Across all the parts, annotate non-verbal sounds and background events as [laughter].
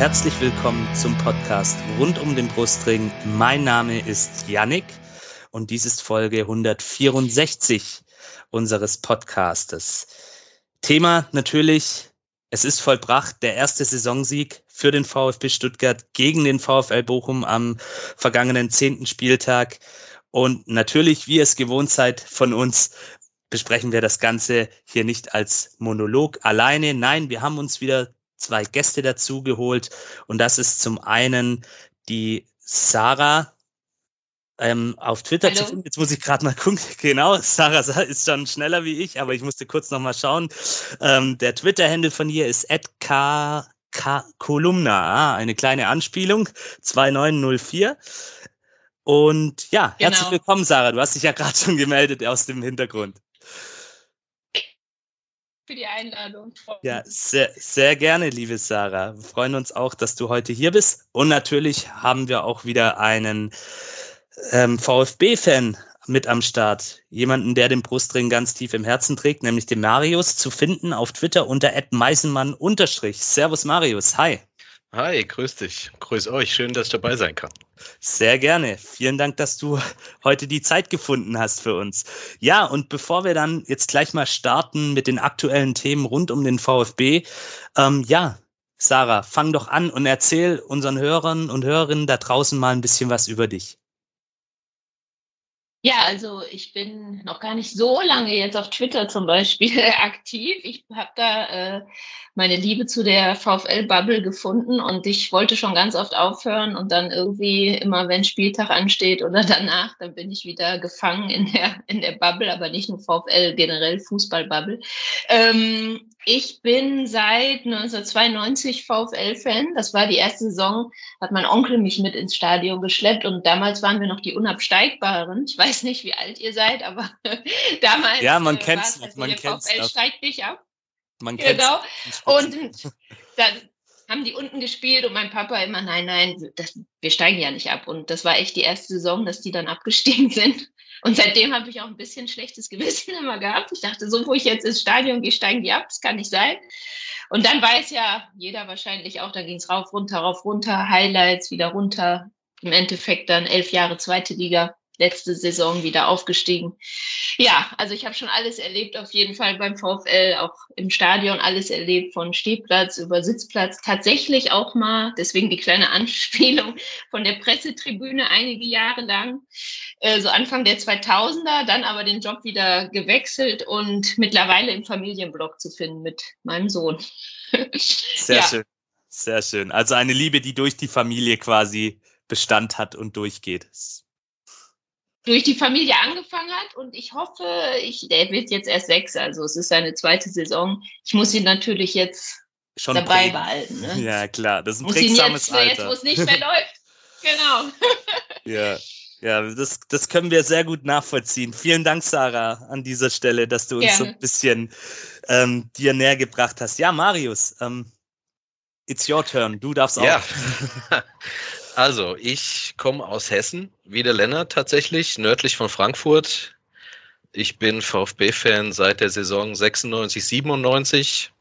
Herzlich willkommen zum Podcast rund um den Brustring. Mein Name ist Yannick und dies ist Folge 164 unseres Podcastes. Thema natürlich, es ist vollbracht, der erste Saisonsieg für den VfB Stuttgart gegen den VfL Bochum am vergangenen zehnten Spieltag. Und natürlich, wie es gewohnt seid von uns, besprechen wir das Ganze hier nicht als Monolog alleine. Nein, wir haben uns wieder zwei Gäste dazu geholt. Und das ist zum einen die Sarah ähm, auf Twitter Hallo. zu finden. Jetzt muss ich gerade mal gucken. [laughs] Genau, Sarah ist schon schneller wie ich, aber ich musste kurz noch mal schauen. Ähm, der Twitter-Handle von ihr ist K Kolumna, ah, eine kleine Anspielung, 2904. Und ja, genau. herzlich willkommen, Sarah. Du hast dich ja [laughs] gerade schon gemeldet aus dem Hintergrund für die Einladung. Ja, sehr, sehr gerne, liebe Sarah. Wir freuen uns auch, dass du heute hier bist. Und natürlich haben wir auch wieder einen ähm, VfB-Fan mit am Start. Jemanden, der den Brustring ganz tief im Herzen trägt, nämlich den Marius, zu finden auf Twitter unter Meisenmann Servus Marius, hi. Hi, grüß dich. Grüß euch. Schön, dass ich dabei sein kann. Sehr gerne. Vielen Dank, dass du heute die Zeit gefunden hast für uns. Ja, und bevor wir dann jetzt gleich mal starten mit den aktuellen Themen rund um den VfB, ähm, ja, Sarah, fang doch an und erzähl unseren Hörern und Hörerinnen da draußen mal ein bisschen was über dich. Ja, also ich bin noch gar nicht so lange jetzt auf Twitter zum Beispiel [laughs] aktiv. Ich habe da äh, meine Liebe zu der VfL-Bubble gefunden und ich wollte schon ganz oft aufhören und dann irgendwie immer, wenn Spieltag ansteht oder danach, dann bin ich wieder gefangen in der, in der Bubble, aber nicht nur VfL, generell Fußball-Bubble. Ähm, ich bin seit 1992 VfL-Fan. Das war die erste Saison, hat mein Onkel mich mit ins Stadion geschleppt und damals waren wir noch die Unabsteigbaren. Ich weiß nicht, wie alt ihr seid, aber [laughs] damals. Ja, man äh, kennt es. Also man der VfL steigt nicht ab. Man genau. Und dann haben die unten gespielt und mein Papa immer, nein, nein, das, wir steigen ja nicht ab. Und das war echt die erste Saison, dass die dann abgestiegen [laughs] sind. Und seitdem habe ich auch ein bisschen schlechtes Gewissen immer gehabt. Ich dachte, so wo ich jetzt ins Stadion gehe, steigen die ab, das kann nicht sein. Und dann weiß ja jeder wahrscheinlich auch, da ging es rauf, runter, rauf, runter, Highlights, wieder runter. Im Endeffekt dann elf Jahre zweite Liga letzte Saison wieder aufgestiegen. Ja, also ich habe schon alles erlebt, auf jeden Fall beim VfL, auch im Stadion alles erlebt, von Stehplatz über Sitzplatz, tatsächlich auch mal, deswegen die kleine Anspielung von der Pressetribüne einige Jahre lang, äh, so Anfang der 2000er, dann aber den Job wieder gewechselt und mittlerweile im Familienblog zu finden mit meinem Sohn. [laughs] Sehr ja. schön, sehr schön. Also eine Liebe, die durch die Familie quasi Bestand hat und durchgeht durch die Familie angefangen hat und ich hoffe, ich, der wird jetzt erst sechs, also es ist seine zweite Saison. Ich muss ihn natürlich jetzt Schon dabei prägen. behalten. Ne? Ja, klar, das ist ein muss prägsames jetzt, Alter. Jetzt, wo es nicht mehr [laughs] läuft. Genau. [laughs] ja. Ja, das, das können wir sehr gut nachvollziehen. Vielen Dank, Sarah, an dieser Stelle, dass du uns Gerne. so ein bisschen ähm, dir näher gebracht hast. Ja, Marius, ähm, it's your turn. Du darfst auch. Ja. [laughs] Also, ich komme aus Hessen, wie der Lennart tatsächlich, nördlich von Frankfurt. Ich bin VfB-Fan seit der Saison 96, 97.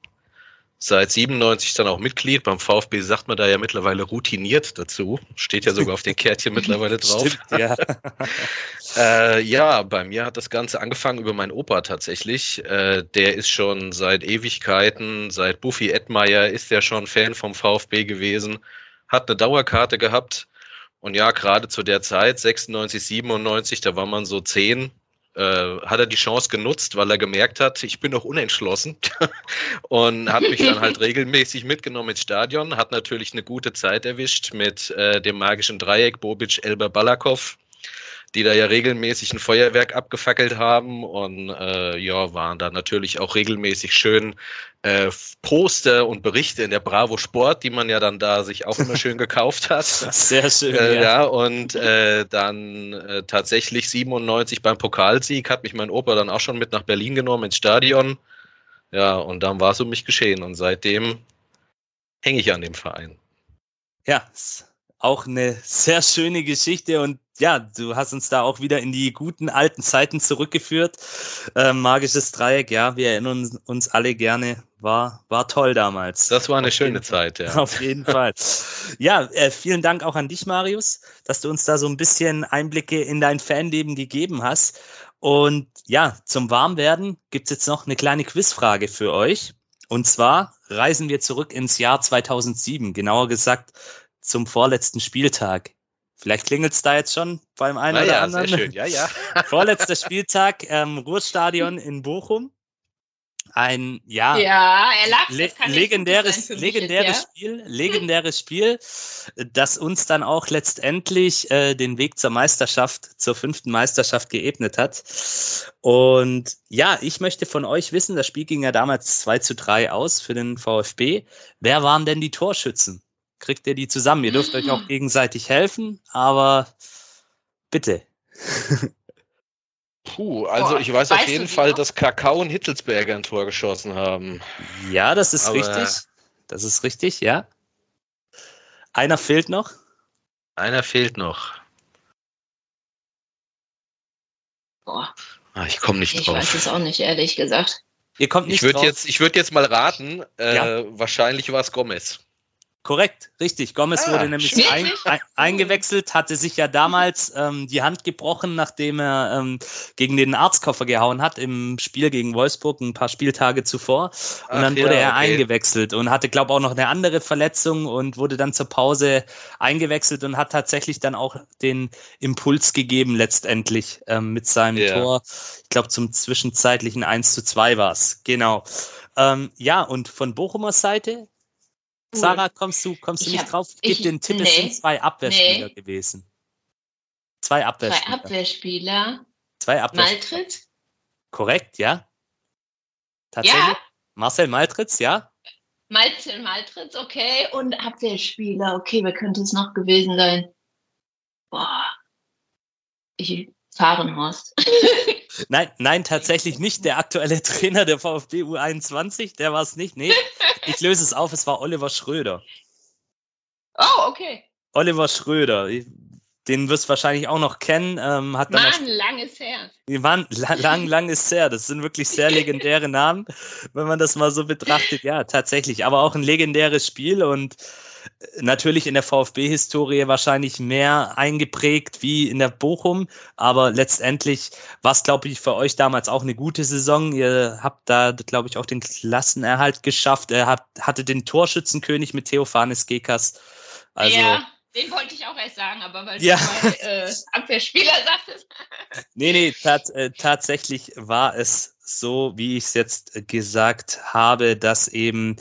Seit 97 dann auch Mitglied. Beim VfB sagt man da ja mittlerweile routiniert dazu. Steht ja sogar auf den Kärtchen mittlerweile [laughs] drauf. Stimmt, ja. [laughs] äh, ja, bei mir hat das Ganze angefangen über meinen Opa tatsächlich. Äh, der ist schon seit Ewigkeiten, seit Buffy Edmeier ist der schon Fan vom VfB gewesen hat eine Dauerkarte gehabt. Und ja, gerade zu der Zeit, 96, 97, da war man so zehn, äh, hat er die Chance genutzt, weil er gemerkt hat, ich bin noch unentschlossen [laughs] und hat mich dann halt [laughs] regelmäßig mitgenommen ins Stadion, hat natürlich eine gute Zeit erwischt mit äh, dem magischen Dreieck Bobic, Elber, Balakow. Die da ja regelmäßig ein Feuerwerk abgefackelt haben und äh, ja, waren da natürlich auch regelmäßig schön äh, Poster und Berichte in der Bravo Sport, die man ja dann da sich auch immer schön gekauft hat. [laughs] Sehr schön. Äh, ja. ja, und äh, dann äh, tatsächlich 97 beim Pokalsieg hat mich mein Opa dann auch schon mit nach Berlin genommen ins Stadion. Ja, und dann war es um mich geschehen und seitdem hänge ich an dem Verein. Ja, ist auch eine sehr schöne Geschichte und ja, du hast uns da auch wieder in die guten alten Zeiten zurückgeführt. Äh, magisches Dreieck, ja, wir erinnern uns, alle gerne. War, war toll damals. Das war eine Auf schöne Fall. Zeit, ja. [laughs] Auf jeden Fall. Ja, äh, vielen Dank auch an dich, Marius, dass du uns da so ein bisschen Einblicke in dein Fanleben gegeben hast. Und ja, zum Warmwerden gibt's jetzt noch eine kleine Quizfrage für euch. Und zwar reisen wir zurück ins Jahr 2007, genauer gesagt zum vorletzten Spieltag. Vielleicht klingelt's da jetzt schon beim einen Na oder ja, anderen. sehr schön, ja, ja. [laughs] Vorletzter Spieltag, ähm, Ruhrstadion in Bochum. Ein, ja, Ja, er lacht. Le legendäres, legendäres jetzt, Spiel, legendäres Spiel, das uns dann auch letztendlich äh, den Weg zur Meisterschaft, zur fünften Meisterschaft geebnet hat. Und ja, ich möchte von euch wissen, das Spiel ging ja damals 2 zu 3 aus für den VfB. Wer waren denn die Torschützen? Kriegt ihr die zusammen? Ihr dürft euch auch gegenseitig helfen, aber bitte. [laughs] Puh, also Boah, ich weiß auf jeden Fall, noch? dass Kakao und Hitzelsberger ein Tor geschossen haben. Ja, das ist Aber- richtig. Das ist richtig, ja. Einer fehlt noch. Einer fehlt noch. Boah, Ah, ich komme nicht ich weiß drauf. es auch nicht, ehrlich gesagt. Ihr kommt nicht Ich würde drauf. jetzt, ich würd jetzt mal raten, äh, Ja. wahrscheinlich war es Gomez. Korrekt, richtig. Gomez Ah, wurde nämlich ein, ein, eingewechselt, hatte sich ja damals ähm, die Hand gebrochen, nachdem er ähm, gegen den Arztkoffer gehauen hat im Spiel gegen Wolfsburg ein paar Spieltage zuvor. Und Ach dann ja, wurde er okay. eingewechselt und hatte, glaube auch noch eine andere Verletzung und wurde dann zur Pause eingewechselt und hat tatsächlich dann auch den Impuls gegeben, letztendlich ähm, mit seinem Ja. Tor. Ich glaube, zum zwischenzeitlichen 1 zu 2 war es. Genau. Ähm, ja, und von Bochumer Seite. Sarah, kommst du, kommst du Ich nicht hab- drauf? Gib ich- den Tipp, es nee. sind zwei Abwehrspieler Nee. gewesen. Zwei Zwei Abwehrspieler. Abwehrspieler. Zwei Abwehrspieler. Maltritt? Korrekt, ja? Tatsächlich? Ja. Marcel Maltritz, ja? Malzel Maltritz, okay. Und Abwehrspieler, okay, wer könnte es noch gewesen sein? Boah. Ich, Fahrenhorst. [laughs] Nein, nein, tatsächlich nicht der aktuelle [laughs] Trainer der VfB U21, der war es nicht. Nee, ich löse es auf, es war Oliver Schröder. oh, okay. Oliver Schröder, den wirst du wahrscheinlich auch noch kennen, ähm, hat Mann, langes her. Die waren la- lang, lang ist her. Das sind wirklich sehr legendäre [laughs] Namen, wenn man das mal so betrachtet. Ja, tatsächlich. Aber auch ein legendäres Spiel und natürlich in der VfB-Historie wahrscheinlich mehr eingeprägt wie in der Bochum. Aber letztendlich war es, glaube ich, für euch damals auch eine gute Saison. Ihr habt da, glaube ich, auch den Klassenerhalt geschafft. Er hat, hatte den Torschützenkönig mit Theophanes Gekas. Also, ja, den wollte ich auch erst sagen, aber weil Ja. du zwei äh, Abwehrspieler sagtest. [laughs] Nee, nee, tat, äh, tatsächlich war es so, wie ich es jetzt gesagt habe, dass eben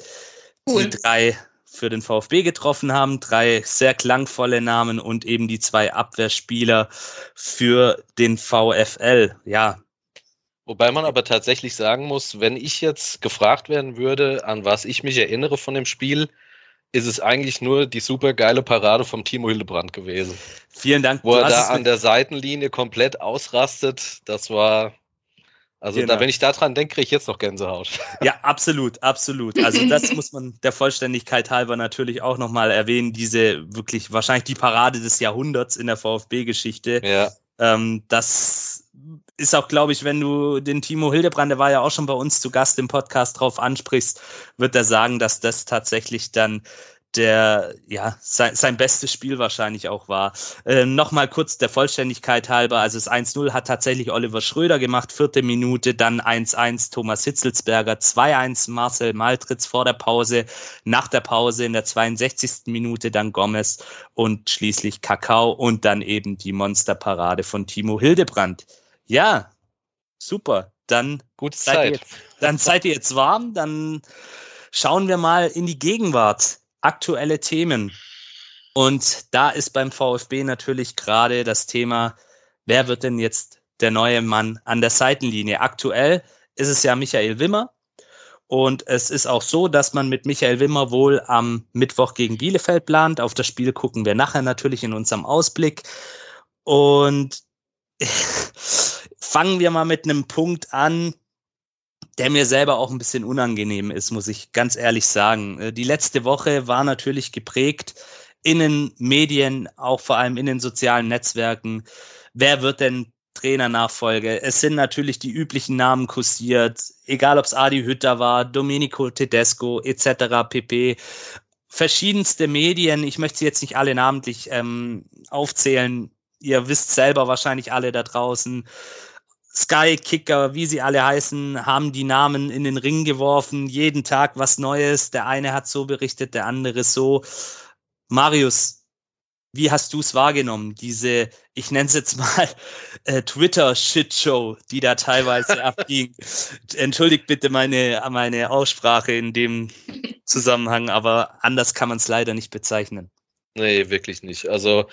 Cool. die drei für den VfB getroffen haben, drei sehr klangvolle Namen und eben die zwei Abwehrspieler für den VfL. Ja, Wobei man aber tatsächlich sagen muss, wenn ich jetzt gefragt werden würde, an was ich mich erinnere von dem Spiel, ist es eigentlich nur die super geile Parade vom Timo Hildebrand gewesen. vielen Dank. Wo er da an der Seitenlinie komplett ausrastet, das war. Also Genau. da, wenn ich daran denke, kriege ich jetzt noch Gänsehaut. [laughs] Ja, absolut, absolut. Also das [laughs] muss man der Vollständigkeit halber natürlich auch nochmal erwähnen. Diese wirklich wahrscheinlich die Parade des Jahrhunderts in der VfB-Geschichte. Ja, Ähm, das ist auch, glaube ich, wenn du den Timo Hildebrand, der war ja auch schon bei uns zu Gast im Podcast drauf ansprichst, wird er sagen, dass das tatsächlich dann der, ja, sein, sein bestes Spiel wahrscheinlich auch war. Äh, Nochmal kurz der Vollständigkeit halber, also das 1-0 hat tatsächlich Oliver Schröder gemacht, vierte Minute, dann 1-1 Thomas Hitzelsberger, 2-1 Marcel Maltritz vor der Pause, nach der Pause in der 62. Minute dann Gomez und schließlich Kakao und dann eben die Monsterparade von Timo Hildebrand. Ja, super. Dann gute seid ihr Zeit. jetzt, dann seid ihr jetzt warm, dann schauen wir mal in die Gegenwart. Aktuelle Themen. Und da ist beim VfB natürlich gerade das Thema, wer wird denn jetzt der neue Mann an der Seitenlinie? Aktuell ist es ja Michael Wimmer. Und es ist auch so, dass man mit Michael Wimmer wohl am Mittwoch gegen Bielefeld plant. Auf das Spiel gucken wir nachher natürlich in unserem Ausblick. Und [laughs] fangen wir mal mit einem Punkt an, der mir selber auch ein bisschen unangenehm ist, muss ich ganz ehrlich sagen. Äh, die letzte Woche war natürlich geprägt in den Medien, auch vor allem in den sozialen Netzwerken. Wer wird denn Trainernachfolge? Es sind natürlich die üblichen Namen kursiert, egal ob es Adi Hütter war, Domenico Tedesco etc. pp. Verschiedenste Medien, ich möchte sie jetzt nicht alle namentlich ähm, aufzählen, ihr wisst selber wahrscheinlich alle da draußen, Sky Kicker, wie sie alle heißen, haben die Namen in den Ring geworfen. Jeden Tag was Neues. Der eine hat so berichtet, der andere so. Marius, wie hast du es wahrgenommen? Diese, ich nenne es jetzt mal [laughs] äh, Twitter-Shitshow, die da teilweise [laughs] abging. Entschuldigt bitte meine, meine Aussprache in dem Zusammenhang, aber anders kann man es leider nicht bezeichnen. Nee, wirklich nicht. Also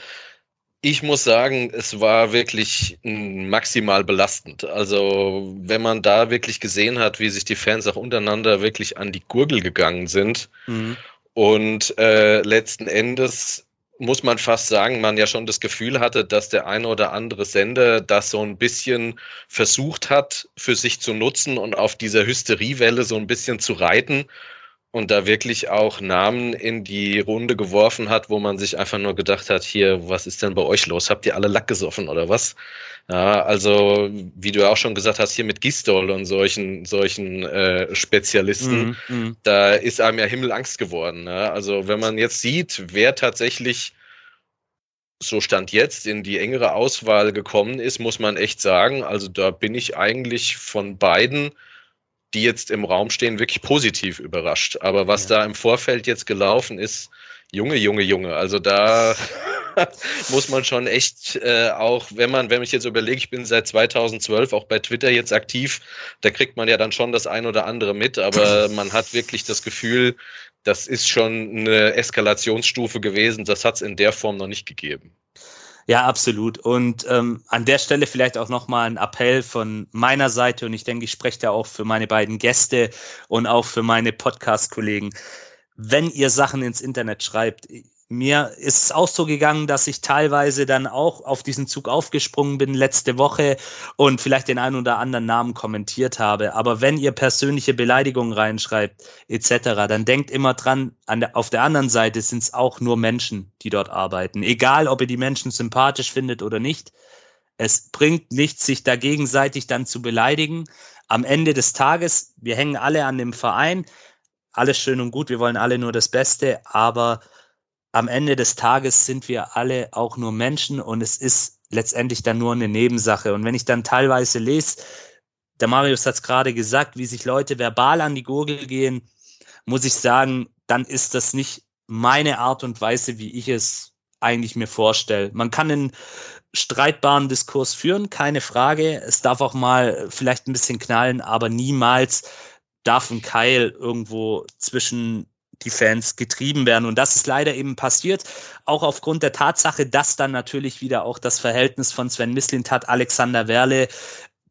ich muss sagen, es war wirklich maximal belastend. Also, wenn man da wirklich gesehen hat, wie sich die Fans auch untereinander wirklich an die Gurgel gegangen sind mhm. und äh, letzten Endes muss man fast sagen, man ja schon das Gefühl hatte, dass der eine oder andere Sender das so ein bisschen versucht hat, für sich zu nutzen und auf dieser Hysteriewelle so ein bisschen zu reiten und da wirklich auch Namen in die Runde geworfen hat, wo man sich einfach nur gedacht hat, hier, was ist denn bei euch los? Habt ihr alle Lack gesoffen oder was? Ja, also, wie du auch schon gesagt hast, hier mit Gistol und solchen, solchen äh, Spezialisten, mm, mm. da ist einem ja Himmelangst geworden. Ja? Also, wenn man jetzt sieht, wer tatsächlich so stand jetzt in die engere Auswahl gekommen ist, muss man echt sagen, also da bin ich eigentlich von beiden die jetzt im Raum stehen, wirklich positiv überrascht. Aber was ja. da im Vorfeld jetzt gelaufen ist, Junge, Junge, Junge, also da [laughs] muss man schon echt äh, auch, wenn man, wenn ich jetzt überlege, ich bin seit 2012 auch bei Twitter jetzt aktiv, da kriegt man ja dann schon das ein oder andere mit, aber [laughs] man hat wirklich das Gefühl, das ist schon eine Eskalationsstufe gewesen, das hat es in der Form noch nicht gegeben. Ja, absolut. Und ähm, an der Stelle vielleicht auch nochmal ein Appell von meiner Seite und ich denke, ich spreche da auch für meine beiden Gäste und auch für meine Podcast-Kollegen. Wenn ihr Sachen ins Internet schreibt, mir ist es auch so gegangen, dass ich teilweise dann auch auf diesen Zug aufgesprungen bin letzte Woche und vielleicht den einen oder anderen Namen kommentiert habe. Aber wenn ihr persönliche Beleidigungen reinschreibt etc., dann denkt immer dran, an der, auf der anderen Seite sind es auch nur Menschen, die dort arbeiten. Egal, ob ihr die Menschen sympathisch findet oder nicht. Es bringt nichts, sich da gegenseitig dann zu beleidigen. Am Ende des Tages, wir hängen alle an dem Verein. Alles schön und gut, wir wollen alle nur das Beste, aber am Ende des Tages sind wir alle auch nur Menschen und es ist letztendlich dann nur eine Nebensache. Und wenn ich dann teilweise lese, der Marius hat es gerade gesagt, wie sich Leute verbal an die Gurgel gehen, muss ich sagen, dann ist das nicht meine Art und Weise, wie ich es eigentlich mir vorstelle. Man kann einen streitbaren Diskurs führen, keine Frage. Es darf auch mal vielleicht ein bisschen knallen, aber niemals darf ein Keil irgendwo zwischen die Fans getrieben werden. Und das ist leider eben passiert, auch aufgrund der Tatsache, dass dann natürlich wieder auch das Verhältnis von Sven Mislintat, Alexander Werle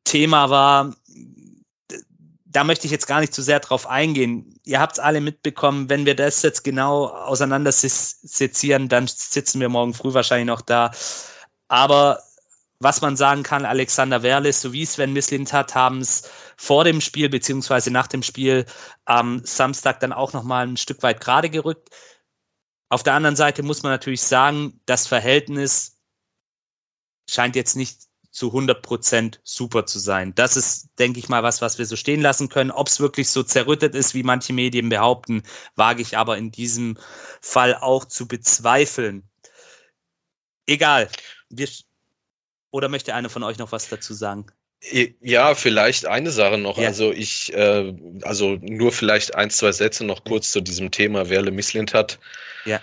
Thema war. Da möchte ich jetzt gar nicht zu sehr drauf eingehen. Ihr habt es alle mitbekommen, wenn wir das jetzt genau auseinander sezieren, dann sitzen wir morgen früh wahrscheinlich noch da. Aber was man sagen kann, Alexander Werle sowie Sven Mislintat haben es vor dem Spiel beziehungsweise nach dem Spiel am Samstag dann auch nochmal ein Stück weit gerade gerückt. Auf der anderen Seite muss man natürlich sagen, das Verhältnis scheint jetzt nicht zu 100 Prozent super zu sein. Das ist, denke ich mal, was, was wir so stehen lassen können. Ob es wirklich so zerrüttet ist, wie manche Medien behaupten, wage ich aber in diesem Fall auch zu bezweifeln. Egal. Wir, oder möchte einer von euch noch was dazu sagen? Ja, vielleicht eine Sache noch. Ja. Also ich, äh, also nur vielleicht ein, zwei Sätze noch kurz zu diesem Thema, wer Le Mislint hat. Ja.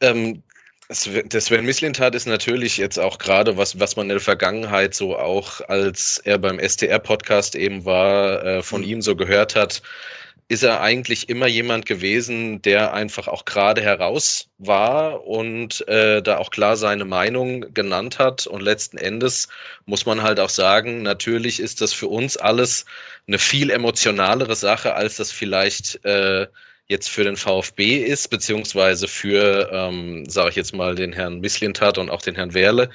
Ähm, der Sven Mislintat ist natürlich jetzt auch gerade, was, was man in der Vergangenheit so auch, als er beim STR-Podcast eben war, äh, von mhm. ihm so gehört hat, ist er eigentlich immer jemand gewesen, der einfach auch gerade heraus war und äh, da auch klar seine Meinung genannt hat. Und letzten Endes muss man halt auch sagen, natürlich ist das für uns alles eine viel emotionalere Sache, als das vielleicht äh, jetzt für den VfB ist, beziehungsweise für, ähm, sage ich jetzt mal, den Herrn Misslintat und auch den Herrn Werle.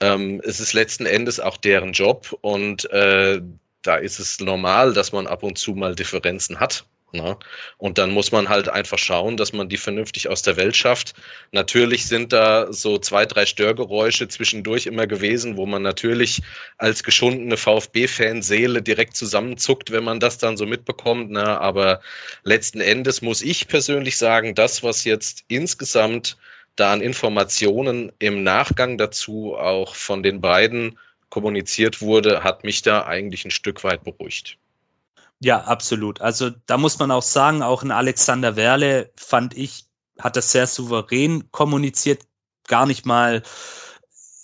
Ähm, es ist letzten Endes auch deren Job und äh, da ist es normal, dass man ab und zu mal Differenzen hat. Ne? Und dann muss man halt einfach schauen, dass man die vernünftig aus der Welt schafft. Natürlich sind da so zwei, drei Störgeräusche zwischendurch immer gewesen, wo man natürlich als geschundene VfB-Fan-Seele direkt zusammenzuckt, wenn man das dann so mitbekommt. Ne? Aber letzten Endes muss ich persönlich sagen, das, was jetzt insgesamt da an Informationen im Nachgang dazu auch von den beiden kommuniziert wurde, hat mich da eigentlich ein Stück weit beruhigt. Ja, absolut. Also da muss man auch sagen, auch ein Alexander Werle fand ich, hat das sehr souverän kommuniziert, gar nicht mal.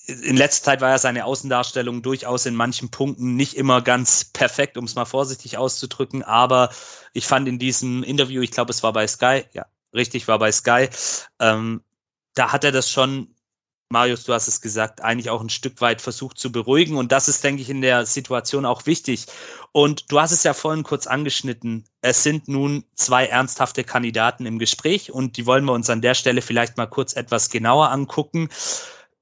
In letzter Zeit war ja seine Außendarstellung durchaus in manchen Punkten nicht immer ganz perfekt, um es mal vorsichtig auszudrücken. Aber ich fand in diesem Interview, ich glaube, es war bei Sky, ja, richtig, war bei Sky, ähm, da hat er das schon Marius, du hast es gesagt, eigentlich auch ein Stück weit versucht zu beruhigen. Und das ist, denke ich, in der Situation auch wichtig. Und du hast es ja vorhin kurz angeschnitten. Es sind nun zwei ernsthafte Kandidaten im Gespräch und die wollen wir uns an der Stelle vielleicht mal kurz etwas genauer angucken.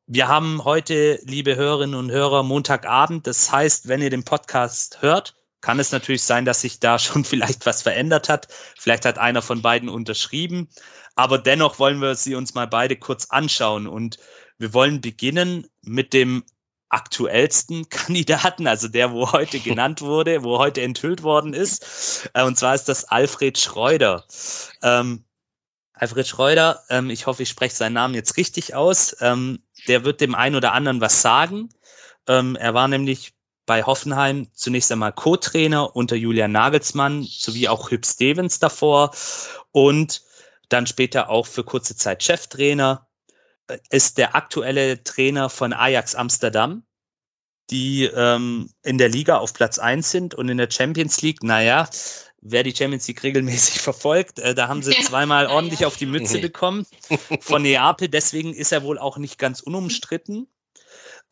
Wir haben heute, liebe Hörerinnen und Hörer, Montagabend. Das heißt, wenn ihr den Podcast hört, kann es natürlich sein, dass sich da [laughs] schon vielleicht was verändert hat. Vielleicht hat einer von beiden unterschrieben. Aber dennoch wollen wir sie uns mal beide kurz anschauen. Und wir wollen beginnen mit dem aktuellsten [laughs] Kandidaten, also der, wo heute [laughs] genannt wurde, wo heute enthüllt worden ist. Äh, und zwar ist das Alfred Schreuder. Ähm, Alfred Schreuder, ähm, ich hoffe, ich spreche seinen Namen jetzt richtig aus. Ähm, der wird dem einen oder anderen was sagen. Ähm, er war nämlich bei Hoffenheim zunächst einmal Co-Trainer unter Julian Nagelsmann sowie auch Hüb Stevens davor und dann später auch für kurze Zeit Cheftrainer ist der aktuelle Trainer von Ajax Amsterdam, die ähm, in der Liga auf Platz eins sind und in der Champions League, naja, wer die Champions League regelmäßig [laughs] verfolgt, äh, da haben sie zweimal ordentlich auf die Mütze bekommen [laughs] von Neapel. Deswegen ist er wohl auch nicht ganz unumstritten.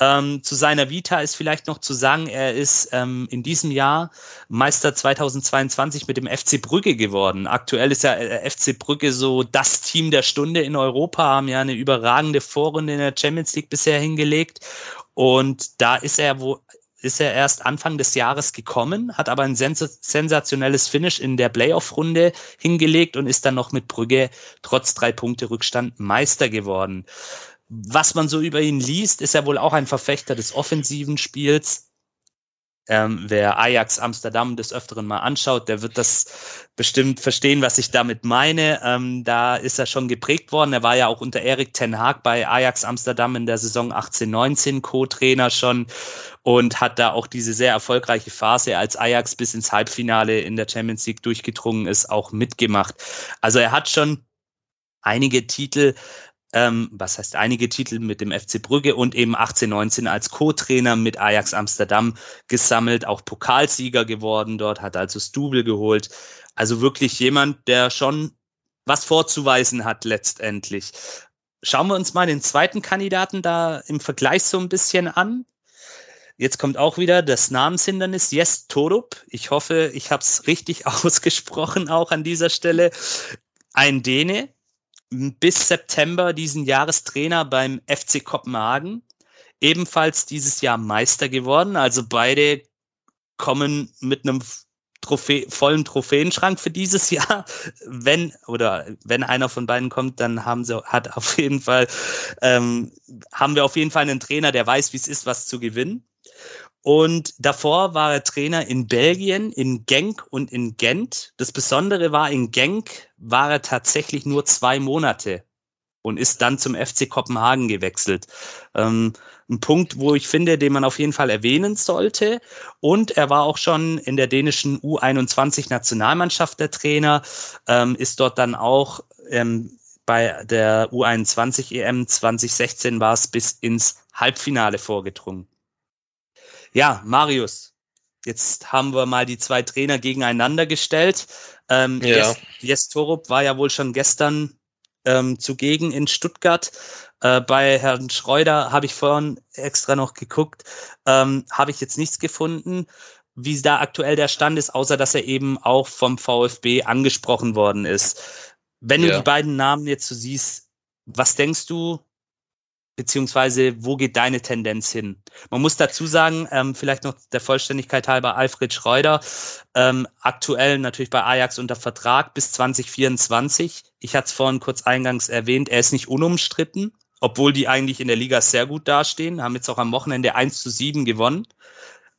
Ähm, zu seiner Vita ist vielleicht noch zu sagen, er ist ähm, in diesem Jahr Meister 2022 mit dem FC Brügge geworden. Aktuell ist ja äh, FC Brügge so das Team der Stunde in Europa, haben ja eine überragende Vorrunde in der Champions League bisher hingelegt. Und da ist er wo ist er erst Anfang des Jahres gekommen, hat aber ein sens sensationelles Finish in der Playoff-Runde hingelegt und ist dann noch mit Brügge trotz drei Punkte Rückstand Meister geworden was man so über ihn liest, ist er wohl auch ein Verfechter des offensiven Spiels. Ähm, wer Ajax Amsterdam des Öfteren mal anschaut, der wird das bestimmt verstehen, was ich damit meine. Ähm, da ist er schon geprägt worden. Er war ja auch unter Erik Ten Haag bei Ajax Amsterdam in der Saison 18-19 Co-Trainer schon und hat da auch diese sehr erfolgreiche Phase, als Ajax bis ins Halbfinale in der Champions League durchgedrungen ist, auch mitgemacht. Also er hat schon einige Titel ähm, was heißt einige Titel mit dem FC Brügge und eben 18, 19 als Co-Trainer mit Ajax Amsterdam gesammelt, auch Pokalsieger geworden dort, hat also Stubel geholt. Also wirklich jemand, der schon was vorzuweisen hat letztendlich. Schauen wir uns mal den zweiten Kandidaten da im Vergleich so ein bisschen an. Jetzt kommt auch wieder das Namenshindernis, Jes Torup. Ich hoffe, ich habe es richtig [laughs] ausgesprochen auch an dieser Stelle. Ein Däne, bis September diesen Jahres Trainer beim FC Kopenhagen, ebenfalls dieses Jahr Meister geworden. Also beide kommen mit einem Trophä vollen Trophäenschrank für dieses Jahr. [laughs] Wenn oder wenn einer von beiden kommt, dann haben sie hat auf jeden Fall ähm, haben wir auf jeden Fall einen Trainer, der weiß, wie es ist, was zu gewinnen. Und davor war er Trainer in Belgien, in Genk und in Gent. Das Besondere war, in Genk war er tatsächlich nur zwei Monate und ist dann zum FC Kopenhagen gewechselt. Ähm, ein Punkt, wo ich finde, den man auf jeden Fall erwähnen sollte. Und er war auch schon in der dänischen U21-Nationalmannschaft der Trainer, ähm, ist dort dann auch ähm, bei der U21 EM 2016 war es bis ins Halbfinale vorgedrungen. Ja, Marius, Jetzt haben wir mal die zwei Trainer gegeneinander gestellt. Ähm, ja. Jes, Torup war ja wohl schon gestern ähm, zugegen in Stuttgart. Äh, bei Herrn Schreuder habe ich vorhin extra noch geguckt, ähm, habe ich jetzt nichts gefunden, wie da aktuell der Stand ist, außer dass er eben auch vom VfB angesprochen worden ist. Wenn ja. du die beiden Namen jetzt so siehst, was denkst du, beziehungsweise wo geht deine Tendenz hin? Man muss dazu sagen, ähm, vielleicht noch der Vollständigkeit halber, Alfred Schreuder, ähm, aktuell natürlich bei Ajax unter Vertrag bis 2024. Ich hatte es vorhin kurz eingangs erwähnt, er ist nicht unumstritten, obwohl die eigentlich in der Liga sehr gut dastehen, haben jetzt auch am Wochenende 1 zu 7 gewonnen.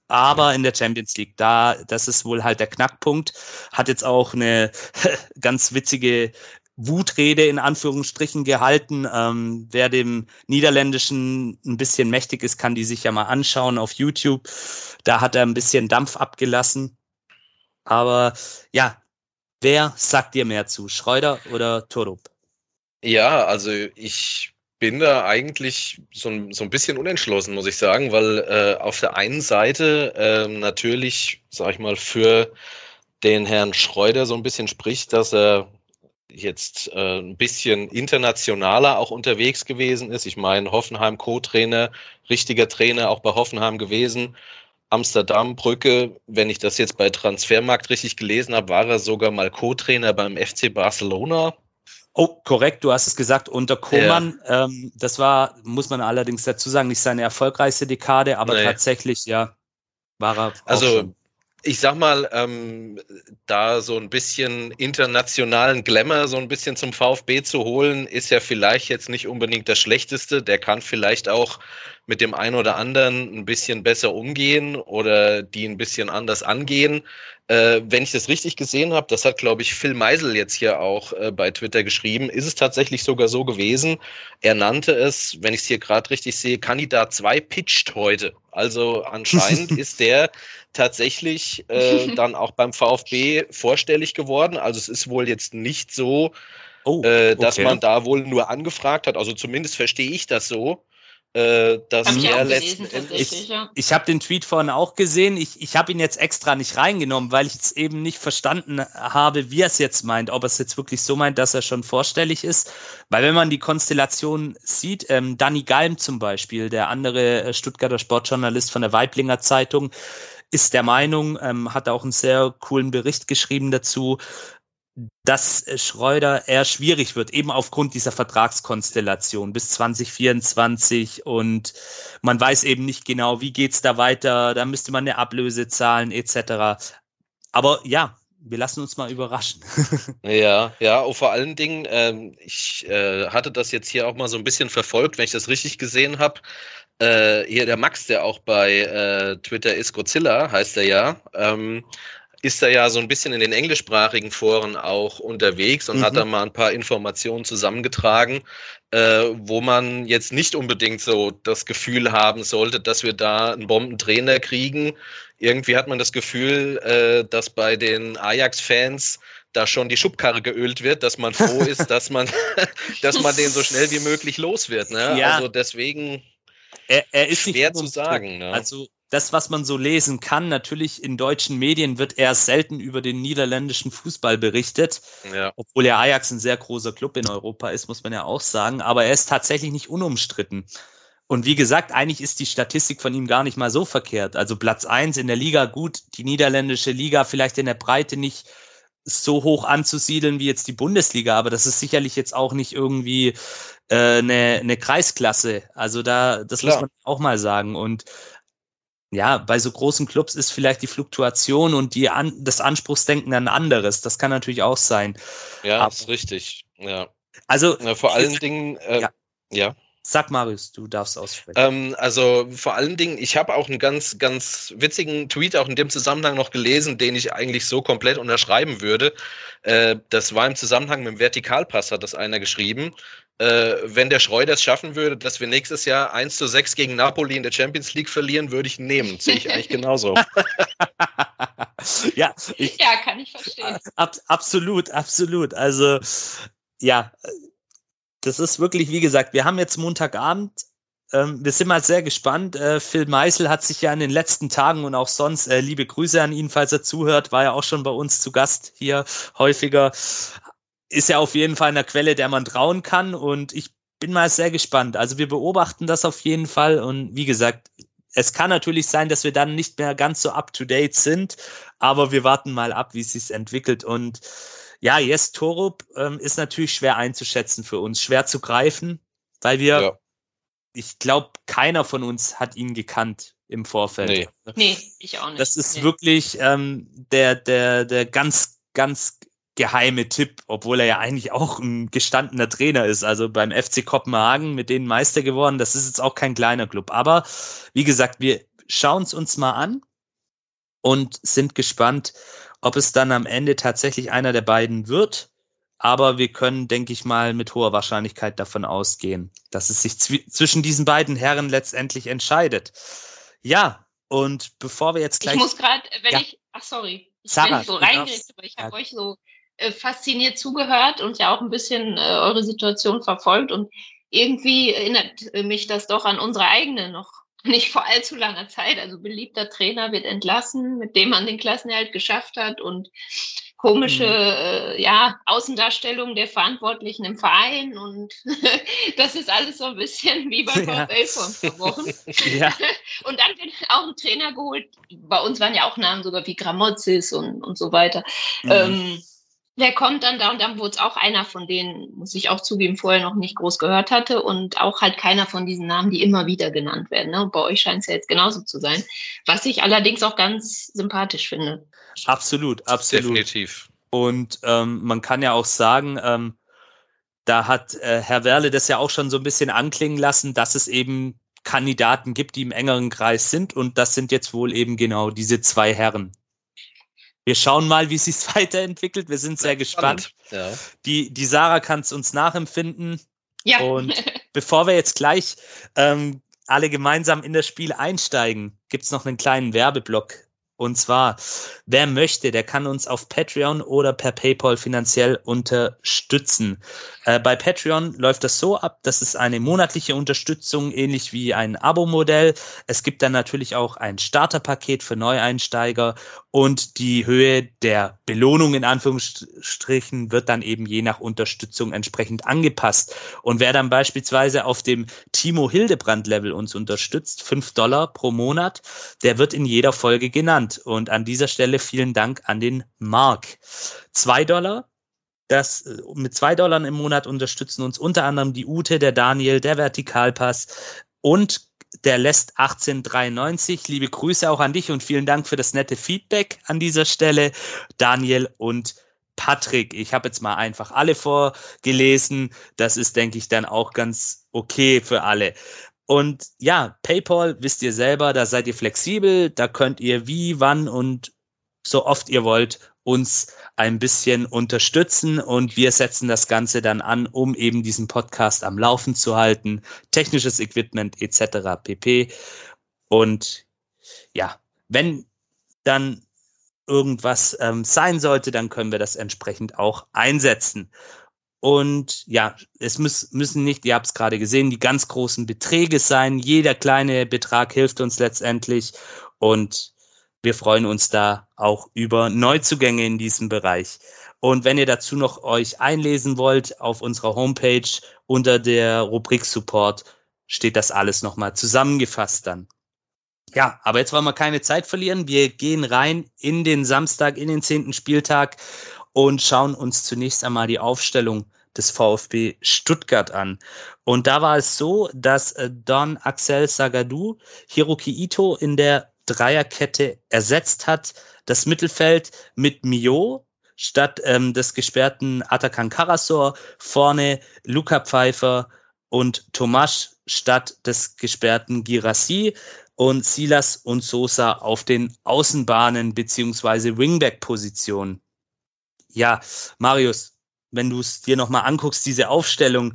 Aber in der Champions League, da, das ist wohl halt der Knackpunkt, hat jetzt auch eine [laughs] ganz witzige Wutrede in Anführungsstrichen gehalten. Ähm, wer dem Niederländischen ein bisschen mächtig ist, kann die sich ja mal anschauen auf YouTube. Da hat er ein bisschen Dampf abgelassen. Aber ja, wer sagt dir mehr zu, Schreuder oder Torup? Ja, also ich bin da eigentlich so ein, so ein bisschen unentschlossen, muss ich sagen, weil äh, auf der einen Seite äh, natürlich, sag ich mal, für den Herrn Schreuder so ein bisschen spricht, dass er jetzt äh, ein bisschen internationaler auch unterwegs gewesen ist. Ich meine, Hoffenheim Co-Trainer, richtiger Trainer auch bei Hoffenheim gewesen. Amsterdam, Brücke, wenn ich das jetzt bei Transfermarkt richtig gelesen habe, war er sogar mal Co-Trainer beim FC Barcelona. Oh, korrekt, du hast es gesagt, unter Koman. Ja. Ähm, das war, muss man allerdings dazu sagen, nicht seine erfolgreichste Dekade, aber nee. tatsächlich, ja, war er. Also, schon ich sag mal, ähm, da so ein bisschen internationalen Glamour so ein bisschen zum VfB zu holen, ist ja vielleicht jetzt nicht unbedingt das Schlechteste. Der kann vielleicht auch mit dem einen oder anderen ein bisschen besser umgehen oder die ein bisschen anders angehen. Äh, wenn ich das richtig gesehen habe, das hat, glaube ich, Phil Meisel jetzt hier auch äh, bei Twitter geschrieben, ist es tatsächlich sogar so gewesen. Er nannte es, wenn ich es hier gerade richtig sehe, Kandidat 2 pitcht heute. Also [laughs] anscheinend ist der tatsächlich äh, [laughs] dann auch beim VfB vorstellig geworden. Also es ist wohl jetzt nicht so, oh, äh, dass okay. man da wohl nur angefragt hat. Also zumindest verstehe ich das so. Äh, dass hab er letztendlich. Ich, ich habe den Tweet vorhin auch gesehen. Ich, ich habe ihn jetzt extra nicht reingenommen, weil ich es eben nicht verstanden habe, wie er es jetzt meint. Ob er es jetzt wirklich so meint, dass er schon vorstellig ist. Weil wenn man die Konstellation sieht, ähm, Danny Galm zum Beispiel, der andere äh, Stuttgarter Sportjournalist von der Weiblinger Zeitung, ist der Meinung, ähm, hat auch einen sehr coolen Bericht geschrieben dazu, dass Schreuder eher schwierig wird, eben aufgrund dieser Vertragskonstellation bis 2024 und man weiß eben nicht genau, wie geht's da weiter, da müsste man eine Ablöse zahlen etc. Aber ja, wir lassen uns mal überraschen. [laughs] ja, ja, und vor allen Dingen, ähm, ich äh, hatte das jetzt hier auch mal so ein bisschen verfolgt, wenn ich das richtig gesehen habe. Äh, hier der Max, der auch bei äh, Twitter ist, Godzilla heißt er ja, ähm, ist er ja so ein bisschen in den englischsprachigen Foren auch unterwegs und mhm. hat da mal ein paar Informationen zusammengetragen, äh, wo man jetzt nicht unbedingt so das Gefühl haben sollte, dass wir da einen Bombentrainer kriegen. Irgendwie hat man das Gefühl, äh, dass bei den Ajax-Fans da schon die Schubkarre geölt wird, dass man froh [laughs] ist, dass man, [laughs] dass man den so schnell wie möglich los wird. Ne? Ja. Also deswegen er, er ist schwer zu sagen. Ne? Also das, was man so lesen kann, natürlich in deutschen Medien wird eher selten über den niederländischen Fußball berichtet, ja. obwohl ja Ajax ein sehr großer Club in Europa ist, muss man ja auch sagen. Aber er ist tatsächlich nicht unumstritten. Und wie gesagt, eigentlich ist die Statistik von ihm gar nicht mal so verkehrt. Also Platz eins in der Liga gut, die niederländische Liga vielleicht in der Breite nicht so hoch anzusiedeln wie jetzt die Bundesliga, aber das ist sicherlich jetzt auch nicht irgendwie äh, eine, eine Kreisklasse. Also da, das Klar. muss man auch mal sagen. Und ja, bei so großen Clubs ist vielleicht die Fluktuation und die an, das Anspruchsdenken ein anderes. Das kann natürlich auch sein. Ja, Aber, ist richtig. Ja. Also ja, vor allen Dingen, äh, ja. ja. Sag Marius, du darfst aussprechen. Ähm, also vor allen Dingen, ich habe auch einen ganz, ganz witzigen Tweet auch in dem Zusammenhang noch gelesen, den ich eigentlich so komplett unterschreiben würde. Äh, das war im Zusammenhang mit dem Vertikalpass, hat das einer geschrieben äh, wenn der Schreuder es schaffen würde, dass wir nächstes Jahr 1 zu 6 gegen Napoli in der Champions League verlieren, würde ich ihn nehmen. Sehe ich eigentlich [laughs] genauso. ja, ich, ja, kann ich verstehen. Ab, absolut, absolut. Also, ja, das ist wirklich, wie gesagt, wir haben jetzt Montagabend. ähm, wir sind mal sehr gespannt. Äh, Phil Meisel hat sich ja in den letzten Tagen und auch sonst, äh, liebe Grüße an ihn, falls er zuhört, war ja auch schon bei uns zu Gast hier häufiger. Ist ja auf jeden Fall eine Quelle, der man trauen kann und ich bin mal sehr gespannt. Also wir beobachten das auf jeden Fall und wie gesagt, es kann natürlich sein, dass wir dann nicht mehr ganz so up to date sind, aber wir warten mal ab, wie es sich entwickelt und ja, Yes Torup ähm, ist natürlich schwer einzuschätzen für uns, schwer zu greifen, weil wir ja ich glaube, keiner von uns hat ihn gekannt im Vorfeld. Nee, nee ich auch nicht. Das ist nee. wirklich ähm, der, der, der ganz, ganz geheime Tipp, obwohl er ja eigentlich auch ein gestandener Trainer ist. Also beim FC Kopenhagen mit denen Meister geworden. Das ist jetzt auch kein kleiner Club. Aber wie gesagt, wir schauen es uns mal an und sind gespannt, ob es dann am Ende tatsächlich einer der beiden wird aber wir können, denke ich mal, mit hoher Wahrscheinlichkeit davon ausgehen, dass es sich zwischen diesen beiden Herren letztendlich entscheidet. Ja, und bevor wir jetzt gleich. Ich muss gerade, wenn ja. ich, ach sorry, ich Sarah, bin so reingeredet, aber ich habe euch so fasziniert zugehört und ja auch ein bisschen äh, eure Situation verfolgt und irgendwie erinnert mich das doch an unsere eigene noch [laughs] nicht vor allzu langer Zeit. Also beliebter Trainer wird entlassen, mit dem man den Klassenerhalt geschafft hat und komische mhm. äh, ja, Außendarstellung der Verantwortlichen im Verein und [laughs] das ist alles so ein bisschen wie beim ja. VfL vor ein paar Wochen. [laughs] ja. Und dann wird auch ein Trainer geholt. Bei uns waren ja auch Namen sogar wie Gramozis und, und so weiter. Mhm. Ähm, Wer kommt dann da? Und dann wurde es auch einer von denen, muss ich auch zugeben, vorher noch nicht groß gehört hatte und auch halt keiner von diesen Namen, die immer wieder genannt werden. Ne? Und bei euch scheint es ja jetzt genauso zu sein, was ich allerdings auch ganz sympathisch finde. Absolut, absolut. Definitiv. Und ähm, man kann ja auch sagen, ähm, da hat äh, Herr Werle das ja auch schon so ein bisschen anklingen lassen, dass es eben Kandidaten gibt, die im engeren Kreis sind. Und das sind jetzt wohl eben genau diese zwei Herren. Wir schauen mal, wie es sich [laughs] weiterentwickelt. Wir sind sehr gespannt. Ja. Die, die Sarah kann es uns nachempfinden. Ja. Und [laughs] bevor wir jetzt gleich ähm, alle gemeinsam in das Spiel einsteigen, gibt's noch einen kleinen Werbeblock und zwar, wer möchte, der kann uns auf Patreon oder per PayPal finanziell unterstützen. Äh, bei Patreon läuft das so ab, dass es eine monatliche Unterstützung, ähnlich wie ein Abo-Modell. Es gibt dann natürlich auch ein Starterpaket für Neueinsteiger und die Höhe der Belohnung in Anführungsstrichen wird dann eben je nach Unterstützung entsprechend angepasst. Und wer dann beispielsweise auf dem Timo Hildebrand Level uns unterstützt, fünf Dollar pro Monat, der wird in jeder Folge genannt. Und an dieser Stelle vielen Dank an den Mark. Zwei Dollar. Das, mit zwei Dollar im Monat unterstützen uns unter anderem die Ute, der Daniel, der Vertikalpass und der lässt 1893. Liebe Grüße auch an dich und vielen Dank für das nette Feedback an dieser Stelle, Daniel und Patrick. Ich habe jetzt mal einfach alle vorgelesen. Das ist, denke ich, dann auch ganz okay für alle. Und ja, PayPal wisst ihr selber, da seid ihr flexibel, da könnt ihr wie, wann und so oft ihr wollt uns ein bisschen unterstützen und wir setzen das Ganze dann an, um eben diesen Podcast am Laufen zu halten, technisches Equipment etc. pp. Und ja, wenn dann irgendwas ähm, sein sollte, dann können wir das entsprechend auch einsetzen. Und ja, es muss, müssen nicht, ihr habt es gerade gesehen, die ganz großen Beträge sein. Jeder kleine Betrag hilft uns letztendlich. Und wir freuen uns da auch über Neuzugänge in diesem Bereich. Und wenn ihr dazu noch euch einlesen wollt, auf unserer Homepage unter der Rubrik Support steht das alles nochmal zusammengefasst dann. Ja, aber jetzt wollen wir keine Zeit verlieren. Wir gehen rein in den Samstag, in den zehnten Spieltag und schauen uns zunächst einmal die Aufstellung des VfB Stuttgart an. Und da war es so, dass äh, Don Axel Sagadou Hiroki Ito in der Dreierkette ersetzt hat. Das Mittelfeld mit Mio statt ähm, des gesperrten Atakan Karasor, vorne Luca Pfeiffer und Tomasch statt des gesperrten Girassi und Silas und Sosa auf den Außenbahnen beziehungsweise Wingback-Positionen. Ja, Marius, wenn du es dir nochmal anguckst, diese Aufstellung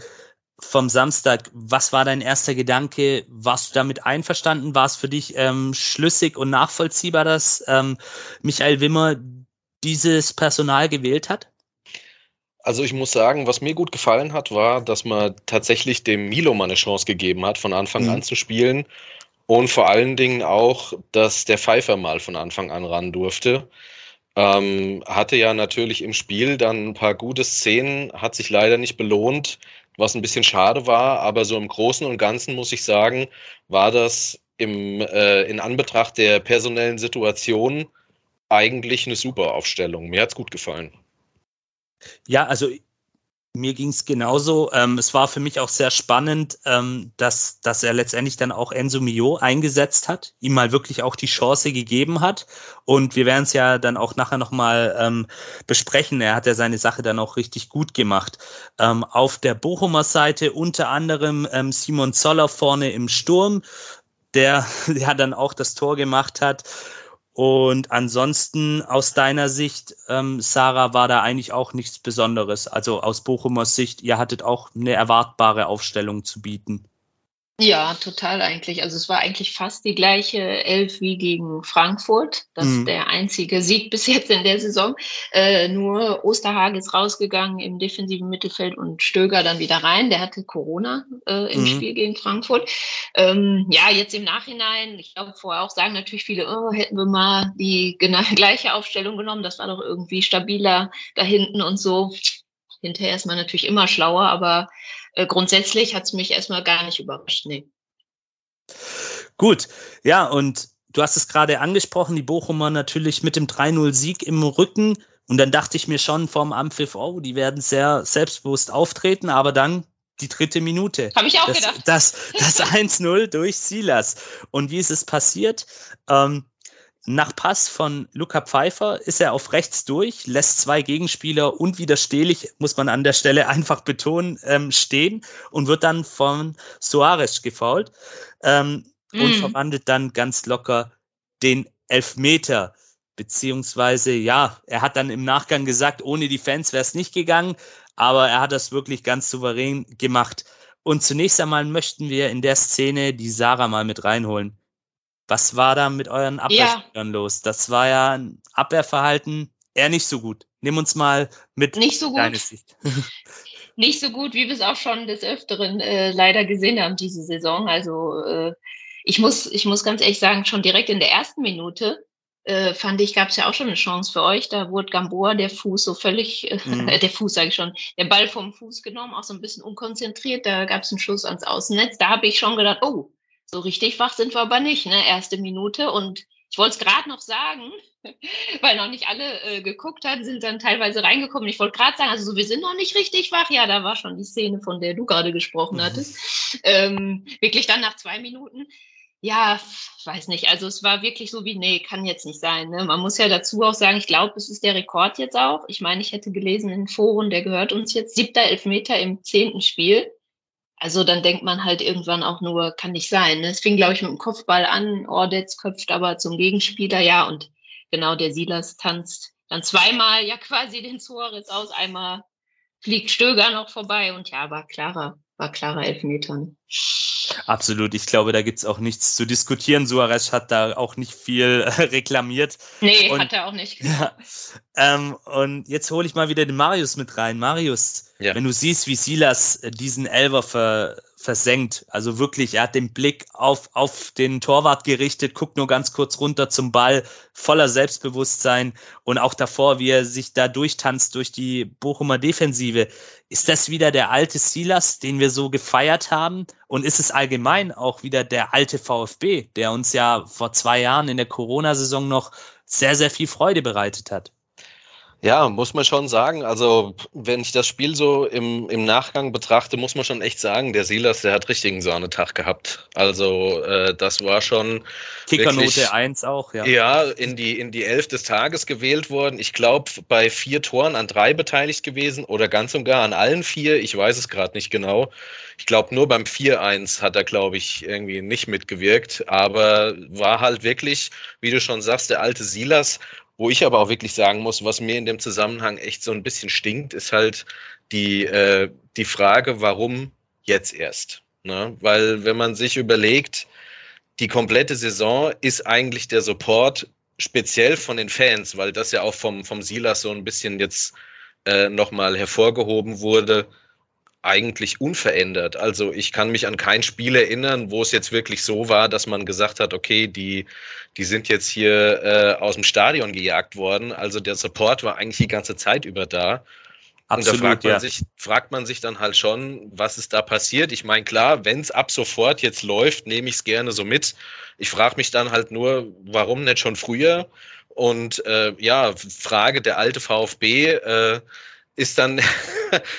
vom Samstag, was war dein erster Gedanke? Warst du damit einverstanden? War es für dich ähm, schlüssig und nachvollziehbar, dass ähm, Michael Wimmer dieses Personal gewählt hat? Also ich muss sagen, was mir gut gefallen hat, war, dass man tatsächlich dem Milo mal eine Chance gegeben hat, von Anfang mhm. an zu spielen. Und vor allen Dingen auch, dass der Pfeiffer mal von Anfang an ran durfte. Ähm, hatte ja natürlich im Spiel dann ein paar gute Szenen, hat sich leider nicht belohnt, was ein bisschen schade war. Aber so im Großen und Ganzen muss ich sagen, war das im, äh, in Anbetracht der personellen Situation eigentlich eine super Aufstellung. Mir hat's gut gefallen. Ja, also mir ging es genauso. Ähm, es war für mich auch sehr spannend, ähm, dass, dass er letztendlich dann auch Enzo Mio eingesetzt hat, ihm mal wirklich auch die Chance gegeben hat. Und wir werden es ja dann auch nachher nochmal ähm, besprechen. Er hat ja seine Sache dann auch richtig gut gemacht. Ähm, auf der Bochumer Seite unter anderem ähm, Simon Zoller vorne im Sturm, der [laughs] ja dann auch das Tor gemacht hat. Und ansonsten aus deiner Sicht, ähm, Sarah, war da eigentlich auch nichts Besonderes. Also aus Bochumer Sicht, ihr hattet auch eine erwartbare Aufstellung zu bieten. Ja, total eigentlich. Also es war eigentlich fast die gleiche Elf wie gegen Frankfurt. Das mhm. ist der einzige Sieg [laughs] bis jetzt in der Saison. Äh, nur Osterhage ist rausgegangen im defensiven Mittelfeld und Stöger dann wieder rein. Der hatte Corona äh, im mhm. Spiel gegen Frankfurt. Ähm, ja, jetzt im Nachhinein, ich glaube vorher auch sagen natürlich viele, oh, hätten wir mal die genau [laughs] gleiche Aufstellung genommen. Das war doch irgendwie stabiler da hinten und so. Hinterher ist man natürlich immer schlauer, aber äh, grundsätzlich hat es mich erstmal gar nicht überrascht. Nee. Gut, ja, und du hast es gerade angesprochen, die Bochumer natürlich mit dem 3-0-Sieg im Rücken. Und dann dachte ich mir schon vorm Ampfiff, oh, die werden sehr selbstbewusst auftreten, aber dann die dritte Minute. Habe ich auch das, gedacht. Das, das [laughs] 1-0 durch Silas. Und wie ist es passiert? Ähm, nach Pass von Luca Pfeiffer ist er auf rechts durch, lässt zwei Gegenspieler unwiderstehlich, muss man an der Stelle [laughs] einfach betonen, ähm, stehen und wird dann von Soares gefault ähm, mm. und verwandelt dann ganz locker den Elfmeter. Beziehungsweise, ja, er hat dann im Nachgang gesagt, ohne die Fans wäre es nicht gegangen, aber er hat das wirklich ganz souverän gemacht. Und zunächst einmal möchten wir in der Szene die Sarah mal mit reinholen. Was war da mit euren Abwehrspielern ja. los? Das war ja ein Abwehrverhalten eher nicht so gut. Nimm uns mal mit. Nicht so gut. Sicht. [laughs] nicht so gut, wie wir es auch schon des Öfteren äh, leider gesehen haben diese Saison. Also äh, ich muss, ich muss ganz ehrlich sagen, schon direkt in der ersten Minute äh, fand ich, gab es ja auch schon eine Chance für euch. Da wurde Gamboa der Fuß so völlig, äh, mhm. [laughs] der Fuß sage ich schon, der Ball vom Fuß genommen, auch so ein bisschen unkonzentriert. Da gab es einen Schuss ans Außennetz. Da habe ich schon gedacht, oh, so richtig wach sind wir aber nicht, ne? Erste Minute. Und ich wollte es gerade noch sagen, [laughs] weil noch nicht alle äh, geguckt hatten, sind dann teilweise reingekommen. Ich wollte gerade sagen, also so, wir sind noch nicht richtig wach. Ja, da war schon die Szene, von der du gerade gesprochen hattest. ähm, wirklich dann nach zwei Minuten. Ja, weiß nicht. Also es war wirklich so wie, nee, kann jetzt nicht sein. Ne? Man muss ja dazu auch sagen, ich glaube, es ist der Rekord jetzt auch. Ich meine, ich hätte gelesen in Foren, der gehört uns jetzt. Siebter Elfmeter im zehnten Spiel. Also dann denkt man halt irgendwann auch nur, kann nicht sein. Ne? Es fing, glaube ich, mit dem Kopfball an. Ordetz köpft aber zum Gegenspieler, ja, und genau der Silas tanzt dann zweimal ja quasi den Suarez aus. Einmal fliegt Stöger noch vorbei und ja, war klarer, war klarer Elfmeter. Ne? Absolut, ich glaube, da gibt's auch nichts zu diskutieren. Suarez hat da auch nicht viel äh, [laughs] reklamiert. Nee, und, hat er auch nicht. Ja, ähm, und jetzt hole ich mal wieder den Marius mit rein. Marius, ja. wenn du siehst, wie Silas äh, diesen Elver ver, versenkt. Also wirklich, er hat den Blick auf, auf den Torwart gerichtet, guckt nur ganz kurz runter zum Ball, voller Selbstbewusstsein und auch davor, wie er sich da durchtanzt durch die Bochumer Defensive. Ist das wieder der alte Silas, den wir so gefeiert haben? Und ist es allgemein auch wieder der alte VfB, der uns ja vor zwei Jahren in der Corona-Saison noch sehr, sehr viel Freude bereitet hat? Ja, muss man schon sagen. Also, wenn ich das Spiel so im, im Nachgang betrachte, muss man schon echt sagen, der Silas, der hat richtigen Sahnetag gehabt. Also, äh, das war schon. Kickernote 1 auch, ja. Ja, in die, in die Elf des Tages gewählt worden. Ich glaube, bei vier Toren an drei beteiligt gewesen oder ganz und gar an allen vier. Ich weiß es gerade nicht genau. Ich glaube, nur beim 4-1 hat er, glaube ich, irgendwie nicht mitgewirkt. Aber war halt wirklich, wie du schon sagst, der alte Silas wo ich aber auch wirklich sagen muss, was mir in dem Zusammenhang echt so ein bisschen stinkt, ist halt die, äh, die Frage, warum jetzt erst? Ne? Weil wenn man sich überlegt, die komplette Saison ist eigentlich der Support speziell von den Fans, weil das ja auch vom, vom Silas so ein bisschen jetzt äh, nochmal hervorgehoben wurde, eigentlich unverändert. Also ich kann mich an kein Spiel erinnern, wo es jetzt wirklich so war, dass man gesagt hat, okay, die, die sind jetzt hier äh, aus dem Stadion gejagt worden. Also der Support war eigentlich die ganze Zeit über da. Absolut, und da fragt man, ja. sich, fragt man sich dann halt schon, was ist da passiert. Ich meine, klar, wenn es ab sofort jetzt läuft, nehme ich es gerne so mit. Ich frage mich dann halt nur, warum nicht schon früher? Und äh, ja, Frage der alte VfB, äh, ist dann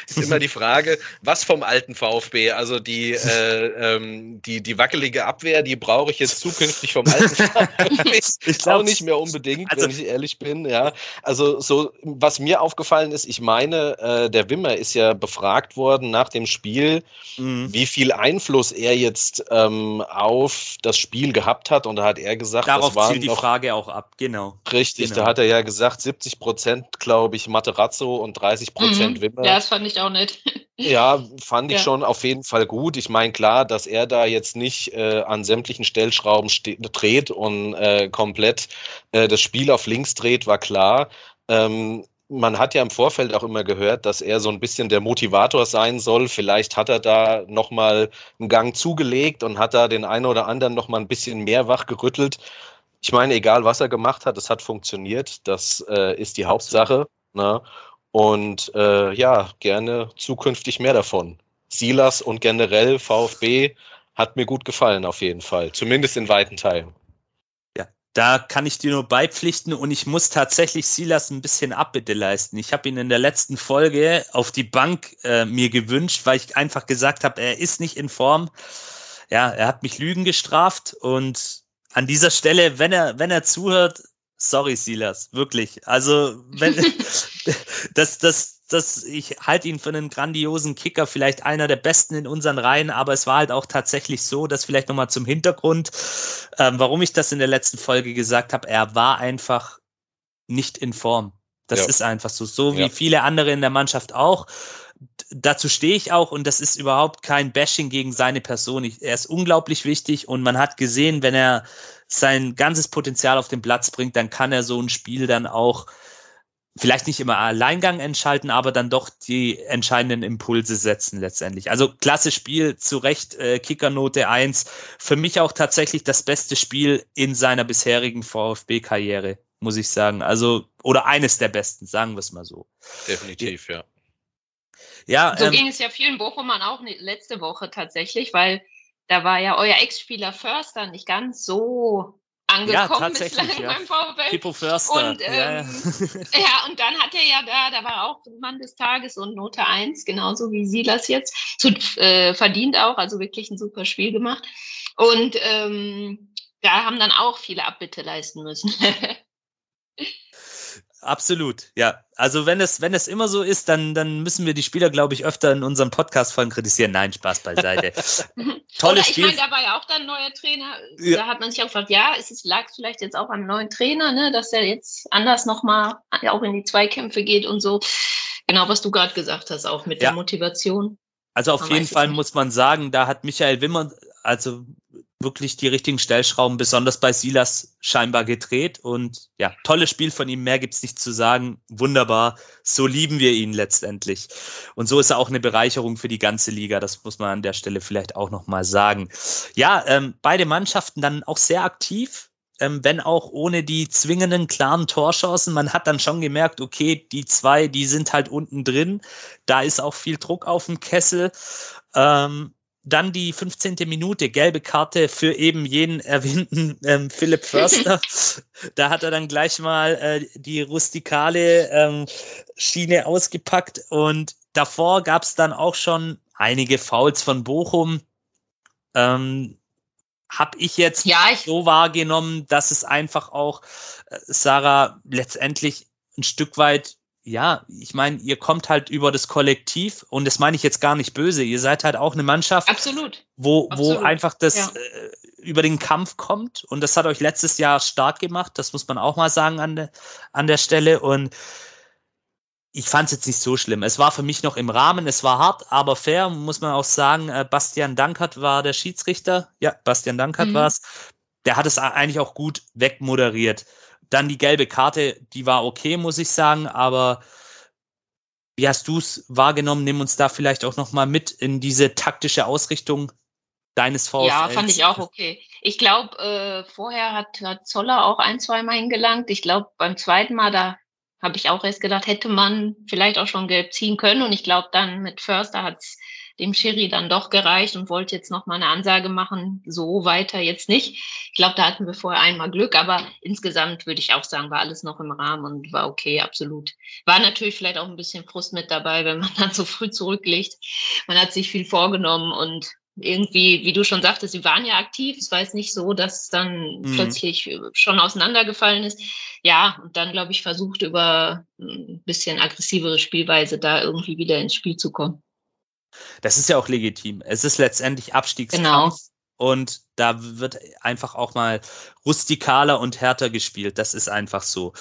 ist immer die Frage, was vom alten VfB? Also die, äh, ähm, die, die wackelige Abwehr, die brauche ich jetzt zukünftig vom alten [laughs] VfB. ich glaube nicht mehr unbedingt, also, wenn ich ehrlich bin. Ja, also so, was mir aufgefallen ist, ich meine, äh, der Wimmer ist ja befragt worden nach dem Spiel, mhm. wie viel Einfluss er jetzt ähm, auf das Spiel gehabt hat. Und da hat er gesagt, darauf das zielt die Frage auch ab. Genau. Richtig, genau. da hat er ja gesagt, 70 Prozent, glaube ich, Materazzo und 30 80 Prozent mhm. Wimmer. Ja, das fand ich auch nett. [laughs] Ja, fand ich ja. schon auf jeden Fall gut. Ich meine, klar, dass er da jetzt nicht äh, an sämtlichen Stellschrauben dreht und äh, komplett äh, das Spiel auf links dreht, war klar. Ähm, man hat ja im Vorfeld auch immer gehört, dass er so ein bisschen der Motivator sein soll. Vielleicht hat er da nochmal einen Gang zugelegt und hat da den einen oder anderen nochmal ein bisschen mehr wachgerüttelt. Ich meine, egal was er gemacht hat, es hat funktioniert. Das äh, ist die Hauptsache. Ne? Und äh, ja, gerne zukünftig mehr davon. Silas und generell VfB hat mir gut gefallen auf jeden Fall, zumindest in weiten Teilen. Ja, da kann ich dir nur beipflichten und ich muss tatsächlich Silas ein bisschen Abbitte leisten. Ich habe ihn in der letzten Folge auf die Bank äh, mir gewünscht, weil ich einfach gesagt habe, er ist nicht in Form. Ja, er hat mich Lügen gestraft und an dieser Stelle, wenn er, wenn er zuhört, sorry, Silas, wirklich. Also, wenn, [laughs] das, das, das, ich halte ihn für einen grandiosen Kicker, vielleicht einer der besten in unseren Reihen, aber es war halt auch tatsächlich so, dass vielleicht nochmal zum Hintergrund, ähm, warum ich das in der letzten Folge gesagt habe, er war einfach nicht in Form. Das ja. ist einfach so, so wie ja. viele andere in der Mannschaft auch dazu stehe ich auch und das ist überhaupt kein Bashing gegen seine Person. Ich, er ist unglaublich wichtig und man hat gesehen, wenn er sein ganzes Potenzial auf den Platz bringt, dann kann er so ein Spiel dann auch vielleicht nicht immer Alleingang entschalten, aber dann doch die entscheidenden Impulse setzen letztendlich. Also klasse Spiel, zu Recht äh, Kickernote 1. Für mich auch tatsächlich das beste Spiel in seiner bisherigen VfB-Karriere, muss ich sagen. Also, oder eines der besten, sagen wir es mal so. Definitiv, ja. Ja, so ähm, ging es ja vielen Bochumern auch letzte Woche tatsächlich, weil da war ja euer Ex-Spieler Förster nicht ganz so angekommen ja, bislang ja. beim VfL. Pippo Förster. Und, ähm, ja, ja. [laughs] ja, und dann hat er ja da, da war auch Mann des Tages und Note 1, genauso wie Silas jetzt. Zu, äh, verdient auch, also wirklich ein super Spiel gemacht. Und ähm, da haben dann auch viele Abbitte leisten müssen. [laughs] Absolut, ja. Also wenn es, wenn es immer so ist, dann, dann müssen wir die Spieler, glaube ich, öfter in unseren Podcast-Folgen kritisieren. Nein, Spaß beiseite. [laughs] Tolles Spiel. Ich meine, da war ja auch dann ein neuer Trainer. Ja. Da hat man sich auch gefragt, ja, ist es lag vielleicht jetzt auch am neuen Trainer, ne, dass er jetzt anders nochmal auch in die Zweikämpfe geht und so. Genau, was du gerade gesagt hast, auch mit ja. der Motivation. Also auf jeden Fall muss man sagen, da hat Michael Wimmer, also wirklich die richtigen Stellschrauben, besonders bei Silas, scheinbar gedreht. Und ja, tolles Spiel von ihm, mehr gibt's nicht zu sagen. Wunderbar. So lieben wir ihn letztendlich. Und so ist er auch eine Bereicherung für die ganze Liga. Das muss man an der Stelle vielleicht auch nochmal sagen. Ja, ähm, beide Mannschaften dann auch sehr aktiv. Ähm, wenn auch ohne die zwingenden klaren Torchancen. Man hat dann schon gemerkt, okay, die zwei, die sind halt unten drin. Da ist auch viel Druck auf dem Kessel. Ähm, dann die 15. Minute, gelbe Karte für eben jenen erwähnten ähm, Philipp Förster. [laughs] da hat er dann gleich mal äh, die rustikale ähm, Schiene ausgepackt und davor gab es dann auch schon einige Fouls von Bochum. Ähm, habe ich jetzt ja, ich so wahrgenommen, dass es einfach auch äh, Sarah letztendlich ein Stück weit ja, ich meine, ihr kommt halt über das Kollektiv und das meine ich jetzt gar nicht böse. Ihr seid halt auch eine Mannschaft, Absolut. Wo, Absolut. wo einfach das ja. äh, über den Kampf kommt und das hat euch letztes Jahr stark gemacht. Das muss man auch mal sagen an, de, an der Stelle und ich fand es jetzt nicht so schlimm. Es war für mich noch im Rahmen, es war hart, aber fair, muss man auch sagen. Äh, Bastian Dankert war der Schiedsrichter. Ja, Bastian Dankert mhm. war es. Der hat es eigentlich auch gut wegmoderiert. Dann die gelbe Karte, die war okay, muss ich sagen, aber Wie hast du es wahrgenommen? Nimm uns da vielleicht auch nochmal mit in diese taktische Ausrichtung deines VfL. Ja, fand ich auch okay. Ich glaube, äh, vorher hat, hat Zoller auch ein, zwei Mal hingelangt. Ich glaube, beim zweiten Mal, da habe ich auch erst gedacht, hätte man vielleicht auch schon gelb ziehen können. Und ich glaube, dann mit Förster hat es dem Schiri dann doch gereicht und wollte jetzt noch mal eine Ansage machen, so weiter jetzt nicht. Ich glaube, da hatten wir vorher einmal Glück, aber insgesamt würde ich auch sagen, war alles noch im Rahmen und war okay, absolut. War natürlich vielleicht auch ein bisschen Frust mit dabei, wenn man [laughs] dann so früh zurücklegt. Man hat sich viel vorgenommen und irgendwie, wie du schon sagtest, sie waren ja aktiv. Es war jetzt nicht so, dass es dann mhm. plötzlich schon auseinandergefallen ist. Ja, und dann, glaube ich, versucht über ein bisschen aggressivere Spielweise da irgendwie wieder ins Spiel zu kommen. Das ist ja auch legitim. Es ist letztendlich Abstiegskampf. Genau. Und da wird einfach auch mal rustikaler und härter gespielt. Das ist einfach so.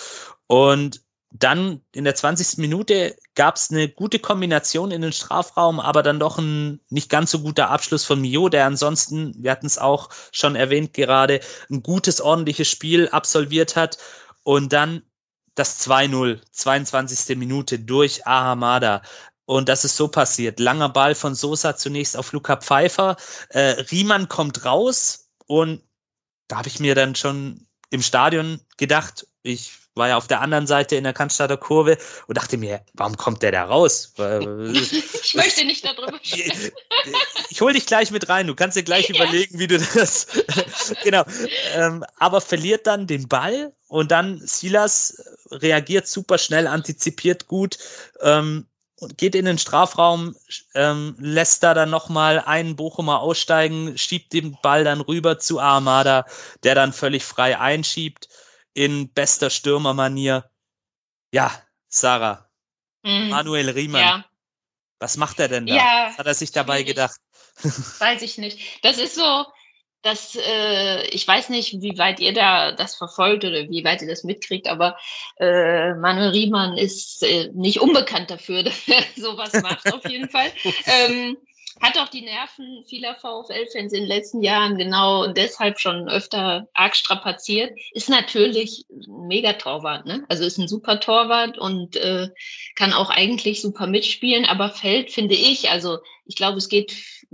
Und dann in der 20. Minute gab es eine gute Kombination in den Strafraum, aber dann doch ein nicht ganz so guter Abschluss von Mio, der ansonsten, wir hatten es auch schon erwähnt gerade, ein gutes, ordentliches Spiel absolviert hat. Und dann das 2-0, 22. Minute durch Ahamada. Und das ist so passiert. Langer Ball von Sosa zunächst auf Luca Pfeiffer. Äh, Riemann kommt raus und da habe ich mir dann schon im Stadion gedacht, ich war ja auf der anderen Seite in der Cannstatter Kurve und dachte mir, warum kommt der da raus? [laughs] ich möchte nicht darüber sprechen. Ich hol dich gleich mit rein. Du kannst dir gleich ja. überlegen, wie du das. [laughs] genau. Ähm, aber verliert dann den Ball und dann Silas reagiert super schnell, antizipiert gut. Ähm, geht in den Strafraum, ähm, lässt da dann nochmal einen Bochumer aussteigen, schiebt den Ball dann rüber zu Armada, der dann völlig frei einschiebt in bester Stürmermanier. Ja, Sarah. Mhm. Manuel Riemann. Ja. Was macht er denn da? Ja, Was hat er sich dabei gedacht? [laughs] Weiß ich nicht. Das ist so, dass äh, ich weiß nicht, wie weit ihr da das verfolgt oder wie weit ihr das mitkriegt, aber äh, Manuel Riemann ist äh, nicht unbekannt dafür, [laughs] dass er sowas macht, auf jeden Fall. [laughs] Ähm, hat auch die Nerven vieler VfL-Fans in den letzten Jahren genau deshalb schon öfter arg strapaziert. Ist natürlich ein Megatorwart, ne? Also ist ein super Torwart und äh, kann auch eigentlich super mitspielen, aber fällt, finde ich, also ich glaube, es geht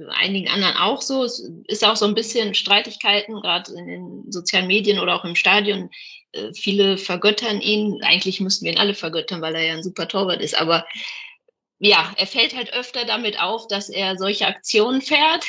einigen anderen auch so. Es ist auch so ein bisschen Streitigkeiten, gerade in den sozialen Medien oder auch im Stadion. Äh, viele vergöttern ihn. Eigentlich müssten wir ihn alle vergöttern, weil er ja ein super Torwart ist. Aber ja, er fällt halt öfter damit auf, dass er solche Aktionen fährt,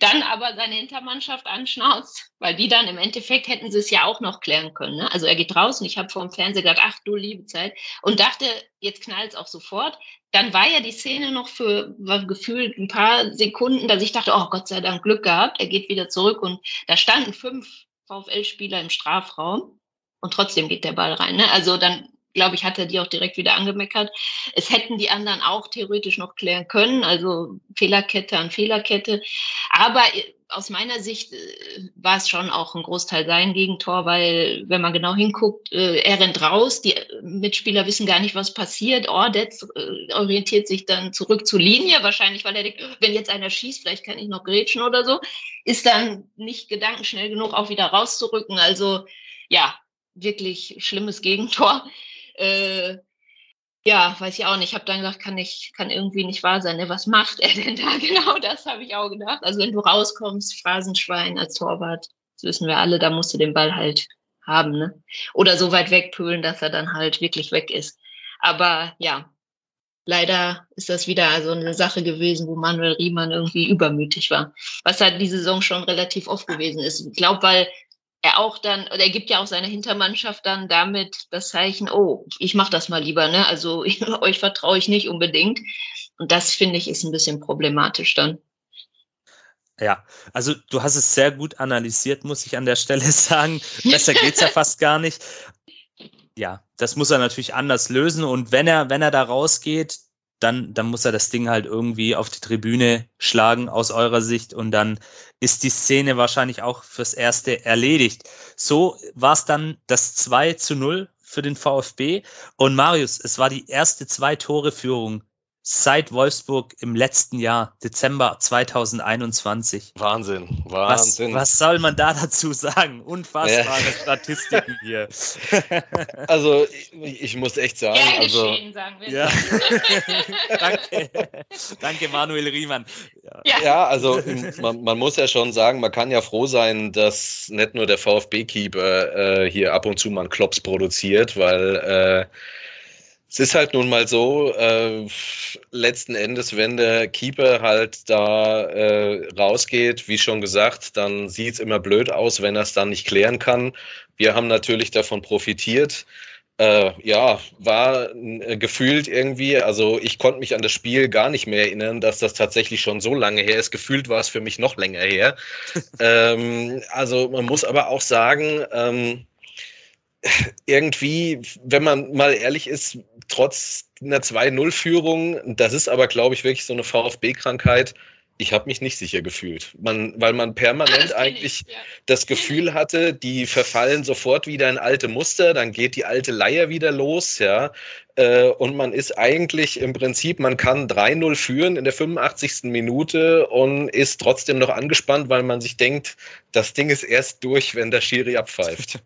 dann aber seine Hintermannschaft anschnauzt, weil die dann im Endeffekt hätten sie es ja auch noch klären können. Ne? Also er geht raus und ich habe vor dem Fernseher gedacht, ach du liebe Zeit, und dachte, jetzt knallt es auch sofort. Dann war ja die Szene noch für gefühlt ein paar Sekunden, dass ich dachte, oh Gott sei Dank Glück gehabt, er geht wieder zurück und da standen fünf VfL-Spieler im Strafraum und trotzdem geht der Ball rein. Ne? Also dann glaube ich, hat er die auch direkt wieder angemeckert. Es hätten die anderen auch theoretisch noch klären können, also Fehlerkette an Fehlerkette. Aber äh, aus meiner Sicht äh, war es schon auch ein Großteil sein Gegentor, weil wenn man genau hinguckt, äh, er rennt raus, die Mitspieler wissen gar nicht, was passiert. Ordetz orientiert sich dann zurück zur Linie, wahrscheinlich, weil er denkt, wenn jetzt einer schießt, vielleicht kann ich noch grätschen oder so, ist dann nicht gedankenschnell genug, auch wieder rauszurücken. Also ja, wirklich schlimmes Gegentor äh, ja, weiß ich auch nicht. Ich habe dann gedacht, kann ich, kann irgendwie nicht wahr sein. Ne? Was macht er denn da? [laughs] Genau das habe ich auch gedacht. Also wenn du rauskommst, Phrasenschwein als Torwart, das wissen wir alle, da musst du den Ball halt haben, ne? Oder so weit wegpölen, dass er dann halt wirklich weg ist. Aber ja, leider ist das wieder so eine Sache gewesen, wo Manuel Riemann irgendwie übermütig war. Was halt diese Saison schon relativ oft gewesen ist. Ich glaube, weil er auch dann, oder er gibt ja auch seiner Hintermannschaft dann damit das Zeichen, oh, ich mache das mal lieber, ne? Also [laughs] euch vertraue ich nicht unbedingt. Und das finde ich ist ein bisschen problematisch dann. Ja, also du hast es sehr gut analysiert, muss ich an der Stelle [laughs] sagen. Besser geht's ja fast gar nicht. Ja, das muss er natürlich anders lösen. Und wenn er, wenn er da rausgeht, dann, dann muss er das Ding halt irgendwie auf die Tribüne schlagen aus eurer Sicht und dann ist die Szene wahrscheinlich auch fürs Erste erledigt. So war es dann das 2 zu 0 für den VfB und Marius, es war die erste Zwei-Tore-Führung seit Wolfsburg im letzten Jahr, Dezember 2021. Wahnsinn, Wahnsinn. Was, was soll man da dazu sagen? Unfassbare ja. [laughs] Statistiken hier. [laughs] Also, ich, ich muss echt sagen, Gern also. sagen wir. Ja. [laughs] Danke. Danke, Manuel Riemann. Ja, ja also man, man, muss ja schon sagen, man kann ja froh sein, dass nicht nur der VfB-Keeper äh, hier ab und zu mal einen Klops produziert, weil äh, es ist halt nun mal so, äh, letzten Endes, wenn der Keeper halt da äh, rausgeht, wie schon gesagt, dann sieht es immer blöd aus, wenn er es dann nicht klären kann. Wir haben natürlich davon profitiert. Äh, ja, war äh, gefühlt irgendwie, also ich konnte mich an das Spiel gar nicht mehr erinnern, dass das tatsächlich schon so lange her ist. Gefühlt war es für mich noch länger her. [laughs] ähm, also man muss aber auch sagen, ähm, irgendwie, wenn man mal ehrlich ist, trotz einer 2-0-Führung, das ist aber, glaube ich, wirklich so eine VfB-Krankheit, ich habe mich nicht sicher gefühlt. Man, weil man permanent ah, eigentlich ich, ja. das Gefühl hatte, die verfallen sofort wieder in alte Muster, dann geht die alte Leier wieder los, ja. Äh, und man ist eigentlich im Prinzip, man kann 3-0 führen in der 85. Minute und ist trotzdem noch angespannt, weil man sich denkt, das Ding ist erst durch, wenn der Schiri abpfeift.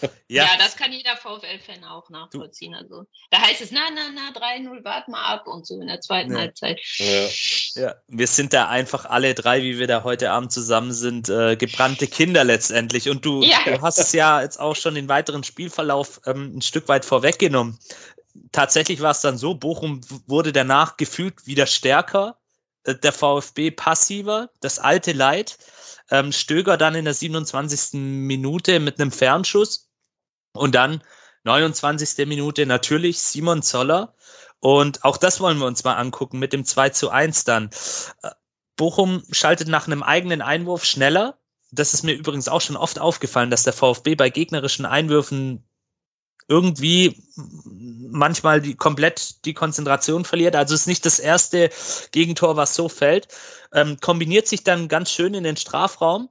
[laughs] ja. ja. das kann jeder VfL-Fan auch nachvollziehen. Also, da heißt es, na, na, na, 3-0, wart mal ab und so in der zweiten ja. Halbzeit. Ja. ja. wir sind da einfach alle drei, wie wir da heute Abend zusammen sind, äh, gebrannte Kinder letztendlich. Und du, ja. du hast es ja jetzt auch schon den weiteren Spielverlauf ähm, ein Stück weit vorweggenommen. Tatsächlich war es dann so, Bochum wurde danach gefühlt wieder stärker, äh, der VfB passiver, das alte Leid. Ähm, Stöger dann in der 27. Minute mit einem Fernschuss und dann 29. Minute natürlich Simon Zoller. Und auch das wollen wir uns mal angucken mit dem 2 zu 1 dann. Äh, Bochum schaltet nach einem eigenen Einwurf schneller. Das ist mir übrigens auch schon oft aufgefallen, dass der VfB bei gegnerischen Einwürfen irgendwie manchmal die, komplett die Konzentration verliert. Also es ist nicht das erste Gegentor, was so fällt. Ähm, kombiniert sich dann ganz schön in den Strafraum.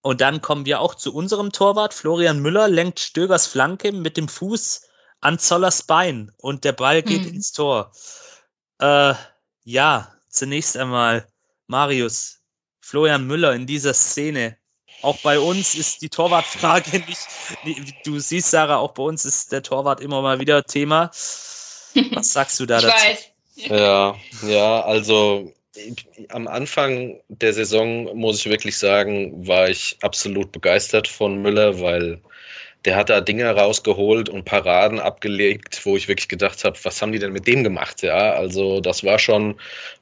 Und dann kommen wir auch zu unserem Torwart. Florian Müller lenkt Stögers Flanke mit dem Fuß an Zollers Bein und der Ball geht mhm. ins Tor. Äh, ja, zunächst einmal Marius, Florian Müller in dieser Szene. Auch bei uns ist die Torwartfrage [laughs] nicht, du siehst, Sarah, auch bei uns ist der Torwart immer mal wieder Thema. Was sagst du da ich dazu? Weiß. Ja, ja, also am Anfang der Saison, muss ich wirklich sagen, war ich absolut begeistert von Müller, weil der hat da Dinge rausgeholt und Paraden abgelegt, wo ich wirklich gedacht habe, was haben die denn mit dem gemacht? Ja, also das war schon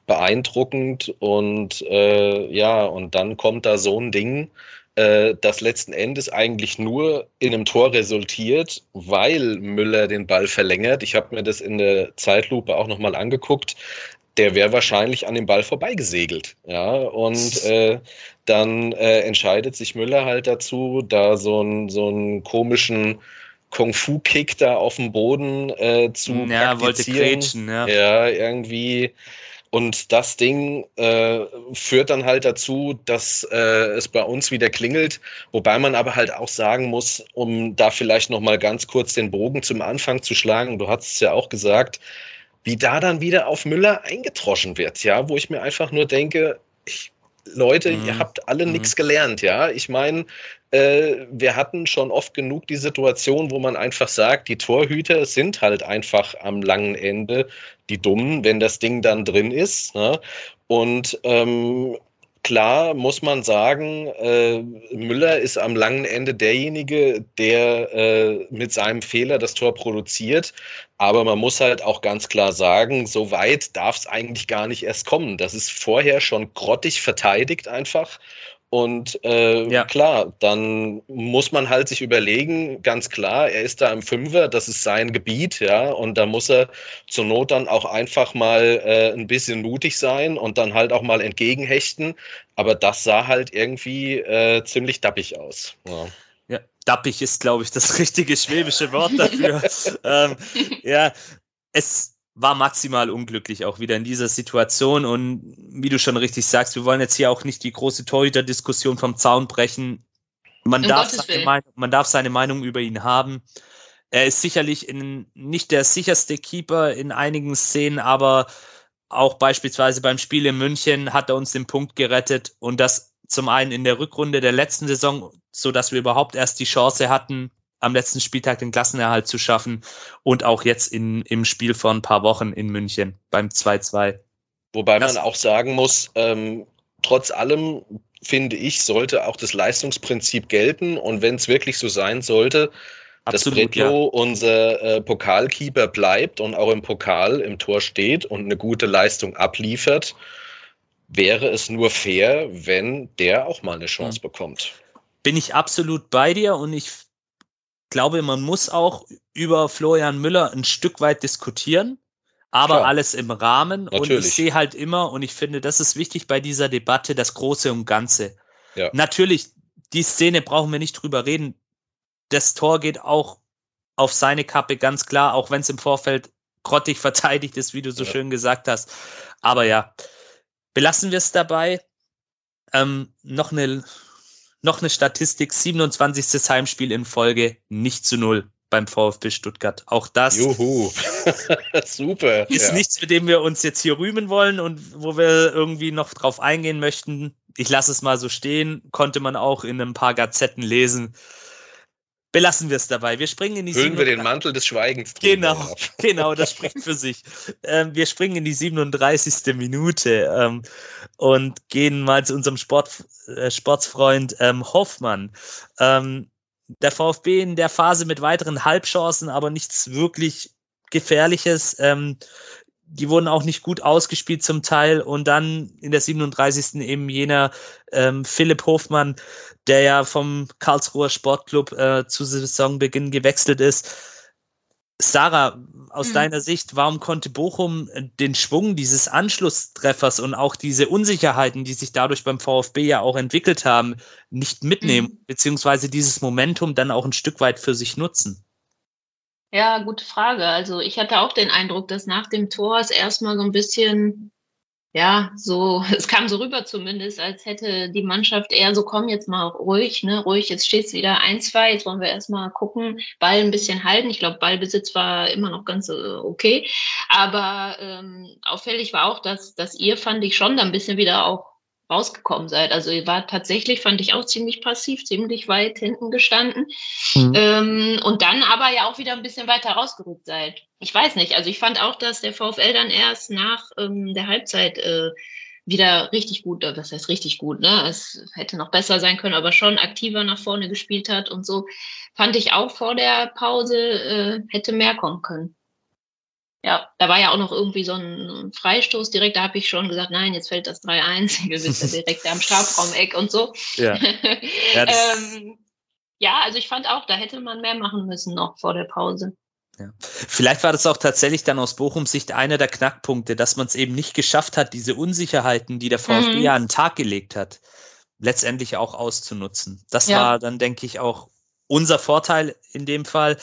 beeindruckend und äh, ja, und dann kommt da so ein Ding, äh, das letzten Endes eigentlich nur in einem Tor resultiert, weil Müller den Ball verlängert. Ich habe mir das in der Zeitlupe auch nochmal angeguckt der wäre wahrscheinlich an dem Ball vorbeigesegelt. Ja, und äh, dann äh, entscheidet sich Müller halt dazu, da so einen so einen komischen Kung-Fu-Kick da auf dem Boden äh, zu ja, praktizieren. wollte grätschen, ja. Ja, irgendwie. Und das Ding äh, führt dann halt dazu, dass äh, es bei uns wieder klingelt, wobei man aber halt auch sagen muss, um da vielleicht noch mal ganz kurz den Bogen zum Anfang zu schlagen, du hast es ja auch gesagt, wie da dann wieder auf Müller eingetroschen wird, ja, wo ich mir einfach nur denke, ich, Leute, mhm. ihr habt alle mhm. nichts gelernt, ja. Ich meine, wir hatten schon oft genug die Situation, wo man einfach sagt, die Torhüter sind halt einfach am langen Ende die Dummen, wenn das Ding dann drin ist. Ne? Und ähm, klar muss man sagen, äh, Müller ist am langen Ende derjenige, der äh, mit seinem Fehler das Tor produziert. Aber man muss halt auch ganz klar sagen, so weit darf es eigentlich gar nicht erst kommen. Das ist vorher schon grottig verteidigt einfach. Und äh, ja. klar, dann muss man halt sich überlegen, ganz klar, er ist da im Fünfer, das ist sein Gebiet, ja, und da muss er zur Not dann auch einfach mal äh, ein bisschen mutig sein und dann halt auch mal entgegenhechten. Aber das sah halt irgendwie äh, ziemlich dappig aus. Ja. ja dappig ist, glaube ich, das [laughs] richtige schwäbische Wort dafür. [laughs] ähm, ja, es war maximal unglücklich auch wieder in dieser Situation. Und wie du schon richtig sagst, wir wollen jetzt hier auch nicht die große Torhüter-Diskussion vom Zaun brechen. Man darf, seine Meinung, man darf seine Meinung über ihn haben. Er ist sicherlich in, nicht der sicherste Keeper in einigen Szenen, aber auch beispielsweise beim Spiel in München hat er uns den Punkt gerettet und das zum einen in der Rückrunde der letzten Saison, so dass wir überhaupt erst die Chance hatten, am letzten Spieltag den Klassenerhalt zu schaffen und auch jetzt in, im Spiel vor ein paar Wochen in München beim 2-2. Wobei das man auch sagen muss, ähm, trotz allem finde ich, sollte auch das Leistungsprinzip gelten und wenn es wirklich so sein sollte, Absolut, dass Bretlo ja. unser äh, Pokalkeeper bleibt und auch im Pokal im Tor steht und eine gute Leistung abliefert, wäre es nur fair, wenn der auch mal eine Chance mhm. bekommt. Bin ich absolut bei dir und ich glaube, man muss auch über Florian Müller ein Stück weit diskutieren, aber Klar. alles im Rahmen. Natürlich. Und ich sehe halt immer, und ich finde, das ist wichtig bei dieser Debatte, das Große und Ganze. Ja. Natürlich, die Szene brauchen wir nicht drüber reden das Tor geht auch auf seine Kappe, ganz klar, auch wenn es im Vorfeld grottig [laughs] verteidigt ist, wie du so ja. schön gesagt hast. Aber ja, belassen wir es dabei. Ähm, noch eine noch eine Statistik, 27. Heimspiel in Folge, nicht zu null beim VfB Stuttgart. Auch das Juhu. [laughs] Super. ist ja. nichts, mit dem wir uns jetzt hier rühmen wollen und wo wir irgendwie noch drauf eingehen möchten. Ich lasse es mal so stehen, konnte man auch in ein paar Gazetten lesen belassen wir es dabei. Wir springen in die Hüllen wir den Mantel des Schweigens. Genau, [laughs] genau, das spricht für sich. Ähm, wir springen in die 37. Minute ähm, und gehen mal zu unserem Sport, äh, Sportsfreund ähm, Hoffmann. Ähm, der VfB in der Phase mit weiteren Halbchancen, aber nichts wirklich Gefährliches. Die wurden auch nicht gut ausgespielt zum Teil. Und dann in der 37. eben jener ähm, Philipp Hofmann, der ja vom Karlsruher Sportclub äh, zu Saisonbeginn gewechselt ist. Sarah, aus mhm. deiner Sicht, warum konnte Bochum den Schwung dieses Anschlusstreffers und auch diese Unsicherheiten, die sich dadurch beim VfB ja auch entwickelt haben, nicht mitnehmen, mhm. beziehungsweise dieses Momentum dann auch ein Stück weit für sich nutzen? Ja, gute Frage. Also ich hatte auch den Eindruck, dass nach dem Tor es erstmal so ein bisschen, ja, so, [laughs] es kam so rüber zumindest, als hätte die Mannschaft eher so, komm jetzt mal ruhig, ne, ruhig, jetzt steht es wieder 1-2, jetzt wollen wir erstmal gucken, Ball ein bisschen halten. Ich glaube, Ballbesitz war immer noch ganz äh, okay. Aber ähm, auffällig war auch, dass, dass ihr, fand ich, schon dann ein bisschen wieder auch rausgekommen seid. Also ihr war tatsächlich, fand ich auch ziemlich passiv, ziemlich weit hinten gestanden. Mhm. Ähm, und dann aber ja auch wieder ein bisschen weiter rausgerückt seid. Ich weiß nicht, also ich fand auch, dass der VfL dann erst nach ähm, der Halbzeit äh, wieder richtig gut, äh, was heißt richtig gut, ne? Es hätte noch besser sein können, aber schon aktiver nach vorne gespielt hat und so. Fand ich auch vor der Pause äh, hätte mehr kommen können. Ja, da war ja auch noch irgendwie so ein Freistoß direkt, da habe ich schon gesagt, nein, jetzt fällt das 3-1, [laughs] wir sind ja [laughs] direkt am Strafraumeck und so. Ja. [laughs] Ja, ähm, ja, also ich fand auch, da hätte man mehr machen müssen noch vor der Pause. Ja. Vielleicht war das auch tatsächlich dann aus Bochums Sicht einer der Knackpunkte, dass man es eben nicht geschafft hat, diese Unsicherheiten, die der VfB mhm. ja an den Tag gelegt hat, letztendlich auch auszunutzen. Das ja. war dann, denke ich, auch unser Vorteil in dem Fall.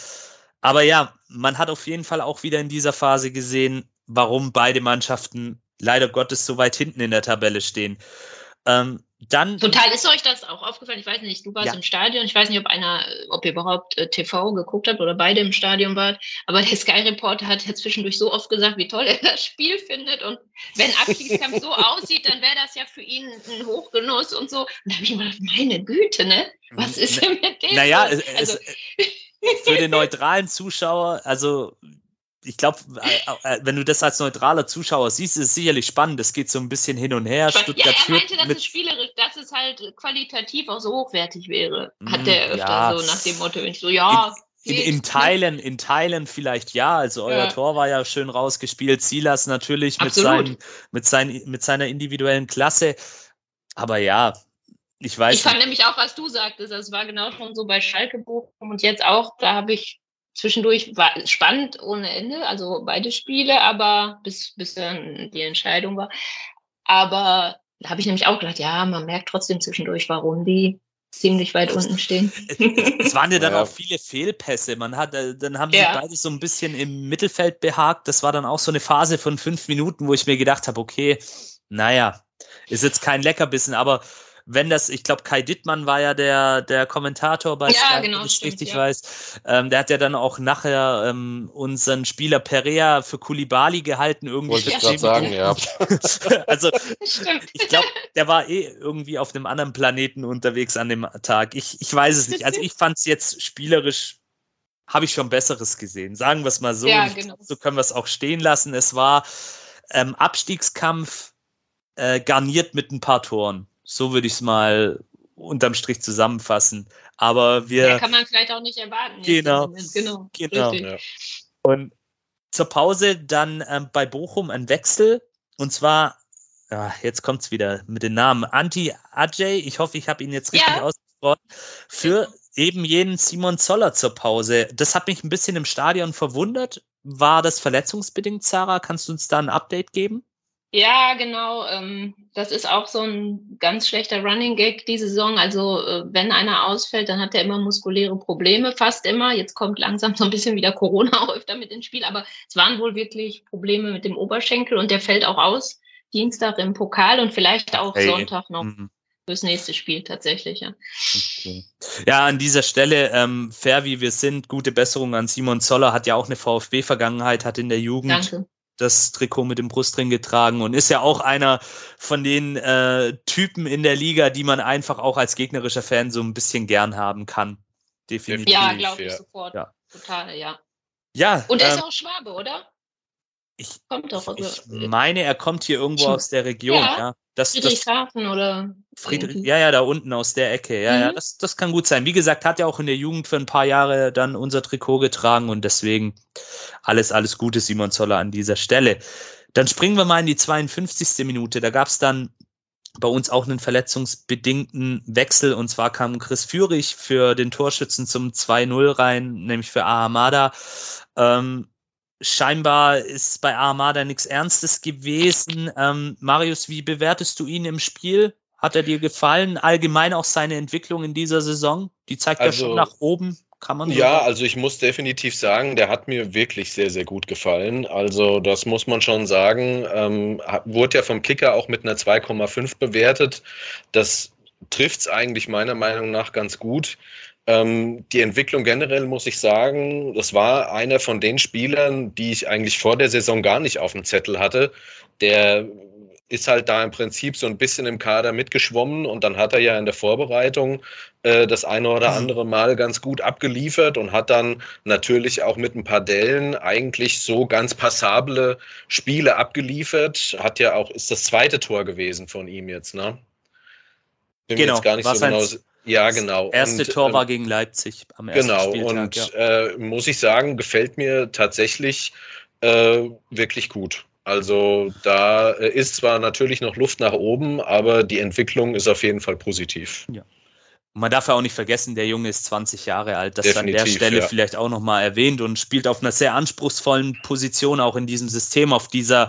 Aber ja, man hat auf jeden Fall auch wieder in dieser Phase gesehen, warum beide Mannschaften leider Gottes so weit hinten in der Tabelle stehen. Ähm, dann Total ist euch das auch aufgefallen. Ich weiß nicht, du warst ja. im Stadion. Ich weiß nicht, ob einer, ob ihr überhaupt äh, TV geguckt habt oder beide im Stadion wart. Aber der Sky Reporter hat ja zwischendurch so oft gesagt, wie toll er das Spiel findet. Und wenn Abstiegskampf so [laughs] aussieht, dann wäre das ja für ihn ein Hochgenuss und so. Und da habe ich immer gedacht, meine Güte, ne? Was ist denn mit dem? Naja, es, also, es, [laughs] für den neutralen Zuschauer, also ich glaube, äh, äh, wenn du das als neutraler Zuschauer siehst, ist es sicherlich spannend. Es geht so ein bisschen hin und her. Stuttgart ja, er meinte, dass es spielerisch, dass es halt qualitativ auch so hochwertig wäre. Hat mm, der öfter ja. so nach dem Motto, ich so, ja. In, in, in, Teilen, in Teilen vielleicht ja. Also euer ja. Tor war ja schön rausgespielt. Silas natürlich mit, seinen, mit, sein, mit seiner individuellen Klasse. Aber ja, ich weiß. Ich fand nicht. nämlich auch, was du sagtest, das war genau schon so bei Schalke Bochum und jetzt auch, da habe ich zwischendurch war spannend ohne Ende, also beide Spiele, aber bis, bis dann die Entscheidung war. Aber da habe ich nämlich auch gedacht, ja, man merkt trotzdem zwischendurch, warum die ziemlich weit unten stehen. [laughs] Es waren ja dann ja. auch viele Fehlpässe. Man hat, äh, dann haben ja. sie beide so ein bisschen im Mittelfeld behagt. Das war dann auch so eine Phase von fünf Minuten, wo ich mir gedacht habe, okay, naja, ist jetzt kein Leckerbissen, aber wenn das, ich glaube, Kai Dittmann war ja der, der Kommentator bei Ja, Sky, genau, wenn ich stimmt, richtig ja. weiß. Ähm, der hat ja dann auch nachher ähm, unseren Spieler Perea für Kulibali gehalten, irgendwie. Wollte ich gerade sagen, ja. [laughs] Also [laughs] Stimmt. ich glaube, der war eh irgendwie auf einem anderen Planeten unterwegs an dem Tag. Ich, ich weiß es nicht. Also ich fand es jetzt spielerisch, habe ich schon Besseres gesehen. Sagen wir es mal so. Ja, genau. So können wir es auch stehen lassen. Es war ähm, Abstiegskampf äh, garniert mit ein paar Toren. So würde ich es mal unterm Strich zusammenfassen. Aber wir. Ja, kann man vielleicht auch nicht erwarten. Genau. Genau. Genau. Richtig. Ja. Und zur Pause dann ähm, bei Bochum ein Wechsel. Und zwar, ah, jetzt kommt's wieder mit den Namen. Anti Ajay, ich hoffe, ich habe ihn jetzt richtig Ja. ausgesprochen, für eben jenen Simon Zoller zur Pause. Das hat mich ein bisschen im Stadion verwundert. War das verletzungsbedingt, Sarah? Kannst du uns da ein Update geben? Ja, genau. Ähm, das ist auch so ein ganz schlechter Running Gag diese Saison. Also äh, wenn einer ausfällt, dann hat er immer muskuläre Probleme, fast immer. Jetzt kommt langsam so ein bisschen wieder Corona [laughs] auch öfter mit ins Spiel, aber es waren wohl wirklich Probleme mit dem Oberschenkel und der fällt auch aus. Dienstag im Pokal und vielleicht auch Hey. Sonntag noch Mhm. fürs nächste Spiel tatsächlich. Ja. Okay. Ja, an dieser Stelle, ähm, fair wie wir sind, gute Besserung an Simon Zoller, hat ja auch eine VfB-Vergangenheit, hat in der Jugend Danke. Das Trikot mit dem Brustring getragen und ist ja auch einer von den äh, Typen in der Liga, die man einfach auch als gegnerischer Fan so ein bisschen gern haben kann. Definitiv. Ja, glaube ich ja. sofort. Ja. Total, ja. Ja, Und er ist ähm, auch Schwabe, oder? Ich, Kommt doch. ich Also, meine, er kommt hier irgendwo aus der Region. Ja, Ja, das, das, Friedrichshafen oder Friedrich, ja, ja, da unten aus der Ecke. Ja, ja, Mhm. das, das kann gut sein. Wie gesagt, hat ja auch in der Jugend für ein paar Jahre dann unser Trikot getragen und deswegen alles, alles Gute, Simon Zoller, an dieser Stelle. Dann springen wir mal in die 52. Minute. Da gab es dann bei uns auch einen verletzungsbedingten Wechsel und zwar kam Chris Führig für den Torschützen zum 2-0 rein, nämlich für Ahamada. Ähm, scheinbar ist bei Ahamada nichts Ernstes gewesen. Ähm, Marius, wie bewertest du ihn im Spiel? Hat er dir gefallen? Allgemein auch seine Entwicklung in dieser Saison? Die zeigt ja Also- schon nach oben, kann man Ja, sagen. also ich muss definitiv sagen, der hat mir wirklich sehr, sehr gut gefallen. Also das muss man schon sagen. Ähm, wurde ja vom Kicker auch mit einer 2,5 bewertet. Das trifft es eigentlich meiner Meinung nach ganz gut. Ähm, die Entwicklung generell muss ich sagen, das war einer von den Spielern, die ich eigentlich vor der Saison gar nicht auf dem Zettel hatte. Der ist halt da im Prinzip so ein bisschen im Kader mitgeschwommen und dann hat er ja in der Vorbereitung äh, das eine oder andere Mal ganz gut abgeliefert und hat dann natürlich auch mit ein paar Dellen eigentlich so ganz passable Spiele abgeliefert. Hat ja auch, ist das zweite Tor gewesen von ihm jetzt, ne? Bin mir Genau, jetzt gar nicht so sein genau. Ja, genau. Erste Und, Tor ähm, war gegen Leipzig am ersten Genau, Spieltag. und ja. äh, muss ich sagen, gefällt mir tatsächlich äh, wirklich gut. Also da äh, ist zwar natürlich noch Luft nach oben, aber die Entwicklung ist auf jeden Fall positiv. Und man darf ja auch nicht vergessen, der Junge ist 20 Jahre alt. Das an der Definitiv, Stelle ja. vielleicht auch nochmal erwähnt und spielt auf einer sehr anspruchsvollen Position, auch in diesem System, auf dieser,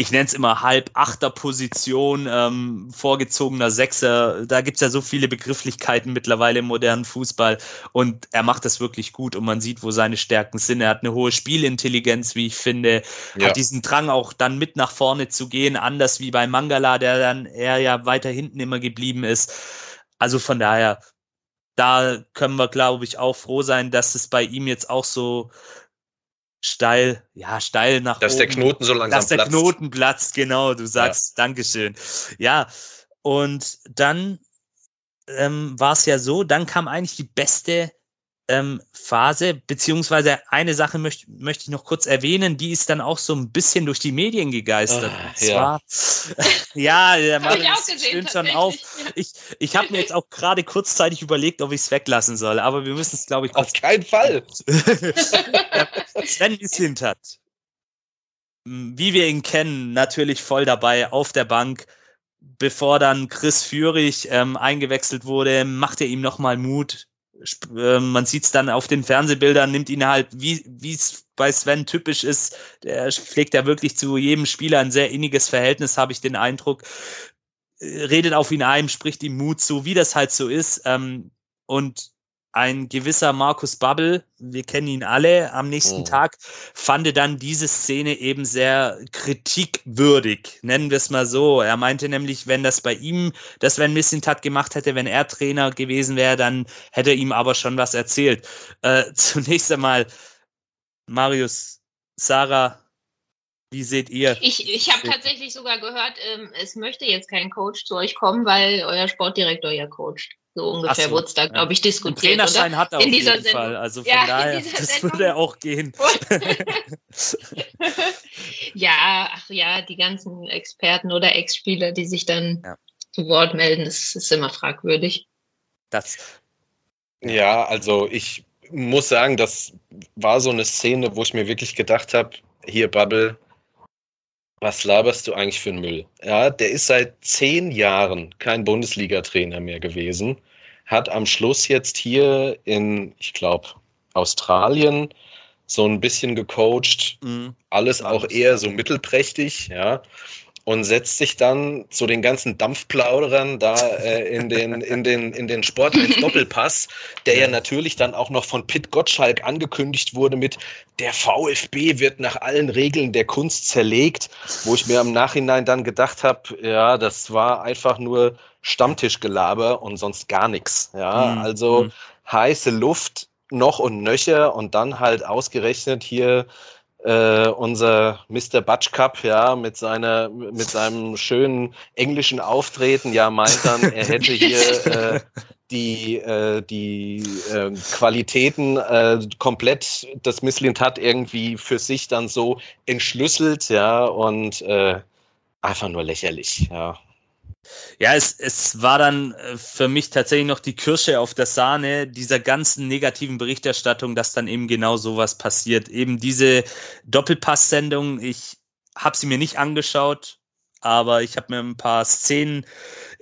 ich nenne es immer Halb-Achter-Position, ähm, vorgezogener Sechser. Da gibt's ja so viele Begrifflichkeiten mittlerweile im modernen Fußball und er macht das wirklich gut und man sieht, wo seine Stärken sind. Er hat eine hohe Spielintelligenz, wie ich finde, Ja. hat diesen Drang auch dann mit nach vorne zu gehen, anders wie bei Mangala, der dann eher ja weiter hinten immer geblieben ist. Also von daher, da können wir, glaube ich, auch froh sein, dass es bei ihm jetzt auch so steil, ja, steil nach Dass oben, der Knoten so langsam dass der platzt. Knoten platzt, genau, du sagst, Dankeschön. Ja, und dann ähm, war es ja so, dann kam eigentlich die beste ähm, Phase, beziehungsweise eine Sache möchte möchte ich noch kurz erwähnen, die ist dann auch so ein bisschen durch die Medien gegeistert. Und zwar, [laughs] ja, der Marvin stöhnt schon auf. Ich, ich habe mir jetzt auch gerade kurzzeitig überlegt, ob ich es weglassen soll, aber wir müssen es, glaube ich, Auf keinen Fall. [laughs] Sven Hintert, wie wir ihn kennen, natürlich voll dabei auf der Bank. Bevor dann Chris Führig ähm, eingewechselt wurde, macht er ihm nochmal Mut. Äh, man sieht es dann auf den Fernsehbildern, nimmt ihn halt, wie wie es bei Sven typisch ist, der pflegt ja wirklich zu jedem Spieler ein sehr inniges Verhältnis, habe ich den Eindruck. Äh, Redet auf ihn ein, spricht ihm Mut zu, wie das halt so ist. Ähm, und ein gewisser Markus Babbel, wir kennen ihn alle, am nächsten Mhm. Tag fand dann diese Szene eben sehr kritikwürdig, nennen wir es mal so. Er meinte nämlich, wenn das bei ihm, das Sven Mislintat gemacht hätte, wenn er Trainer gewesen wäre, dann hätte er ihm aber schon was erzählt. Äh, [laughs] zunächst einmal, Marius, Sarah, wie seht ihr? Ich, ich habe tatsächlich sogar gehört, ähm, es möchte jetzt kein Coach zu euch kommen, weil euer Sportdirektor ja coacht. So ungefähr so, wurde es da, ja. glaube ich, diskutiert. Trainerschein oder? hat er In auf dieser jeden Sendung. Fall, also von Ja, daher, das Sendung. würde auch gehen. [laughs] ja, ach ja, die ganzen Experten oder Ex-Spieler, die sich dann Ja. zu Wort melden, das ist immer fragwürdig. Das, Ja, also ich muss sagen, das war so eine Szene, wo ich mir wirklich gedacht habe, hier Bubble, was laberst du eigentlich für einen Müll? Ja, der ist seit zehn Jahren kein Bundesliga-Trainer mehr gewesen, hat am Schluss jetzt hier in, ich glaube, Australien so ein bisschen gecoacht, mh, alles auch eher so mittelprächtig, ja. Und setzt sich dann zu den ganzen Dampfplauderern da äh, in den, in den, in den Sport als Doppelpass, der ja natürlich dann auch noch von Pitt Gottschalk angekündigt wurde mit der VfB wird nach allen Regeln der Kunst zerlegt, wo ich mir im Nachhinein dann gedacht habe, ja, das war einfach nur Stammtischgelaber und sonst gar nichts. Ja, Mhm. also Mhm. heiße Luft noch und nöcher und dann halt ausgerechnet hier äh, unser Mr. Butch Cup, ja, mit seiner, mit seinem schönen englischen Auftreten, ja, meint dann, er hätte hier äh, die, äh, die äh, Qualitäten äh, komplett das Misslintat irgendwie für sich dann so entschlüsselt, ja, und äh, einfach nur lächerlich, ja. Ja, es, es war dann äh, für mich tatsächlich noch die Kirsche auf der Sahne dieser ganzen negativen Berichterstattung, dass dann eben genau sowas passiert. Eben diese Doppelpass-Sendung, ich habe sie mir nicht angeschaut, aber ich habe mir ein paar Szenen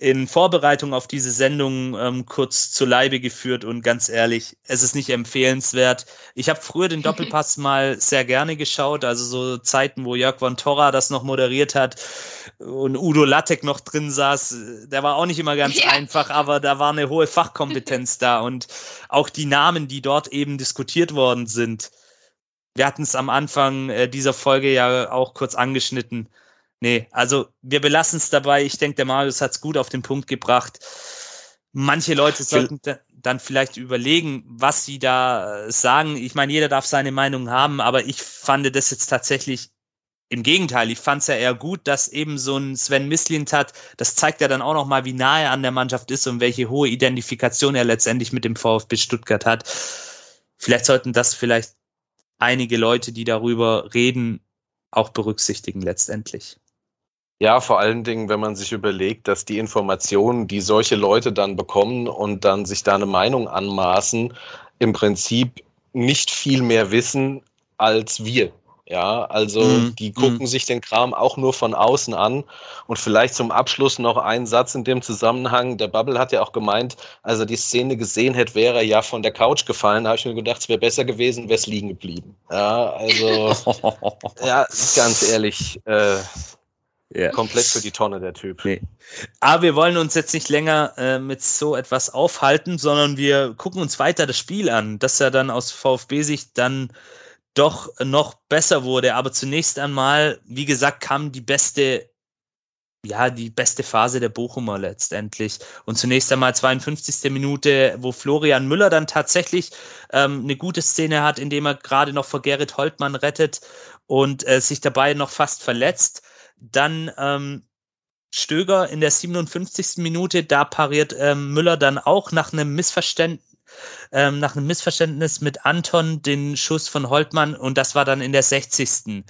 in Vorbereitung auf diese Sendung ähm, kurz zu Leibe geführt und ganz ehrlich, es ist nicht empfehlenswert. Ich habe früher den Doppelpass [laughs] mal sehr gerne geschaut, also so Zeiten, wo Jörg von Torra das noch moderiert hat und Udo Lattek noch drin saß. Der war auch nicht immer ganz Ja. einfach, aber da war eine hohe Fachkompetenz da und auch die Namen, die dort eben diskutiert worden sind. Wir hatten es am Anfang äh, dieser Folge ja auch kurz angeschnitten. Nee, also wir belassen es dabei. Ich denke, der Marius hat es gut auf den Punkt gebracht. Manche Leute sollten da- dann vielleicht überlegen, was sie da äh, sagen. Ich meine, jeder darf seine Meinung haben, aber ich fand das jetzt tatsächlich im Gegenteil. Ich fand es ja eher gut, dass eben so ein Sven Mislint hat. Das zeigt ja dann auch noch mal, wie nahe er an der Mannschaft ist und welche hohe Identifikation er letztendlich mit dem VfB Stuttgart hat. Vielleicht sollten das vielleicht einige Leute, die darüber reden, auch berücksichtigen letztendlich. Ja, vor allen Dingen, wenn man sich überlegt, dass die Informationen, die solche Leute dann bekommen und dann sich da eine Meinung anmaßen, im Prinzip nicht viel mehr wissen als wir. Ja, also Mhm, die gucken mhm. sich den Kram auch nur von außen an. Und vielleicht zum Abschluss noch ein Satz in dem Zusammenhang. Der Bubble hat ja auch gemeint, als er die Szene gesehen hätte, wäre er ja von der Couch gefallen. Da habe ich mir gedacht, es wäre besser gewesen, wäre es liegen geblieben. Ja, also, [laughs] ja, ganz ehrlich, äh, Ja. komplett für die Tonne der Typ. Nee. Aber wir wollen uns jetzt nicht länger äh, mit so etwas aufhalten, sondern wir gucken uns weiter das Spiel an, das ja dann aus VfB-Sicht dann doch noch besser wurde. Aber zunächst einmal, wie gesagt, kam die beste, ja, die beste Phase der Bochumer letztendlich. Und zunächst einmal 52. Minute, wo Florian Müller dann tatsächlich ähm, eine gute Szene hat, indem er gerade noch vor Gerrit Holtmann rettet und äh, sich dabei noch fast verletzt. Dann ähm, Stöger in der 57. Minute, da pariert ähm, Müller dann auch nach einem Missverständnis. Ähm, nach einem Missverständnis mit Anton den Schuss von Holtmann und das war dann in der 60.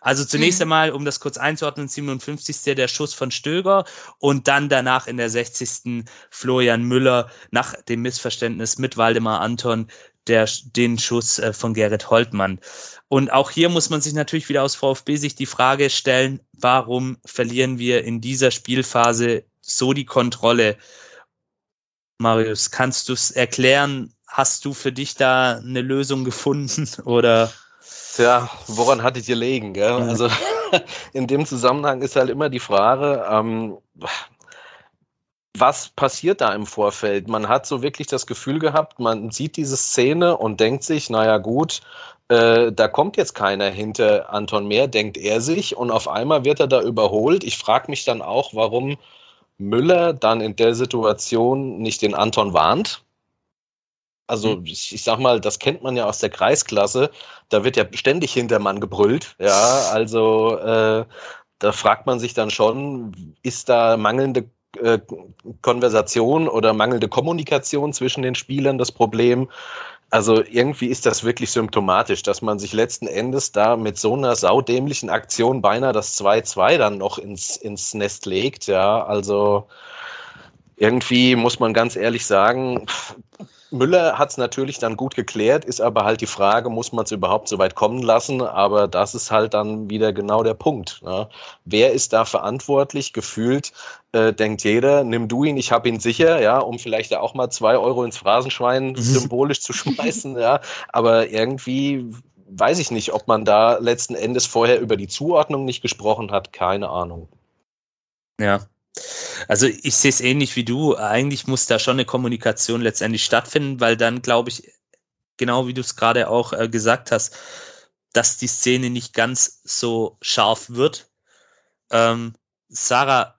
Also zunächst Mhm. einmal, um das kurz einzuordnen, 57. der Schuss von Stöger und dann danach in der 60. Florian Müller nach dem Missverständnis mit Waldemar Anton der, den Schuss äh, von Gerrit Holtmann. Und auch hier muss man sich natürlich wieder aus VfB-Sicht die Frage stellen, warum verlieren wir in dieser Spielphase so die Kontrolle? Marius, kannst du es erklären? Hast du für dich da eine Lösung gefunden [laughs] oder? Tja, woran hattet ihr legen? Gell? Also [laughs] in dem Zusammenhang ist halt immer die Frage, ähm, was passiert da im Vorfeld? Man hat so wirklich das Gefühl gehabt, man sieht diese Szene und denkt sich, naja gut, äh, da kommt jetzt keiner hinter Anton mehr, denkt er sich, und auf einmal wird er da überholt. Ich frage mich dann auch, warum Müller dann in der Situation nicht den Anton warnt. Also mhm. ich, ich sag mal, das kennt man ja aus der Kreisklasse. Da wird ja ständig Hintermann gebrüllt. Ja, also äh, da fragt man sich dann schon, ist da mangelnde äh, Konversation oder mangelnde Kommunikation zwischen den Spielern das Problem? Also irgendwie ist das wirklich symptomatisch, dass man sich letzten Endes da mit so einer saudämlichen Aktion beinahe das 2-2 dann noch ins, ins Nest legt. Ja, also irgendwie muss man ganz ehrlich sagen, Müller hat es natürlich dann gut geklärt, ist aber halt die Frage, muss man es überhaupt so weit kommen lassen? Aber das ist halt dann wieder genau der Punkt. Ne? Wer ist da verantwortlich? Gefühlt äh, denkt jeder, nimm du ihn, ich habe ihn sicher, ja, um vielleicht auch mal zwei Euro ins Phrasenschwein mhm. symbolisch zu [laughs] schmeißen, ja. Aber irgendwie weiß ich nicht, ob man da letzten Endes vorher über die Zuordnung nicht gesprochen hat, keine Ahnung. Ja, also ich sehe es ähnlich wie du. Eigentlich muss da schon eine Kommunikation letztendlich stattfinden, weil dann glaube ich, genau wie du es gerade auch äh, gesagt hast, dass die Szene nicht ganz so scharf wird. Ähm, Sarah,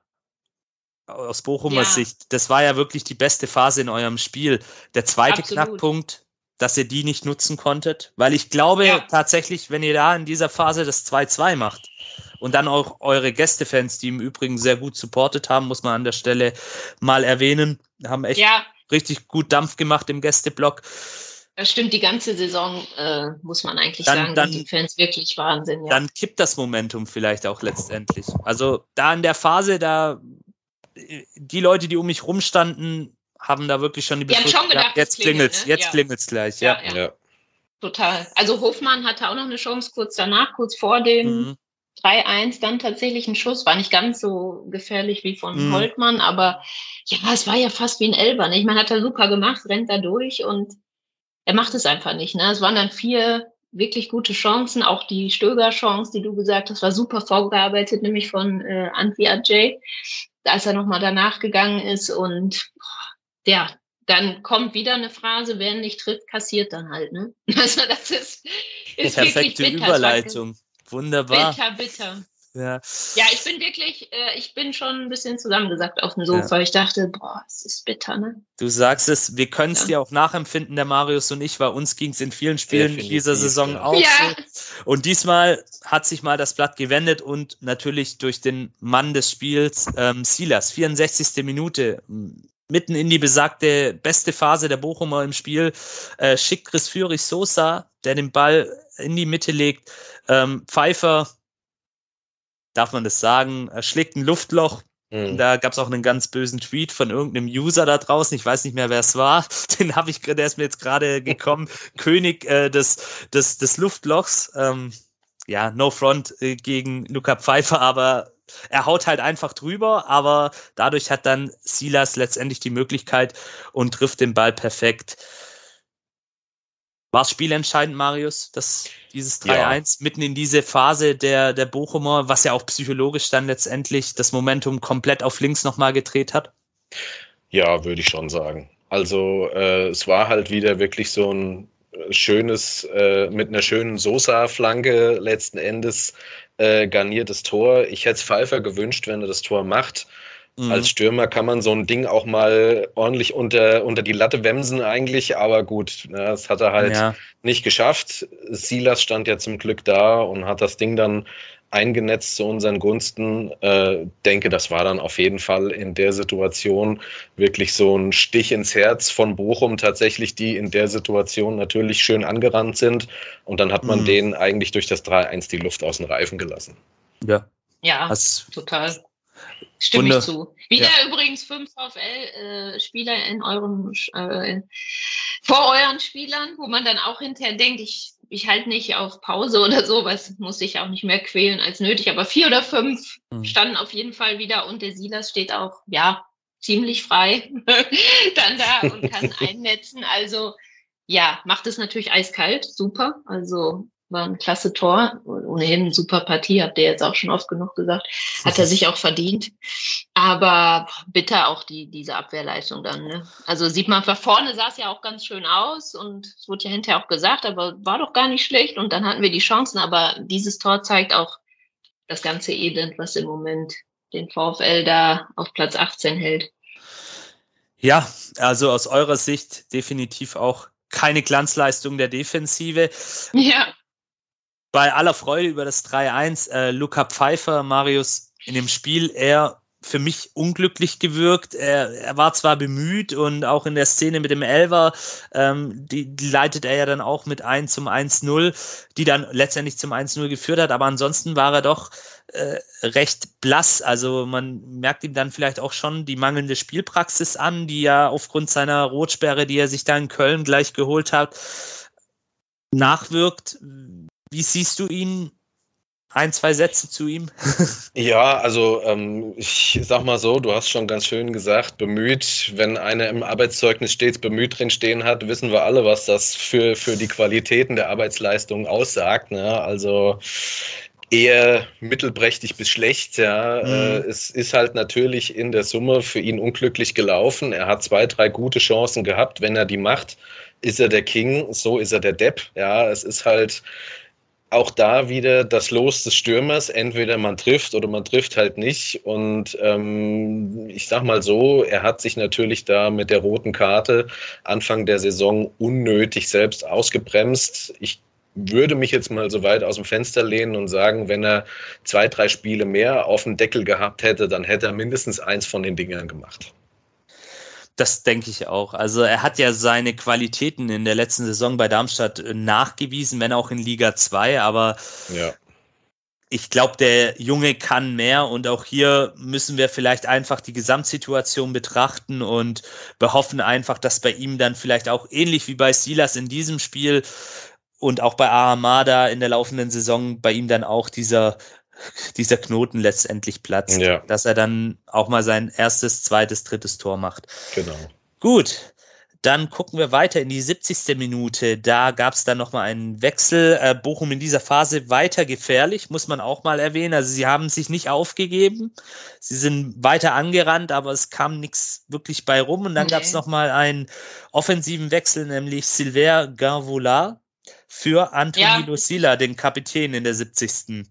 aus Bochumer ja. Sicht, das war ja wirklich die beste Phase in eurem Spiel. Der zweite Absolut. Knackpunkt, dass ihr die nicht nutzen konntet, weil ich glaube ja. tatsächlich, wenn ihr da in dieser Phase das 2-2 macht, und dann auch eure Gästefans, die im Übrigen sehr gut supportet haben, muss man an der Stelle mal erwähnen. Haben echt ja. richtig gut Dampf gemacht im Gästeblock. Das stimmt, die ganze Saison äh, muss man eigentlich dann, sagen, dann, die Fans wirklich Wahnsinn. Ja. Dann kippt das Momentum vielleicht auch letztendlich. Also da in der Phase, da die Leute, die um mich rumstanden, haben da wirklich schon die, die Befürchtung, schon gedacht, jetzt klingelt's, ne? jetzt ja. klingelt's gleich, ja. Ja, ja. Total. Also Hofmann hatte auch noch eine Chance kurz danach, kurz vor dem mhm. 3-1 dann tatsächlich ein Schuss. War nicht ganz so gefährlich wie von mhm. Holtmann, aber ja, es war ja fast wie ein Elber. Ne? Ich meine, hat er super gemacht, rennt da durch und er macht es einfach nicht. Ne? Es waren dann vier wirklich gute Chancen, auch die Stöger-Chance, die du gesagt hast, war super vorgearbeitet, nämlich von äh, Antwi Ajay, als er nochmal danach gegangen ist und ja, dann kommt wieder eine Phrase, wer nicht trifft, kassiert dann halt. Ne? [laughs] Also das ist, ist Perfekte Überleitung. Wunderbar. Bitter, bitter. Ja. ja, ich bin wirklich, äh, ich bin schon ein bisschen zusammengesackt auf dem Sofa. Ja. Ich dachte, boah, es ist bitter, ne? Du sagst es, wir können es ja. dir auch nachempfinden, der Marius und ich, weil uns ging es in vielen Spielen Definitiv, dieser Saison ja. auch ja. so. Und diesmal hat sich mal das Blatt gewendet und natürlich durch den Mann des Spiels, ähm, Silas, 64. Minute, mitten in die besagte beste Phase der Bochumer im Spiel, äh, schickt Chris Führig Sosa, der den Ball in die Mitte legt. Ähm, Pfeiffer, darf man das sagen, schlägt ein Luftloch. Mhm. Da gab es auch einen ganz bösen Tweet von irgendeinem User da draußen. Ich weiß nicht mehr, wer es war. [laughs] Den habe ich, der ist mir jetzt gerade gekommen. König äh, des, des, des Luftlochs. Ähm, ja, no front äh, gegen Luca Pfeiffer, aber er haut halt einfach drüber, aber dadurch hat dann Silas letztendlich die Möglichkeit und trifft den Ball perfekt. War es spielentscheidend, Marius, dass dieses 3-1 ja. mitten in diese Phase der, der Bochumer, was ja auch psychologisch dann letztendlich das Momentum komplett auf links nochmal gedreht hat? Ja, würde ich schon sagen. Also äh, es war halt wieder wirklich so ein schönes, äh, mit einer schönen Sosa-Flanke letzten Endes äh, garniertes Tor. Ich hätte es Pfeiffer gewünscht, wenn er das Tor macht. Mhm. Als Stürmer kann man so ein Ding auch mal ordentlich unter, unter die Latte wemsen eigentlich, aber gut, ne, das hat er halt ja. nicht geschafft. Silas stand ja zum Glück da und hat das Ding dann eingenetzt zu unseren Gunsten. Äh, denke, das war dann auf jeden Fall in der Situation wirklich so ein Stich ins Herz von Bochum tatsächlich, die in der Situation natürlich schön angerannt sind. Und dann hat man mhm. denen eigentlich durch das 3-1 die Luft aus den Reifen gelassen. Ja. Ja, das total. Stimme Wunder. ich zu. Wieder ja. übrigens fünf VfL-Spieler äh, in euren, äh, vor euren Spielern, wo man dann auch hinterher denkt, ich ich halte nicht auf Pause oder so, was muss ich auch nicht mehr quälen als nötig. Aber vier oder fünf mhm. standen auf jeden Fall wieder und der Silas steht auch, ja, ziemlich frei [laughs] dann da und kann [laughs] einnetzen. Also ja, macht es natürlich eiskalt, super. Also war ein klasse Tor. Ohnehin eine super Partie, habt ihr jetzt auch schon oft genug gesagt. Hat er sich auch verdient. Aber bitter auch die, diese Abwehrleistung dann. Ne? Also sieht man, vorne sah es ja auch ganz schön aus und es wurde ja hinterher auch gesagt, aber war doch gar nicht schlecht und dann hatten wir die Chancen. Aber dieses Tor zeigt auch das ganze Elend, was im Moment den VfL da auf Platz 18 hält. Ja, also aus eurer Sicht definitiv auch keine Glanzleistung der Defensive. Ja. Bei aller Freude über das 3-1, äh, Luca Pfeiffer, Marius, in dem Spiel eher für mich unglücklich gewirkt. Er, er war zwar bemüht und auch in der Szene mit dem Elver, ähm, die, die leitet er ja dann auch mit ein zum 1-0, die dann letztendlich zum 1-0 geführt hat, aber ansonsten war er doch äh, recht blass. Also man merkt ihm dann vielleicht auch schon die mangelnde Spielpraxis an, die ja aufgrund seiner Rotsperre, die er sich da in Köln gleich geholt hat, nachwirkt. Wie siehst du ihn ein, zwei Sätze zu ihm? [laughs] ja, also ähm, ich sag mal so, du hast schon ganz schön gesagt, bemüht, wenn einer im Arbeitszeugnis stets bemüht drin stehen hat, wissen wir alle, was das für, für die Qualitäten der Arbeitsleistung aussagt. Ne? Also eher mittelprächtig bis schlecht. Ja, mhm. äh, es ist halt natürlich in der Summe für ihn unglücklich gelaufen. Er hat zwei, drei gute Chancen gehabt. Wenn er die macht, ist er der King. So ist er der Depp. Ja, es ist halt auch da wieder das Los des Stürmers. Entweder man trifft oder man trifft halt nicht. Und ähm, ich sag mal so, er hat sich natürlich da mit der roten Karte Anfang der Saison unnötig selbst ausgebremst. Ich würde mich jetzt mal so weit aus dem Fenster lehnen und sagen, wenn er zwei, drei Spiele mehr auf dem Deckel gehabt hätte, dann hätte er mindestens eins von den Dingern gemacht. Das denke ich auch. Also er hat ja seine Qualitäten in der letzten Saison bei Darmstadt äh, nachgewiesen, wenn auch in Liga 2, aber ja. ich glaube, der Junge kann mehr und auch hier müssen wir vielleicht einfach die Gesamtsituation betrachten und behoffen einfach, dass bei ihm dann vielleicht auch ähnlich wie bei Silas in diesem Spiel und auch bei Ahamada in der laufenden Saison bei ihm dann auch dieser [laughs] dieser Knoten letztendlich platzt, ja. dass er dann auch mal sein erstes, zweites, drittes Tor macht. Genau. Gut, dann gucken wir weiter in die 70. Minute. Da gab es dann nochmal einen Wechsel. Äh, Bochum in dieser Phase weiter gefährlich, muss man auch mal erwähnen. Also sie haben sich nicht aufgegeben. Sie sind weiter angerannt, aber es kam nichts wirklich bei rum. Und dann okay. gab es nochmal einen offensiven Wechsel, nämlich Silver Garvola für Anthony ja. Lucilla, den Kapitän in der 70.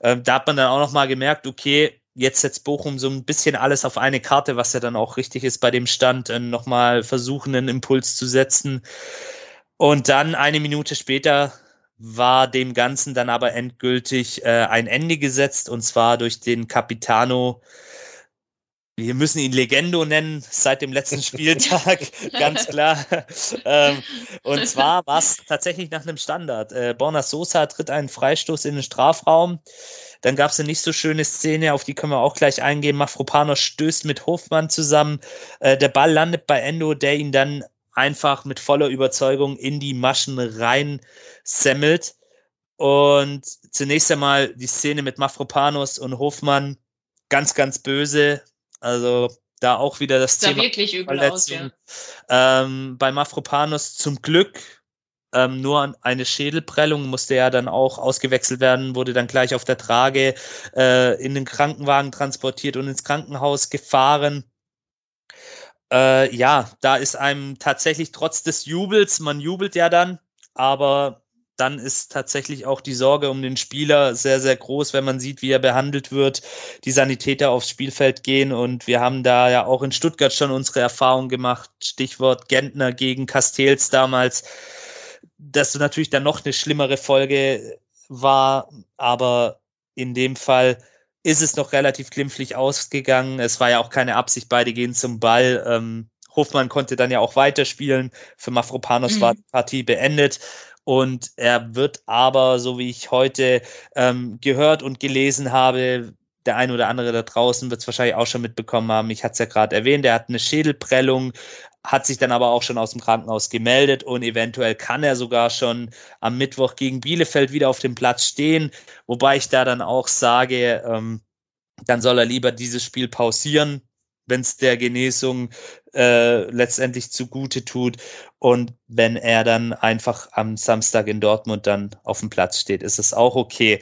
Ähm, da hat man dann auch nochmal gemerkt, okay, jetzt setzt Bochum so ein bisschen alles auf eine Karte, was ja dann auch richtig ist bei dem Stand, äh, nochmal versuchen, einen Impuls zu setzen. Und dann eine Minute später war dem Ganzen dann aber endgültig äh, ein Ende gesetzt und zwar durch den Capitano wir müssen ihn Legendo nennen seit dem letzten Spieltag, [laughs] ganz klar. ähm, und zwar [laughs] war es tatsächlich nach einem Standard. Äh, Borna Sosa tritt einen Freistoß in den Strafraum. Dann gab es eine nicht so schöne Szene, auf die können wir auch gleich eingehen. Mafropanos stößt mit Hofmann zusammen. Äh, der Ball landet bei Endo, der ihn dann einfach mit voller Überzeugung in die Maschen rein semmelt. Und zunächst einmal die Szene mit Mafropanos und Hofmann ganz, ganz böse. Also da auch wieder das, das Thema wirklich übel Verletzung. Aus, ja. ähm, bei Mafropanos zum Glück ähm, nur eine Schädelprellung musste ja dann auch ausgewechselt werden, wurde dann gleich auf der Trage äh, in den Krankenwagen transportiert und ins Krankenhaus gefahren. Äh, ja, da ist einem tatsächlich trotz des Jubels, man jubelt ja dann, aber dann ist tatsächlich auch die Sorge um den Spieler sehr, sehr groß, wenn man sieht, wie er behandelt wird, die Sanitäter aufs Spielfeld gehen. Und wir haben da ja auch in Stuttgart schon unsere Erfahrung gemacht. Stichwort Gentner gegen Castells damals. Das natürlich dann noch eine schlimmere Folge war, aber in dem Fall ist es noch relativ glimpflich ausgegangen. Es war ja auch keine Absicht, beide gehen zum Ball. Ähm, Hofmann konnte dann ja auch weiterspielen. Für Mafropanos mhm. war die Partie beendet. Und er wird aber, so wie ich heute ähm, gehört und gelesen habe, der ein oder andere da draußen wird es wahrscheinlich auch schon mitbekommen haben. Ich hatte es ja gerade erwähnt, er hat eine Schädelprellung, hat sich dann aber auch schon aus dem Krankenhaus gemeldet und eventuell kann er sogar schon am Mittwoch gegen Bielefeld wieder auf dem Platz stehen. Wobei ich da dann auch sage, ähm, dann soll er lieber dieses Spiel pausieren, wenn es der Genesung äh, letztendlich zugute tut und wenn er dann einfach am Samstag in Dortmund dann auf dem Platz steht, ist es auch okay.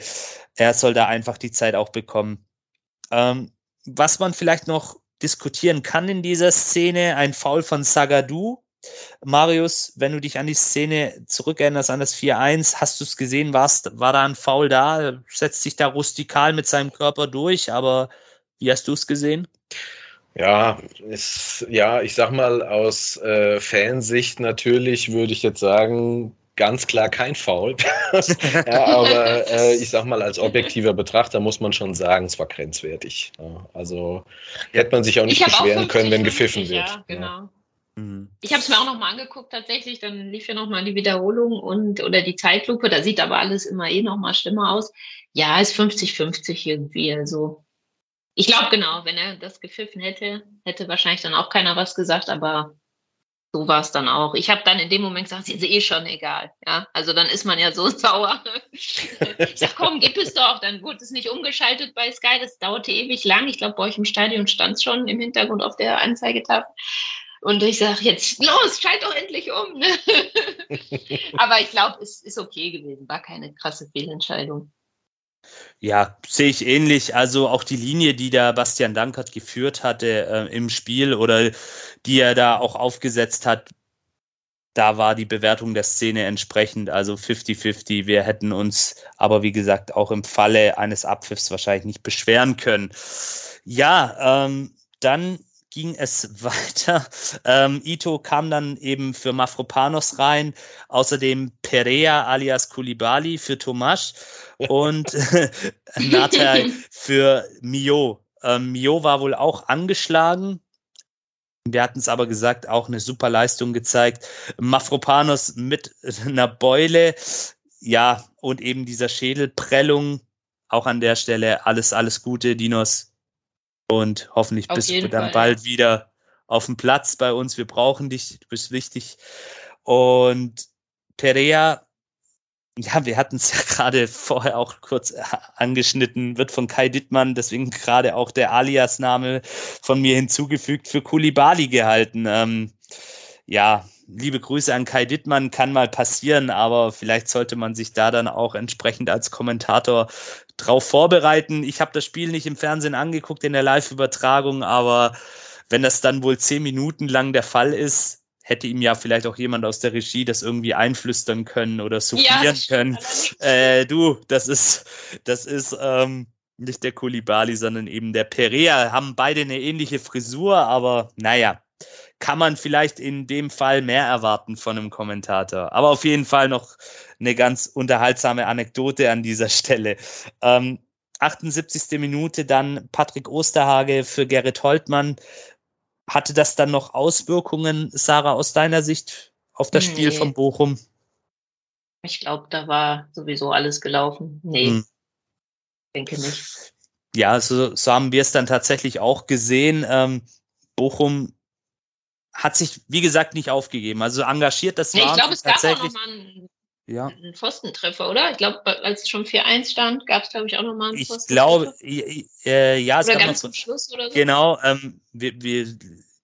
Er soll da einfach die Zeit auch bekommen. Ähm, was man vielleicht noch diskutieren kann in dieser Szene, ein Foul von Sagadu. Marius, wenn du dich an die Szene zurückerinnerst, an das 4-1, hast du es gesehen, warst, war da ein Foul da? Setzt sich da rustikal mit seinem Körper durch, aber wie hast du es gesehen? Ja, ist, ja, ich sag mal, aus äh, Fansicht natürlich würde ich jetzt sagen, ganz klar kein Foul. [laughs] ja, aber äh, ich sag mal, als objektiver Betrachter muss man schon sagen, es war grenzwertig. Ja, also hätte man sich auch nicht beschweren auch können, wenn gepfiffen 50, wird. Ja, genau. Mhm. Ich habe es mir auch nochmal angeguckt tatsächlich, dann lief ja nochmal die Wiederholung und oder die Zeitlupe, da sieht aber alles immer eh nochmal schlimmer aus. Ja, ist 50-50 irgendwie. Also ich glaube genau, wenn er das gepfiffen hätte, hätte wahrscheinlich dann auch keiner was gesagt, aber so war es dann auch. Ich habe dann in dem Moment gesagt, ist eh schon egal. Ja, also dann ist man ja so [laughs] sauer. ich sag, komm, gib es doch. Dann wurde es nicht umgeschaltet bei Sky. Das dauerte ewig lang. Ich glaube, bei euch im Stadion stand es schon im Hintergrund auf der Anzeigetafel. Und ich sage jetzt, los, schalt doch endlich um. [laughs] Aber ich glaube, es ist okay gewesen. War keine krasse Fehlentscheidung. Ja, sehe ich ähnlich. Also auch die Linie, die da Bastian Dankert geführt hatte äh, im Spiel oder die er da auch aufgesetzt hat, da war die Bewertung der Szene entsprechend, also 50-50. Wir hätten uns aber, wie gesagt, auch im Falle eines Abpfiffs wahrscheinlich nicht beschweren können. Ja, ähm, dann ging es [laughs] weiter. Ähm, Ito kam dann eben für Mafropanos rein, außerdem Perea alias Kulibali für Tomasz und [laughs] Natal für Mio. Ähm, Mio war wohl auch angeschlagen. Wir hatten es aber gesagt, auch eine super Leistung gezeigt. Mafropanos mit [laughs] einer Beule, ja, und eben dieser Schädelprellung. Auch an der Stelle alles, alles Gute, Dinos. Und hoffentlich auf bist du dann Fall, bald ja. wieder auf dem Platz bei uns. Wir brauchen dich, du bist wichtig. Und Perea, ja, wir hatten es ja [laughs] gerade vorher auch kurz angeschnitten, wird von Kai Dittmann, deswegen gerade auch der Alias-Name von mir hinzugefügt, für Kulibali gehalten. Ähm, ja, liebe Grüße an Kai Dittmann, kann mal passieren, aber vielleicht sollte man sich da dann auch entsprechend als Kommentator drauf vorbereiten. Ich habe das Spiel nicht im Fernsehen angeguckt in der Live-Übertragung, aber wenn das dann wohl zehn Minuten lang der Fall ist, hätte ihm ja vielleicht auch jemand aus der Regie das irgendwie einflüstern können oder suggerieren ja, können. Äh, du, das ist, das ist ähm, nicht der Kulibali, sondern eben der Perea. Haben beide eine ähnliche Frisur, aber naja, kann man vielleicht in dem Fall mehr erwarten von einem Kommentator. Aber auf jeden Fall noch eine ganz unterhaltsame Anekdote an dieser [laughs] Stelle. Ähm, 78. Minute dann Patrick Osterhage für Gerrit Holtmann. Hatte das dann noch Auswirkungen, Sarah, aus deiner Sicht auf das nee. Spiel von Bochum? Ich glaube, da war sowieso alles gelaufen. Nee, hm. denke nicht. Ja, so, so haben wir es dann tatsächlich auch gesehen. Ähm, Bochum hat sich, wie gesagt, nicht aufgegeben. Also engagiert das nee, Ich glaube, es gab auch noch mal einen, ja. einen Pfostentreffer, oder? Ich glaube, als es schon 4-1 stand, gab es, glaube ich, auch noch mal einen Ich glaube, äh, ja, es oder gab ganz noch so, Schluss oder so. Genau, ähm, wir, wir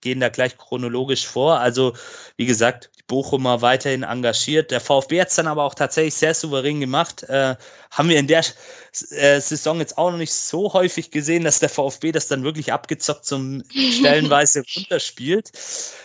gehen da gleich chronologisch vor. Also, wie gesagt, die Bochumer weiterhin engagiert. Der VfB hat es dann aber auch tatsächlich sehr souverän gemacht. Äh, haben wir in der äh, Saison jetzt auch noch nicht so häufig gesehen, dass der VfB das dann wirklich abgezockt zum [laughs] stellenweise runterspielt.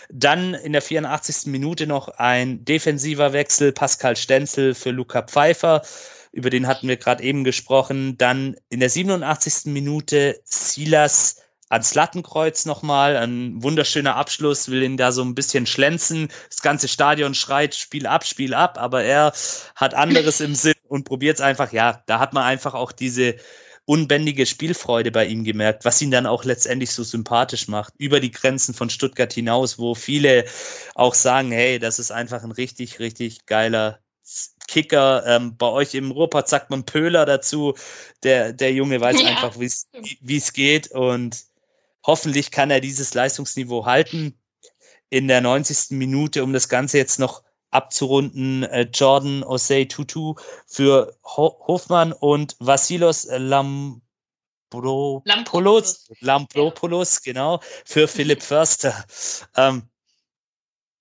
Dann in der 84. Minute noch ein defensiver Wechsel, Pascal Stenzel für Luca Pfeiffer über den hatten wir gerade eben gesprochen. Dann in der 87. Minute Silas ans Lattenkreuz nochmal. Ein wunderschöner Abschluss, will ihn da so ein bisschen schlänzen. Das ganze Stadion schreit, Spiel ab, Spiel ab, aber er hat anderes im Sinn und probiert es einfach. Ja, da hat man einfach auch diese unbändige Spielfreude bei ihm gemerkt, was ihn dann auch letztendlich so sympathisch macht, über die Grenzen von Stuttgart hinaus, wo viele auch sagen, hey, das ist einfach ein richtig, richtig geiler Kicker. Ähm, bei euch im Ruhrpott sagt man Pöhler dazu. Der, der Junge weiß ja. einfach, wie es geht und Hoffentlich kann er dieses Leistungsniveau halten. In der 90. Minute, um das Ganze jetzt noch abzurunden, äh, Jordan Osei Tutu für Ho Hofmann und Vasilos Lam Lampropoulos, Lampropoulos, genau, für Philipp [laughs] Förster. Ähm,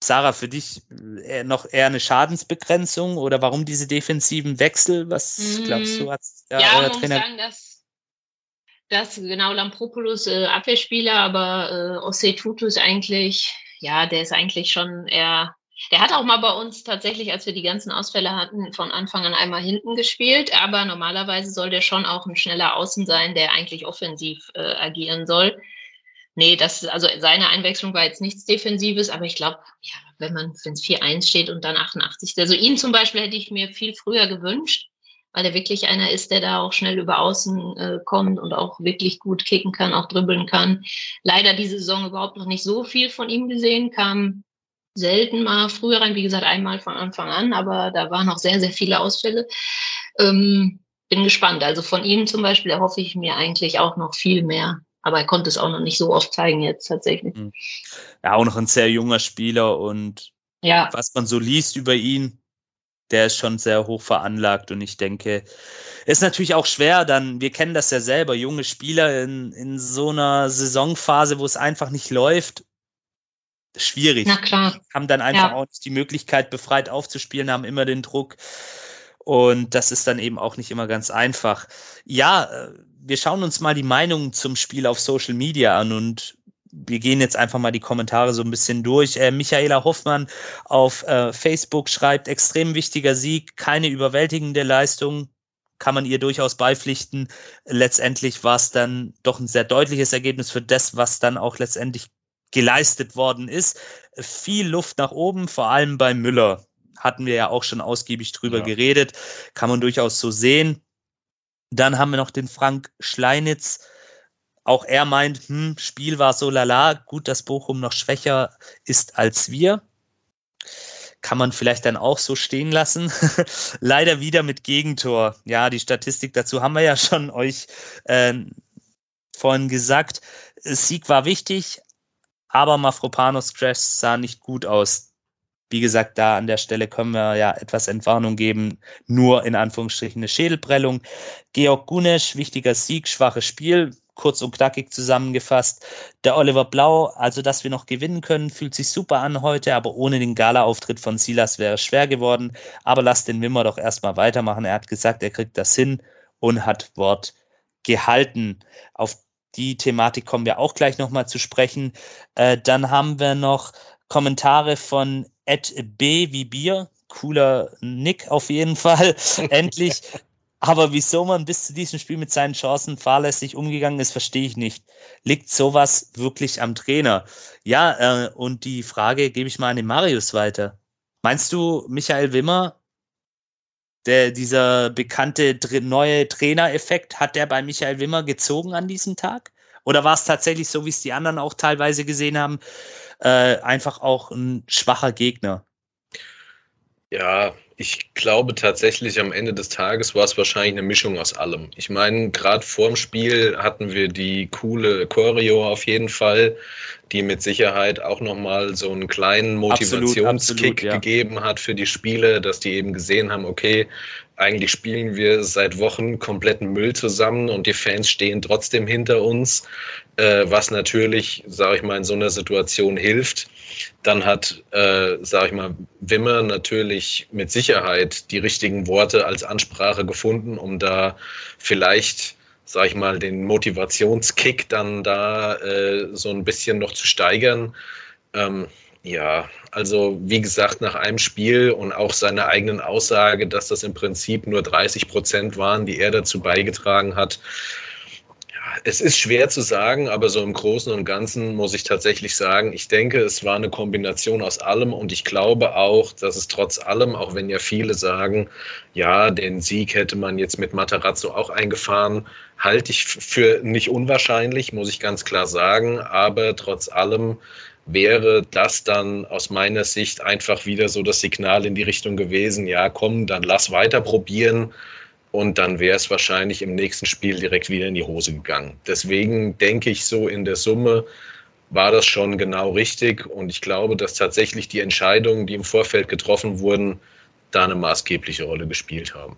Sarah, für dich äh, noch eher eine Schadensbegrenzung oder warum diese defensiven Wechsel? Was mm, glaubst du? Hat's, ja, ja man Trainer muss sagen, dass, dass genau Lampropoulos äh, Abwehrspieler, aber äh, Osse Tutus eigentlich, ja, der ist eigentlich schon eher der hat auch mal bei uns tatsächlich, als wir die ganzen Ausfälle hatten, von Anfang an einmal hinten gespielt. Aber normalerweise soll der schon auch ein schneller Außen sein, der eigentlich offensiv äh, agieren soll. Nee, das, also seine Einwechslung war jetzt nichts Defensives, aber ich glaube, ja, wenn man, wenn es 4-1 steht und dann 88, also ihn zum Beispiel hätte ich mir viel früher gewünscht, weil er wirklich einer ist, der da auch schnell über Außen äh, kommt und auch wirklich gut kicken kann, auch dribbeln kann. Leider diese Saison überhaupt noch nicht so viel von ihm gesehen, kam selten mal früher rein, wie gesagt, einmal von Anfang an, aber da waren auch sehr, sehr viele Ausfälle. Ähm, bin gespannt. Also von ihm zum Beispiel erhoffe ich mir eigentlich auch noch viel mehr. Aber er konnte es auch noch nicht so oft zeigen jetzt tatsächlich. Hm. Ja, auch noch ein sehr junger Spieler und ja. was man so liest über ihn, der ist schon sehr hoch veranlagt und ich denke, ist natürlich auch schwer, dann, wir kennen das ja selber, junge Spieler in, in so einer Saisonphase, wo es einfach nicht läuft, schwierig. Na klar. Haben dann einfach ja. auch nicht die Möglichkeit, befreit aufzuspielen, haben immer den Druck. Und das ist dann eben auch nicht immer ganz einfach. Ja, äh, wir schauen uns mal die Meinungen zum Spiel auf Social Media an und wir gehen jetzt einfach mal die Kommentare so ein bisschen durch. Äh, Michaela Hoffmann auf äh, Facebook schreibt, extrem wichtiger Sieg, keine überwältigende Leistung, kann man ihr durchaus beipflichten. Letztendlich war es dann doch ein sehr deutliches Ergebnis für das, was dann auch letztendlich geleistet worden ist. Viel Luft nach oben, vor allem bei Müller. Hatten wir ja auch schon ausgiebig drüber ja. geredet. Kann man durchaus so sehen. Dann haben wir noch den Frank Schleinitz. Auch er meint, hm, Spiel war so lala. Gut, dass Bochum noch schwächer ist als wir. Kann man vielleicht dann auch so stehen lassen. [laughs] Leider wieder mit Gegentor. Ja, die Statistik dazu haben wir ja schon euch äh, vorhin gesagt. Sieg war wichtig, aber Mafropanos Crash sah nicht gut aus. Wie gesagt, da an der Stelle können wir ja etwas Entwarnung geben. Nur in Anführungsstrichen eine Schädelprellung. Georg Gunesch, wichtiger Sieg, schwaches Spiel. Kurz und knackig zusammengefasst. Der Oliver Blau, also dass wir noch gewinnen können, fühlt sich super an heute, aber ohne den Gala-Auftritt von Silas wäre es schwer geworden. Aber lasst den Wimmer doch erstmal weitermachen. Er hat gesagt, er kriegt das hin und hat Wort gehalten. Auf die Thematik kommen wir auch gleich nochmal zu sprechen. Äh, dann haben wir noch Kommentare von Ed B wie Bier. Cooler Nick auf jeden Fall. [laughs] Endlich. Aber wieso man bis zu diesem Spiel mit seinen Chancen fahrlässig umgegangen ist, verstehe ich nicht. Liegt sowas wirklich am Trainer? Ja, äh, und die Frage gebe ich mal an den Marius weiter. Meinst du, Michael Wimmer der, dieser bekannte neue Trainereffekt, hat der bei Michael Wimmer gezogen an diesem Tag? Oder war es tatsächlich so, wie es die anderen auch teilweise gesehen haben, äh, einfach auch ein schwacher Gegner? Ja, ich glaube tatsächlich am Ende des Tages war es wahrscheinlich eine Mischung aus allem. Ich meine, gerade vorm Spiel hatten wir die coole Choreo auf jeden Fall, die mit Sicherheit auch nochmal so einen kleinen Motivationskick ja. gegeben hat für die Spiele, dass die eben gesehen haben, okay, eigentlich spielen wir seit Wochen kompletten Müll zusammen und die Fans stehen trotzdem hinter uns, was natürlich, sage ich mal, in so einer Situation hilft. Dann hat, äh, sage ich mal, Wimmer natürlich mit Sicherheit die richtigen Worte als Ansprache gefunden, um da vielleicht sag ich mal, den Motivationskick dann da äh, so ein bisschen noch zu steigern. Ähm, ja, also wie gesagt, nach einem Spiel und auch seiner eigenen Aussage, dass das im Prinzip nur 30 Prozent waren, die er dazu beigetragen hat, es ist schwer zu sagen, aber so im Großen und Ganzen muss ich tatsächlich sagen, ich denke, es war eine Kombination aus allem und ich glaube auch, dass es trotz allem, auch wenn ja viele sagen, ja, den Sieg hätte man jetzt mit Matarazzo auch eingefahren, halte ich für nicht unwahrscheinlich, muss ich ganz klar sagen, aber trotz allem wäre das dann aus meiner Sicht einfach wieder so das Signal in die Richtung gewesen, ja, komm, dann lass weiter probieren und dann wäre es wahrscheinlich im nächsten Spiel direkt wieder in die Hose gegangen. Deswegen denke ich so in der Summe war das schon genau richtig und ich glaube, dass tatsächlich die Entscheidungen, die im Vorfeld getroffen wurden, da eine maßgebliche Rolle gespielt haben.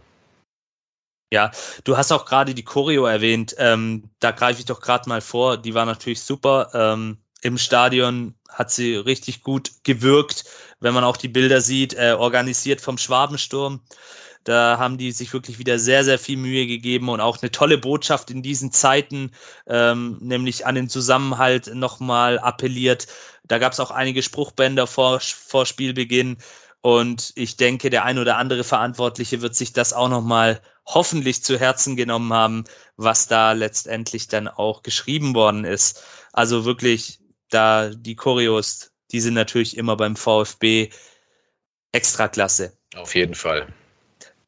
Ja, du hast auch gerade die Choreo erwähnt. Ähm, da greife ich doch gerade mal vor. Die war natürlich super. Ähm, Im Stadion hat sie richtig gut gewirkt, wenn man auch die Bilder sieht, äh, organisiert vom Schwabensturm. Da haben die sich wirklich wieder sehr, sehr viel Mühe gegeben und auch eine tolle Botschaft in diesen Zeiten, ähm, nämlich an den Zusammenhalt nochmal appelliert. Da gab es auch einige Spruchbänder vor, vor Spielbeginn. Und ich denke, der ein oder andere Verantwortliche wird sich das auch nochmal hoffentlich zu Herzen genommen haben, was da letztendlich dann auch geschrieben worden ist. Also wirklich, da die Choreos, die sind natürlich immer beim VfB Extraklasse. Auf jeden Fall.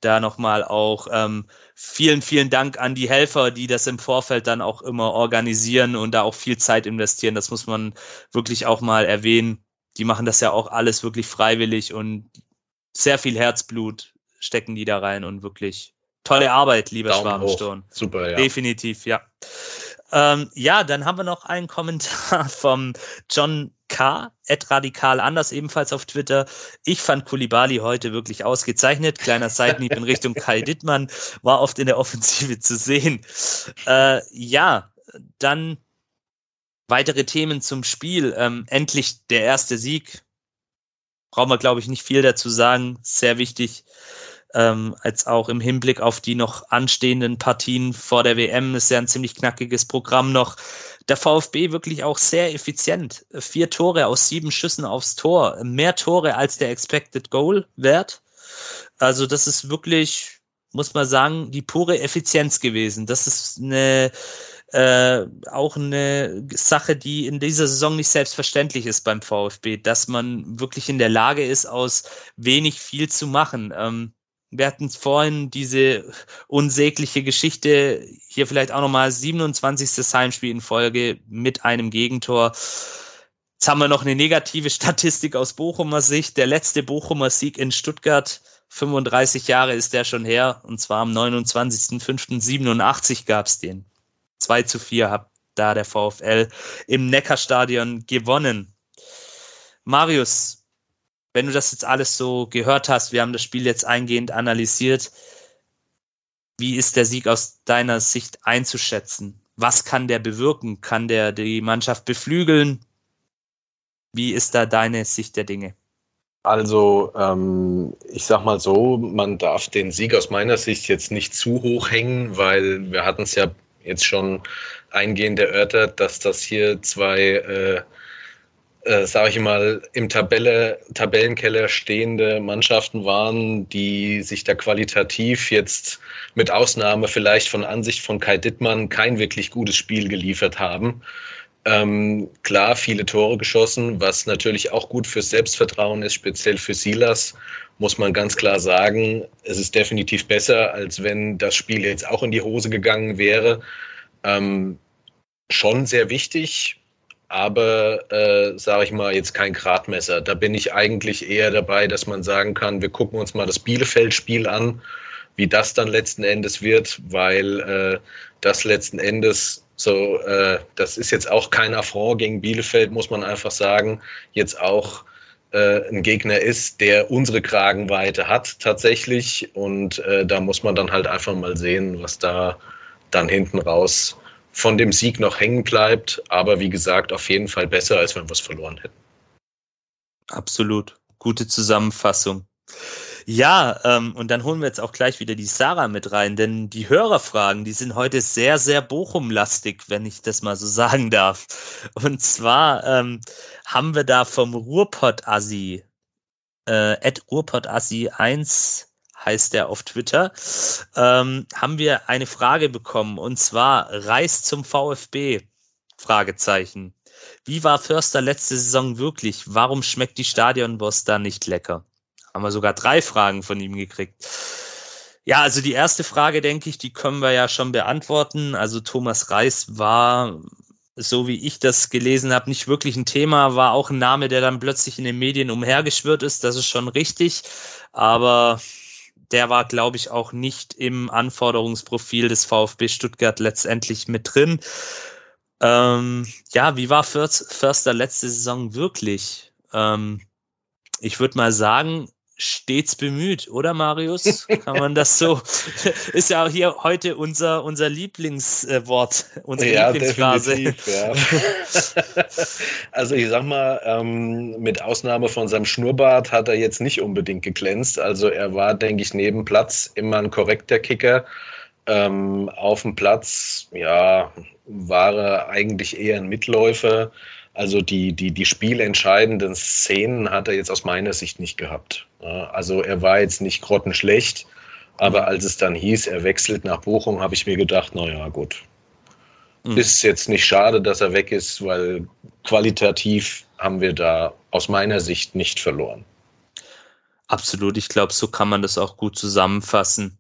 Da nochmal auch ähm, vielen, vielen Dank an die Helfer, die das im Vorfeld dann auch immer organisieren und da auch viel Zeit investieren. Das muss man wirklich auch mal erwähnen die machen das ja auch alles wirklich freiwillig und sehr viel Herzblut stecken die da rein und wirklich tolle Arbeit, lieber Schwarmsturm. Super, ja. Definitiv, ja. Ähm, ja, dann haben wir noch einen Kommentar [laughs] vom John K. Radikal anders, ebenfalls auf Twitter. Ich fand Kulibali heute wirklich ausgezeichnet. Kleiner Seitenhieb in Richtung Kai [laughs] Dittmann war oft in der Offensive zu sehen. Äh, ja, dann Weitere Themen zum Spiel. Ähm, endlich der erste Sieg. Brauchen wir, glaube ich, nicht viel dazu sagen. Sehr wichtig. Ähm, als auch im Hinblick auf die noch anstehenden Partien vor der WM ist ja ein ziemlich knackiges Programm noch. Der VfB wirklich auch sehr effizient. Vier Tore aus sieben Schüssen aufs Tor. Mehr Tore als der Expected Goal Wert. Also das ist wirklich, muss man sagen, die pure Effizienz gewesen. Das ist eine äh, auch eine Sache, die in dieser Saison nicht selbstverständlich ist beim VfB, dass man wirklich in der Lage ist, aus wenig viel zu machen. Ähm, wir hatten vorhin diese unsägliche Geschichte, hier vielleicht auch nochmal 27. Heimspiel in Folge mit einem Gegentor. Jetzt haben wir noch eine negative Statistik aus Bochumer Sicht. Der letzte Bochumer Sieg in Stuttgart, 35 Jahre ist der schon her, und zwar am 29.05.87 gab es den. 2 zu 4 hat da der VfL im Neckarstadion gewonnen. Marius, wenn du das jetzt alles so gehört hast, wir haben das Spiel jetzt eingehend analysiert, wie ist der Sieg aus deiner Sicht einzuschätzen? Was kann der bewirken? Kann der die Mannschaft beflügeln? Wie ist da deine Sicht der Dinge? Also, ähm, ich sag mal so, man darf den Sieg aus meiner Sicht jetzt nicht zu hoch hängen, weil wir hatten es ja jetzt schon eingehend erörtert, dass das hier zwei, äh, äh, sage ich mal, im Tabelle, Tabellenkeller stehende Mannschaften waren, die sich da qualitativ jetzt mit Ausnahme vielleicht von Ansicht von Kai Dittmann kein wirklich gutes Spiel geliefert haben. Ähm, klar, viele Tore geschossen, was natürlich auch gut fürs Selbstvertrauen ist, speziell für Silas, muss man ganz klar sagen. Es ist definitiv besser, als wenn das Spiel jetzt auch in die Hose gegangen wäre. Ähm, schon sehr wichtig, aber äh, sage ich mal jetzt kein Gradmesser. Da bin ich eigentlich eher dabei, dass man sagen kann, wir gucken uns mal das Bielefeld-Spiel an, wie das dann letzten Endes wird, weil äh, das letzten Endes so, äh, das ist jetzt auch kein Affront gegen Bielefeld, muss man einfach sagen. Jetzt auch äh, ein Gegner ist, der unsere Kragenweite hat tatsächlich. Und äh, da muss man dann halt einfach mal sehen, was da dann hinten raus von dem Sieg noch hängen bleibt. Aber wie gesagt, auf jeden Fall besser, als wenn wir es verloren hätten. Absolut. Gute Zusammenfassung. Ja, ähm, und dann holen wir jetzt auch gleich wieder die Sarah mit rein, denn die Hörerfragen, die sind heute sehr, sehr Bochum-lastig, wenn ich das mal so sagen darf. Und zwar ähm, haben wir da vom Ruhrpott-Assi, äh, Ruhrpott-Assi 1 heißt der auf Twitter, ähm, haben wir eine Frage bekommen und zwar Reis zum VfB? Fragezeichen. Wie war Förster letzte Saison wirklich? Warum schmeckt die Stadionboss da nicht lecker? haben wir sogar drei Fragen von ihm gekriegt. Ja, also die erste Frage, denke ich, die können wir ja schon beantworten. Also Thomas Reis war, so wie ich das gelesen habe, nicht wirklich ein Thema, war auch ein Name, der dann plötzlich in den Medien umhergeschwirrt ist. Das ist schon richtig. Aber der war, glaube ich, auch nicht im Anforderungsprofil des VfB Stuttgart letztendlich mit drin. Ähm, ja, wie war Förster letzte Saison wirklich? Ähm, ich würde mal sagen, stets bemüht, oder Marius? Kann man das so? [laughs] Ist ja auch hier heute unser, unser Lieblingswort, unsere ja, Lieblingsphrase. Ja. [laughs] also ich sag mal, ähm, mit Ausnahme von seinem Schnurrbart hat er jetzt nicht unbedingt geglänzt. Also er war, denke ich, neben Platz immer ein korrekter Kicker. Ähm, auf dem Platz, ja, war er eigentlich eher ein Mitläufer. Also die, die, die spielentscheidenden Szenen hat er jetzt aus meiner Sicht nicht gehabt. Also er war jetzt nicht grottenschlecht, aber als es dann hieß, er wechselt nach Bochum, habe ich mir gedacht, naja, gut. Mhm. Ist jetzt nicht schade, dass er weg ist, weil qualitativ haben wir da aus meiner Sicht nicht verloren. Absolut, ich glaube, so kann man das auch gut zusammenfassen.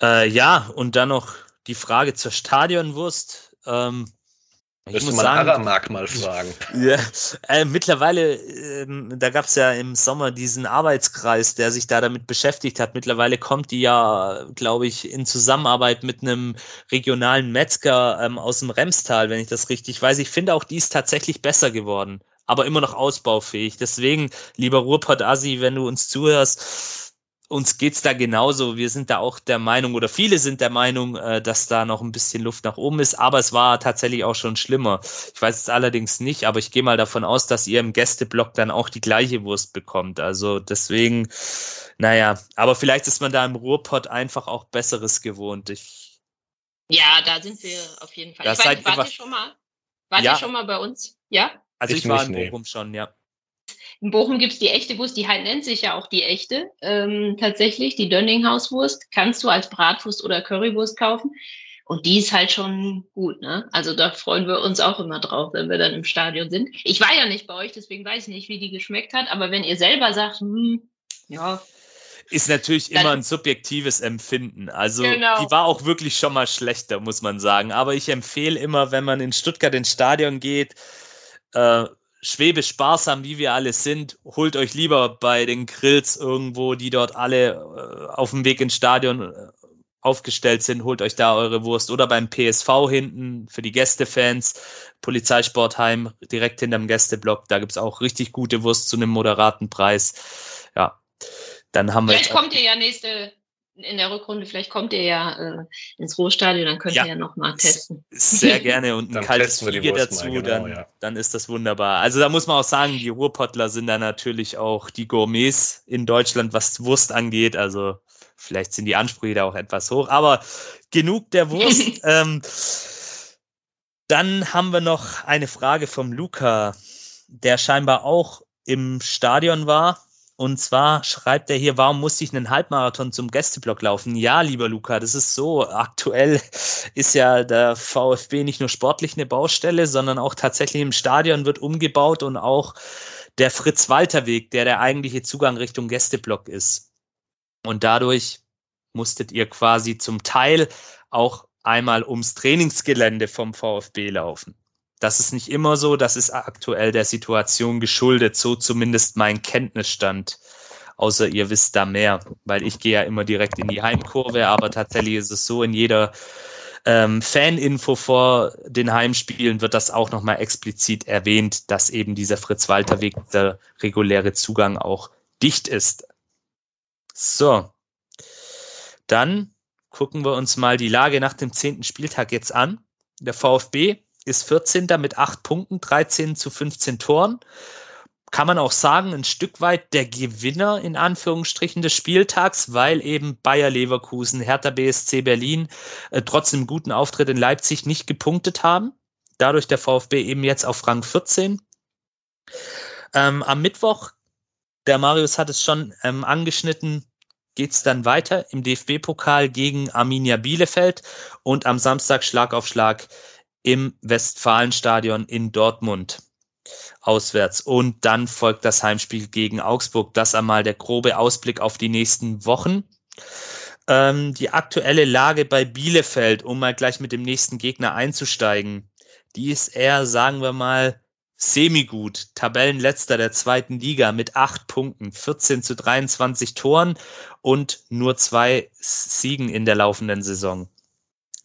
Äh, ja, und dann noch die Frage zur Stadionwurst. Ähm, Müssen wir Aramak mal fragen. [laughs] Ja, äh, mittlerweile, äh, da gab es ja im Sommer diesen Arbeitskreis, der sich da damit beschäftigt hat. Mittlerweile kommt die ja, glaube ich, in Zusammenarbeit mit einem regionalen Metzger ähm, aus dem Remstal, wenn ich das richtig weiß. Ich finde auch, die ist tatsächlich besser geworden, aber immer noch ausbaufähig. Deswegen, lieber Ruhrpott-Asi, wenn du uns zuhörst, uns geht's da genauso. Wir sind da auch der Meinung, oder viele sind der Meinung, äh, dass da noch ein bisschen Luft nach oben ist, aber es war tatsächlich auch schon schlimmer. Ich weiß es allerdings nicht, aber ich gehe mal davon aus, dass ihr im Gästeblock dann auch die gleiche Wurst bekommt. Also deswegen, naja, aber vielleicht ist man da im Ruhrpott einfach auch Besseres gewohnt. Ich, ja, da sind wir auf jeden Fall. Das ich weiß, wart ihr schon mal? Wart ja. ihr schon mal bei uns? Ja? Also ich, ich war in Bochum nee. schon, ja. In Bochum gibt es die echte Wurst, die halt nennt sich ja auch die echte. Ähm, tatsächlich, die Dönninghauswurst kannst du als Bratwurst oder Currywurst kaufen. Und die ist halt schon gut, ne? Also da freuen wir uns auch immer drauf, wenn wir dann im Stadion sind. Ich war ja nicht bei euch, deswegen weiß ich nicht, wie die geschmeckt hat. Aber wenn ihr selber sagt, hm, ja, ist natürlich immer ein subjektives Empfinden. Also genau. die war auch wirklich schon mal schlechter, muss man sagen. Aber ich empfehle immer, wenn man in Stuttgart ins Stadion geht, äh, schwäbisch sparsam, wie wir alle sind, holt euch lieber bei den Grills irgendwo, die dort alle äh, auf dem Weg ins Stadion äh, aufgestellt sind, holt euch da eure Wurst oder beim PSV hinten für die Gästefans, Polizeisportheim direkt hinterm Gästeblock, da gibt's auch richtig gute Wurst zu einem moderaten Preis. Ja, dann haben wir. Vielleicht kommt ihr ja nächste in der Rückrunde, vielleicht kommt ihr ja äh, ins Ruhestadion, dann könnt ja, ihr ja nochmal testen. Sehr [laughs] gerne und ein kaltes Bier dazu, mal, genau, dann, ja. dann ist das wunderbar. Also da muss man auch sagen, die Ruhrpottler sind da natürlich auch die Gourmets in Deutschland, was Wurst angeht. Also vielleicht sind die Ansprüche da auch etwas hoch, aber genug der Wurst. [laughs] ähm, dann haben wir noch eine Frage vom Luca, der scheinbar auch im Stadion war und zwar schreibt er hier, warum musste ich einen Halbmarathon zum Gästeblock laufen? Ja, lieber Luca, das ist so. Aktuell ist ja der VfB nicht nur sportlich eine Baustelle, sondern auch tatsächlich im Stadion wird umgebaut und auch der Fritz-Walter-Weg, der der eigentliche Zugang Richtung Gästeblock ist. Und dadurch musstet ihr quasi zum Teil auch einmal ums Trainingsgelände vom VfB laufen. Das ist nicht immer so, das ist aktuell der Situation geschuldet, so zumindest mein Kenntnisstand. Außer ihr wisst da mehr, weil ich gehe ja immer direkt in die Heimkurve, aber tatsächlich ist es so, in jeder ähm, Faninfo vor den Heimspielen wird das auch nochmal explizit erwähnt, dass eben dieser Fritz-Walter-Weg, der reguläre Zugang auch dicht ist. So, dann gucken wir uns mal die Lage nach dem zehnten Spieltag jetzt an. Der VfB ist 14. mit 8 Punkten, 13 zu 15 Toren. Kann man auch sagen, ein Stück weit der Gewinner in Anführungsstrichen des Spieltags, weil eben Bayer Leverkusen, Hertha BSC Berlin äh, trotz einem guten Auftritt in Leipzig nicht gepunktet haben. Dadurch der VfB eben jetzt auf Rang 14. Ähm, am Mittwoch, der Marius hat es schon ähm, angeschnitten, geht es dann weiter im DFB-Pokal gegen Arminia Bielefeld und am Samstag Schlag auf Schlag im Westfalenstadion in Dortmund auswärts. Und dann folgt das Heimspiel gegen Augsburg. Das einmal der grobe Ausblick auf die nächsten Wochen. Ähm, die aktuelle Lage bei Bielefeld, um mal gleich mit dem nächsten Gegner einzusteigen, die ist eher, sagen wir mal, semi-gut. Tabellenletzter der zweiten Liga mit acht Punkten, 14 zu 23 Toren und nur zwei Siegen in der laufenden Saison.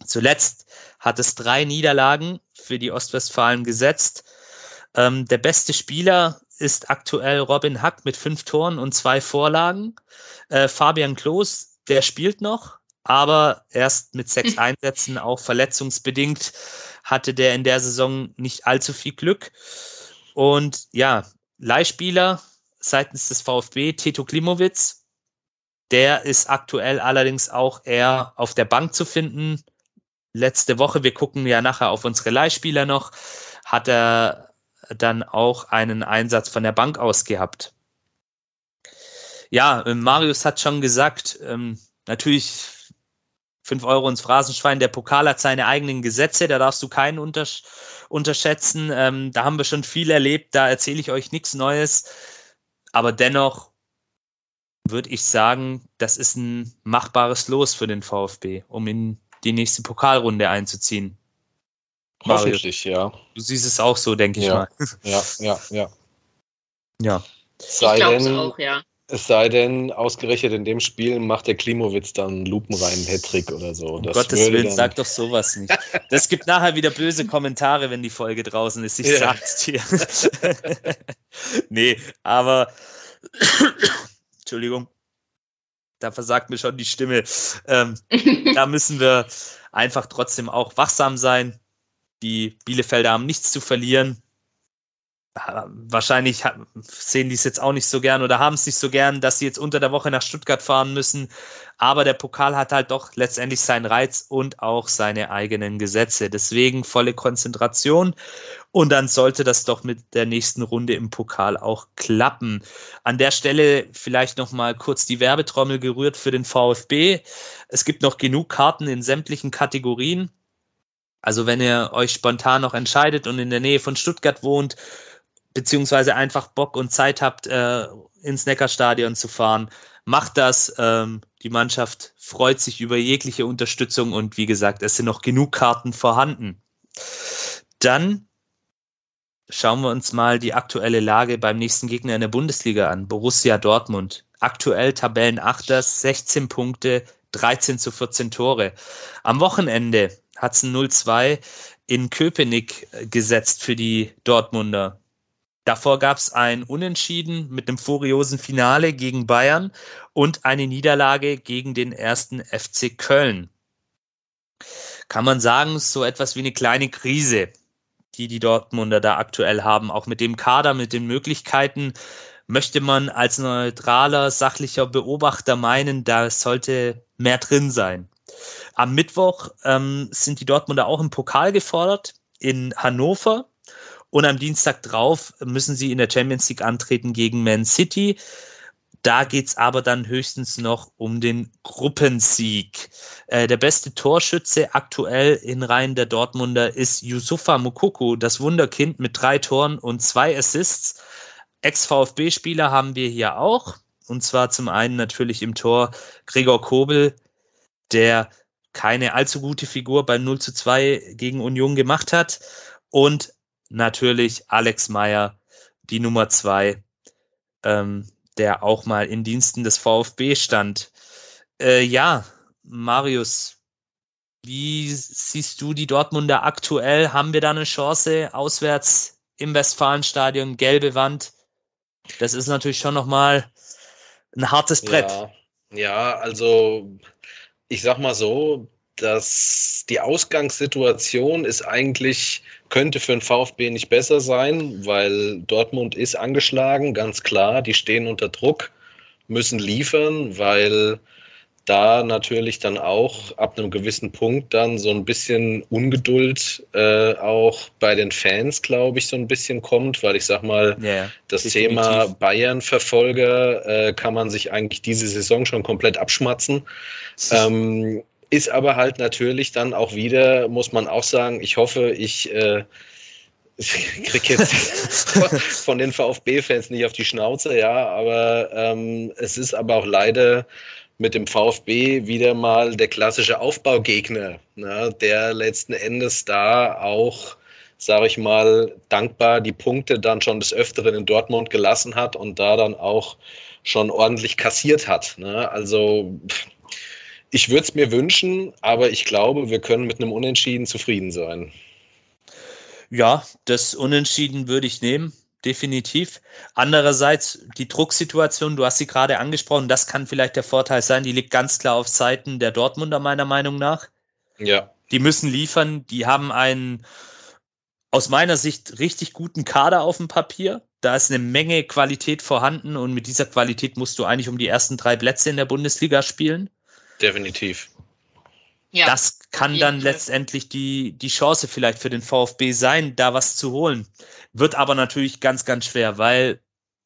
Zuletzt hat es drei Niederlagen für die Ostwestfalen gesetzt. Ähm, der beste Spieler ist aktuell Robin Hack mit fünf Toren und zwei Vorlagen. Äh, Fabian Klos, der spielt noch, aber erst mit sechs [laughs] Einsätzen, auch verletzungsbedingt, hatte der in der Saison nicht allzu viel Glück. Und ja, Leihspieler seitens des VfB, Tito Klimowitz, der ist aktuell allerdings auch eher auf der Bank zu finden. Letzte Woche, wir gucken ja nachher auf unsere Leihspieler noch, hat er dann auch einen Einsatz von der Bank aus gehabt. Ja, ähm, Marius hat schon gesagt, ähm, natürlich 5 Euro ins Phrasenschwein, der Pokal hat seine eigenen Gesetze, da darfst du keinen untersch unterschätzen. Ähm, da haben wir schon viel erlebt, da erzähle ich euch nichts Neues. Aber dennoch würde ich sagen, das ist ein machbares Los für den VfB, um in die nächste Pokalrunde einzuziehen. Hoffentlich, ja. Du siehst es auch so, denke ich ja. mal. Ja, ja, ja. Ja. Sei denn, auch, ja. es sei denn, ausgerechnet in dem Spiel macht der Klimowitz dann lupenreinen Hattrick oder so. Um Das Gottes Willen, dann- sag doch sowas nicht. Das gibt nachher wieder böse Kommentare, wenn die Folge draußen ist. Ich Ja. sag's dir. [laughs] nee, aber [coughs] Entschuldigung, da versagt mir schon die Stimme. Ähm, [laughs] da müssen wir einfach trotzdem auch wachsam sein. Die Bielefelder haben nichts zu verlieren. Wahrscheinlich sehen die es jetzt auch nicht so gern oder haben es nicht so gern, dass sie jetzt unter der Woche nach Stuttgart fahren müssen. Aber der Pokal hat halt doch letztendlich seinen Reiz und auch seine eigenen Gesetze. Deswegen volle Konzentration. Und dann sollte das doch mit der nächsten Runde im Pokal auch klappen. An der Stelle vielleicht noch mal kurz die Werbetrommel gerührt für den VfB. Es gibt noch genug Karten in sämtlichen Kategorien. Also wenn ihr euch spontan noch entscheidet und in der Nähe von Stuttgart wohnt, beziehungsweise einfach Bock und Zeit habt, äh, ins Neckarstadion zu fahren, macht das. Ähm, die Mannschaft freut sich über jegliche Unterstützung und wie gesagt, es sind noch genug Karten vorhanden. Dann schauen wir uns mal die aktuelle Lage beim nächsten Gegner in der Bundesliga an. Borussia Dortmund. Aktuell Tabellenachter, 16 Punkte, 13 zu 14 Tore. Am Wochenende hat es ein 0-2 in Köpenick gesetzt für die Dortmunder. Davor gab es ein Unentschieden mit einem furiosen Finale gegen Bayern und eine Niederlage gegen den ersten FC Köln. Kann man sagen, so etwas wie eine kleine Krise, die die Dortmunder da aktuell haben. Auch mit dem Kader, mit den Möglichkeiten möchte man als neutraler, sachlicher Beobachter meinen, da sollte mehr drin sein. Am Mittwoch ähm, sind die Dortmunder auch im Pokal gefordert in Hannover. Und am Dienstag drauf müssen sie in der Champions League antreten gegen Man City. Da geht's aber dann höchstens noch um den Gruppensieg. Äh, der beste Torschütze aktuell in Reihen der Dortmunder ist Yusufa Mukoko, das Wunderkind mit drei Toren und zwei Assists. Ex-VfB-Spieler haben wir hier auch. Und zwar zum einen natürlich im Tor Gregor Kobel, der keine allzu gute Figur beim 0 zu 2 gegen Union gemacht hat. Und natürlich Alex Meyer, die Nummer zwei, ähm, der auch mal in Diensten des VfB stand. Äh, ja, Marius, wie siehst du die Dortmunder aktuell? Haben wir da eine Chance auswärts im Westfalenstadion, gelbe Wand? Das ist natürlich schon nochmal ein hartes Brett. Ja, ja, also ich sag mal so, dass die Ausgangssituation ist eigentlich, könnte für den VfB nicht besser sein, weil Dortmund ist angeschlagen, ganz klar. Die stehen unter Druck, müssen liefern, weil da natürlich dann auch ab einem gewissen Punkt dann so ein bisschen Ungeduld äh, auch bei den Fans, glaube ich, so ein bisschen kommt, weil ich sag mal, Ja, das definitiv. Thema Bayern-Verfolger äh, kann man sich eigentlich diese Saison schon komplett abschmatzen. Ähm, ist aber halt natürlich dann auch wieder, muss man auch sagen, ich hoffe, ich äh, [laughs] krieg jetzt [laughs] von den VfB-Fans nicht auf die Schnauze, ja, aber ähm, es ist aber auch leider mit dem VfB wieder mal der klassische Aufbaugegner, ne, der letzten Endes da auch, sage ich mal, dankbar die Punkte dann schon des Öfteren in Dortmund gelassen hat und da dann auch schon ordentlich kassiert hat. Ne? Also pff, ich würde es mir wünschen, aber ich glaube, wir können mit einem Unentschieden zufrieden sein. Ja, das Unentschieden würde ich nehmen. definitiv. Andererseits die Drucksituation, du hast sie gerade angesprochen, das kann vielleicht der Vorteil sein, die liegt ganz klar auf Seiten der Dortmunder meiner Meinung nach. Ja. Die müssen liefern, die haben einen aus meiner Sicht richtig guten Kader auf dem Papier. Da ist eine Menge Qualität vorhanden und mit dieser Qualität musst du eigentlich um die ersten drei Plätze in der Bundesliga spielen. Definitiv. Ja, das kann dann Fall. letztendlich die, die Chance vielleicht für den VfB sein, da was zu holen. Wird aber natürlich ganz, ganz schwer, weil,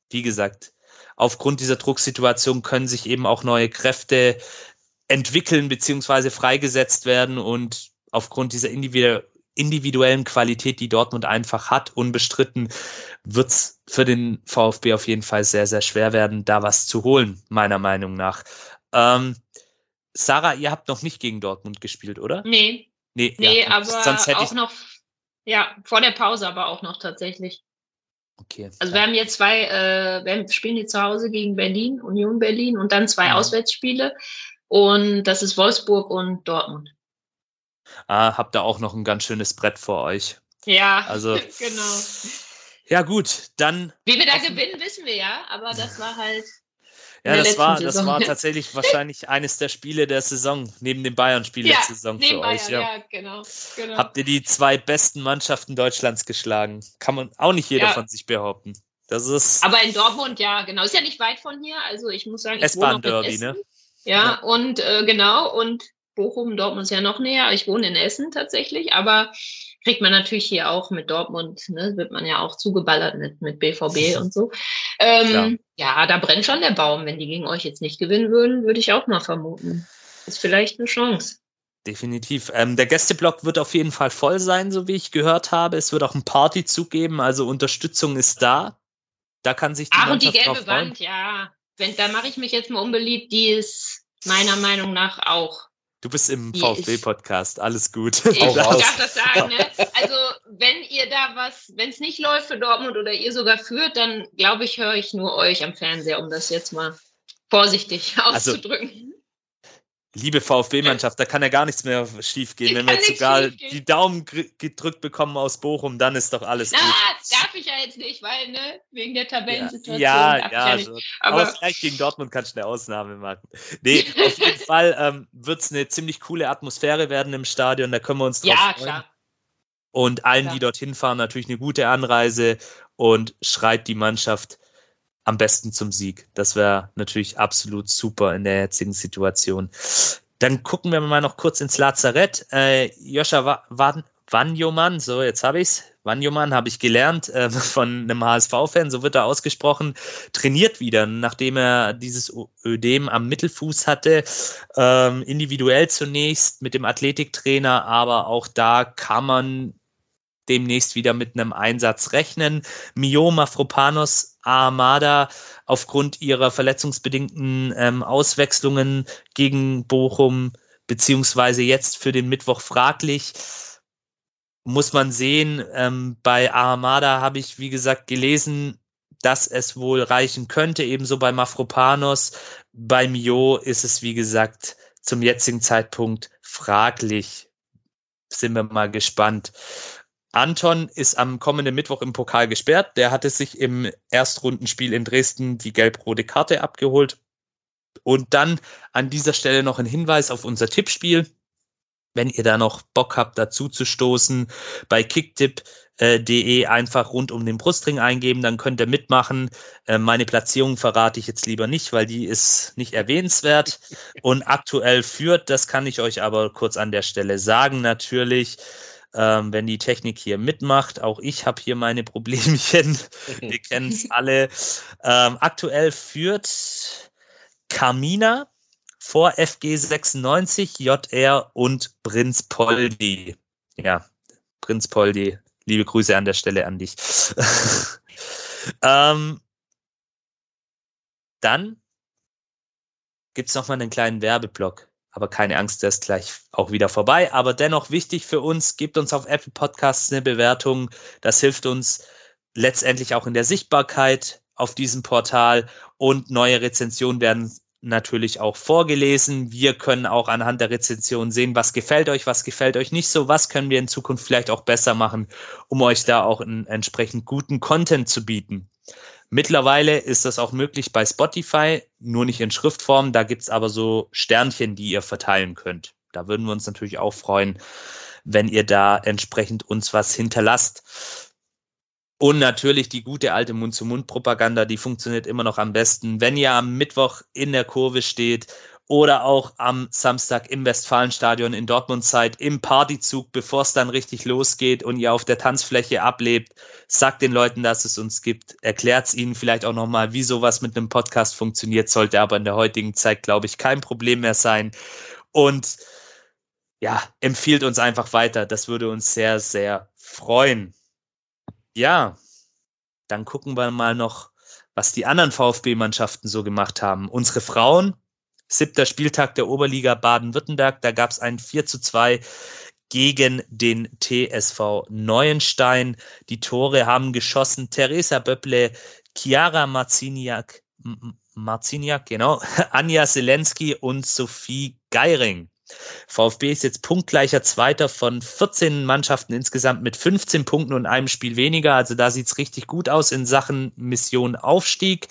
wie gesagt, aufgrund dieser Drucksituation können sich eben auch neue Kräfte entwickeln beziehungsweise freigesetzt werden und aufgrund dieser individu individuellen Qualität, die Dortmund einfach hat, unbestritten, wird es für den VfB auf jeden Fall sehr, sehr schwer werden, da was zu holen, meiner Meinung nach. Ähm, Sarah, ihr habt noch nicht gegen Dortmund gespielt, oder? Nee, Nee, nee ja, aber sonst hätte auch ich. noch, ja, vor der Pause aber auch noch tatsächlich. Okay. Also wir haben jetzt zwei, äh, wir spielen jetzt zu Hause gegen Berlin, Union Berlin und dann zwei Mhm. Auswärtsspiele. Und das ist Wolfsburg und Dortmund. ah, habt ihr auch noch ein ganz schönes Brett vor euch. Ja, Also- [laughs] genau. Ja, gut, dann. Wie wir da gewinnen, wissen wir ja, aber das war halt. Ja, das war, das Saison. war [laughs] tatsächlich wahrscheinlich eines der Spiele der Saison, neben dem Bayern-Spiel Ja, der Saison für neben euch. Bayern, Ja. ja, genau. genau. Habt ihr die zwei besten Mannschaften Deutschlands geschlagen? Kann man auch nicht jeder Ja. von sich behaupten. Das ist Aber in Dortmund, ja, genau. Ist ja nicht weit von hier. Also ich muss sagen, ich wohne auch in S-Bahn-Derby, Essen. ne? Ja, Ja. und äh, genau, und Bochum, Dortmund ist ja noch näher. Ich wohne in Essen tatsächlich, aber kriegt man natürlich hier auch mit Dortmund, ne, wird man ja auch zugeballert mit, mit BVB [laughs] und so. Ähm, ja, da brennt schon der Baum. Wenn die gegen euch jetzt nicht gewinnen würden, würde ich auch mal vermuten. Ist vielleicht eine Chance. Definitiv. Ähm, der Gästeblock wird auf jeden Fall voll sein, so wie ich gehört habe. Es wird auch einen Partyzug geben, also Unterstützung ist da. Da kann sich die Ach, und die gelbe. Wand, ja. Wenn, da mache ich mich jetzt mal unbeliebt. Die ist meiner Meinung nach auch Du bist im VfB-Podcast, alles gut. Ich darf das sagen, ne? [laughs] Also, wenn ihr da was, wenn es nicht läuft für Dortmund oder ihr sogar führt, dann glaube ich, höre ich nur euch am Fernseher, um das jetzt mal vorsichtig Also, auszudrücken. Liebe VfB-Mannschaft, da kann ja gar nichts mehr schief gehen. Wenn wir jetzt sogar schiefgehen. die Daumen gedrückt bekommen aus Bochum, dann ist doch alles Na, gut. darf ich ja jetzt nicht, weil, ne, wegen der Tabellensituation Ja, ja, ja nicht. also, aber, Aber vielleicht gegen Dortmund kannst du eine Ausnahme machen. Nee, [laughs] auf jeden Fall ähm, wird es eine ziemlich coole Atmosphäre werden im Stadion, da können wir uns drauf ja, freuen. klar. Und allen, Klar. die dorthin fahren, natürlich eine gute Anreise und schreit die Mannschaft am besten zum Sieg. Das wäre natürlich absolut super in der jetzigen Situation. Dann gucken wir mal noch kurz ins Lazarett. Äh, Joscha Wa- Wan- Wanjoman, so jetzt habe ich's. Wanjoman habe ich gelernt äh, [laughs] von einem HSV-Fan, so wird er ausgesprochen, trainiert wieder, nachdem er dieses Ödem am Mittelfuß hatte. Ähm, individuell zunächst mit dem Athletiktrainer, aber auch da kann man demnächst wieder mit einem Einsatz rechnen. Mio Mafropanos Armada aufgrund ihrer verletzungsbedingten ähm, Auswechslungen gegen Bochum beziehungsweise jetzt für den Mittwoch fraglich. Muss man sehen, ähm, bei Armada habe ich, wie gesagt, gelesen, dass es wohl reichen könnte, ebenso bei Mafropanos. Bei Mio ist es, wie gesagt, zum jetzigen Zeitpunkt fraglich. Sind wir mal gespannt. Anton ist am kommenden Mittwoch im Pokal gesperrt. Der hatte sich im Erstrundenspiel in Dresden die gelb-rote Karte abgeholt. Und dann an dieser Stelle noch ein Hinweis auf unser Tippspiel. Wenn ihr da noch Bock habt, dazu zu stoßen, bei kicktipp.de einfach rund um den Brustring eingeben, dann könnt ihr mitmachen. Äh, Meine Platzierung verrate ich jetzt lieber nicht, weil die ist nicht erwähnenswert [laughs] und aktuell führt. Das kann ich euch aber kurz an der Stelle sagen, natürlich ähm, wenn die Technik hier mitmacht. Auch ich habe hier meine Problemchen. [laughs] Wir kennen es alle. Ähm, aktuell führt Carmina vor FG 96, JR und Prinz Poldi. Ja, Prinz Poldi, liebe Grüße an der Stelle an dich. [laughs] ähm, dann gibt's noch mal einen kleinen Werbeblock. Aber keine Angst, der ist gleich auch wieder vorbei. Aber dennoch wichtig für uns, gebt uns auf Apple Podcasts eine Bewertung. Das hilft uns letztendlich auch in der Sichtbarkeit auf diesem Portal. Und neue Rezensionen werden natürlich auch vorgelesen. Wir können auch anhand der Rezension sehen, was gefällt euch, was gefällt euch nicht so, was können wir in Zukunft vielleicht auch besser machen, um euch da auch einen entsprechend guten Content zu bieten. Mittlerweile ist das auch möglich bei Spotify, nur nicht in Schriftform. Da gibt's aber so Sternchen, die ihr verteilen könnt. Da würden wir uns natürlich auch freuen, wenn ihr da entsprechend uns was hinterlasst. Und natürlich die gute alte Mund-zu-Mund-Propaganda, die funktioniert immer noch am besten. Wenn ihr am Mittwoch in der Kurve steht oder auch am Samstag im Westfalenstadion in Dortmund seid, im Partyzug, bevor es dann richtig losgeht und ihr auf der Tanzfläche ablebt, sagt den Leuten, dass es uns gibt, erklärt es ihnen vielleicht auch nochmal, wie sowas mit einem Podcast funktioniert, sollte aber in der heutigen Zeit, glaube ich, kein Problem mehr sein. Und ja, empfiehlt uns einfach weiter. Das würde uns sehr, sehr freuen. Ja, dann gucken wir mal noch, was die anderen VfB-Mannschaften so gemacht haben. Unsere Frauen, siebter Spieltag der Oberliga Baden-Württemberg, da gab es ein 4 zu 2 gegen den TSV Neuenstein. Die Tore haben geschossen Theresa Böpple, Chiara Marziniak, Marziniak, genau, [laughs] Anja Selensky und Sophie Geiring. VfB ist jetzt punktgleicher Zweiter von 14 Mannschaften insgesamt mit 15 Punkten und einem Spiel weniger. Also da sieht's richtig gut aus in Sachen Mission Aufstieg.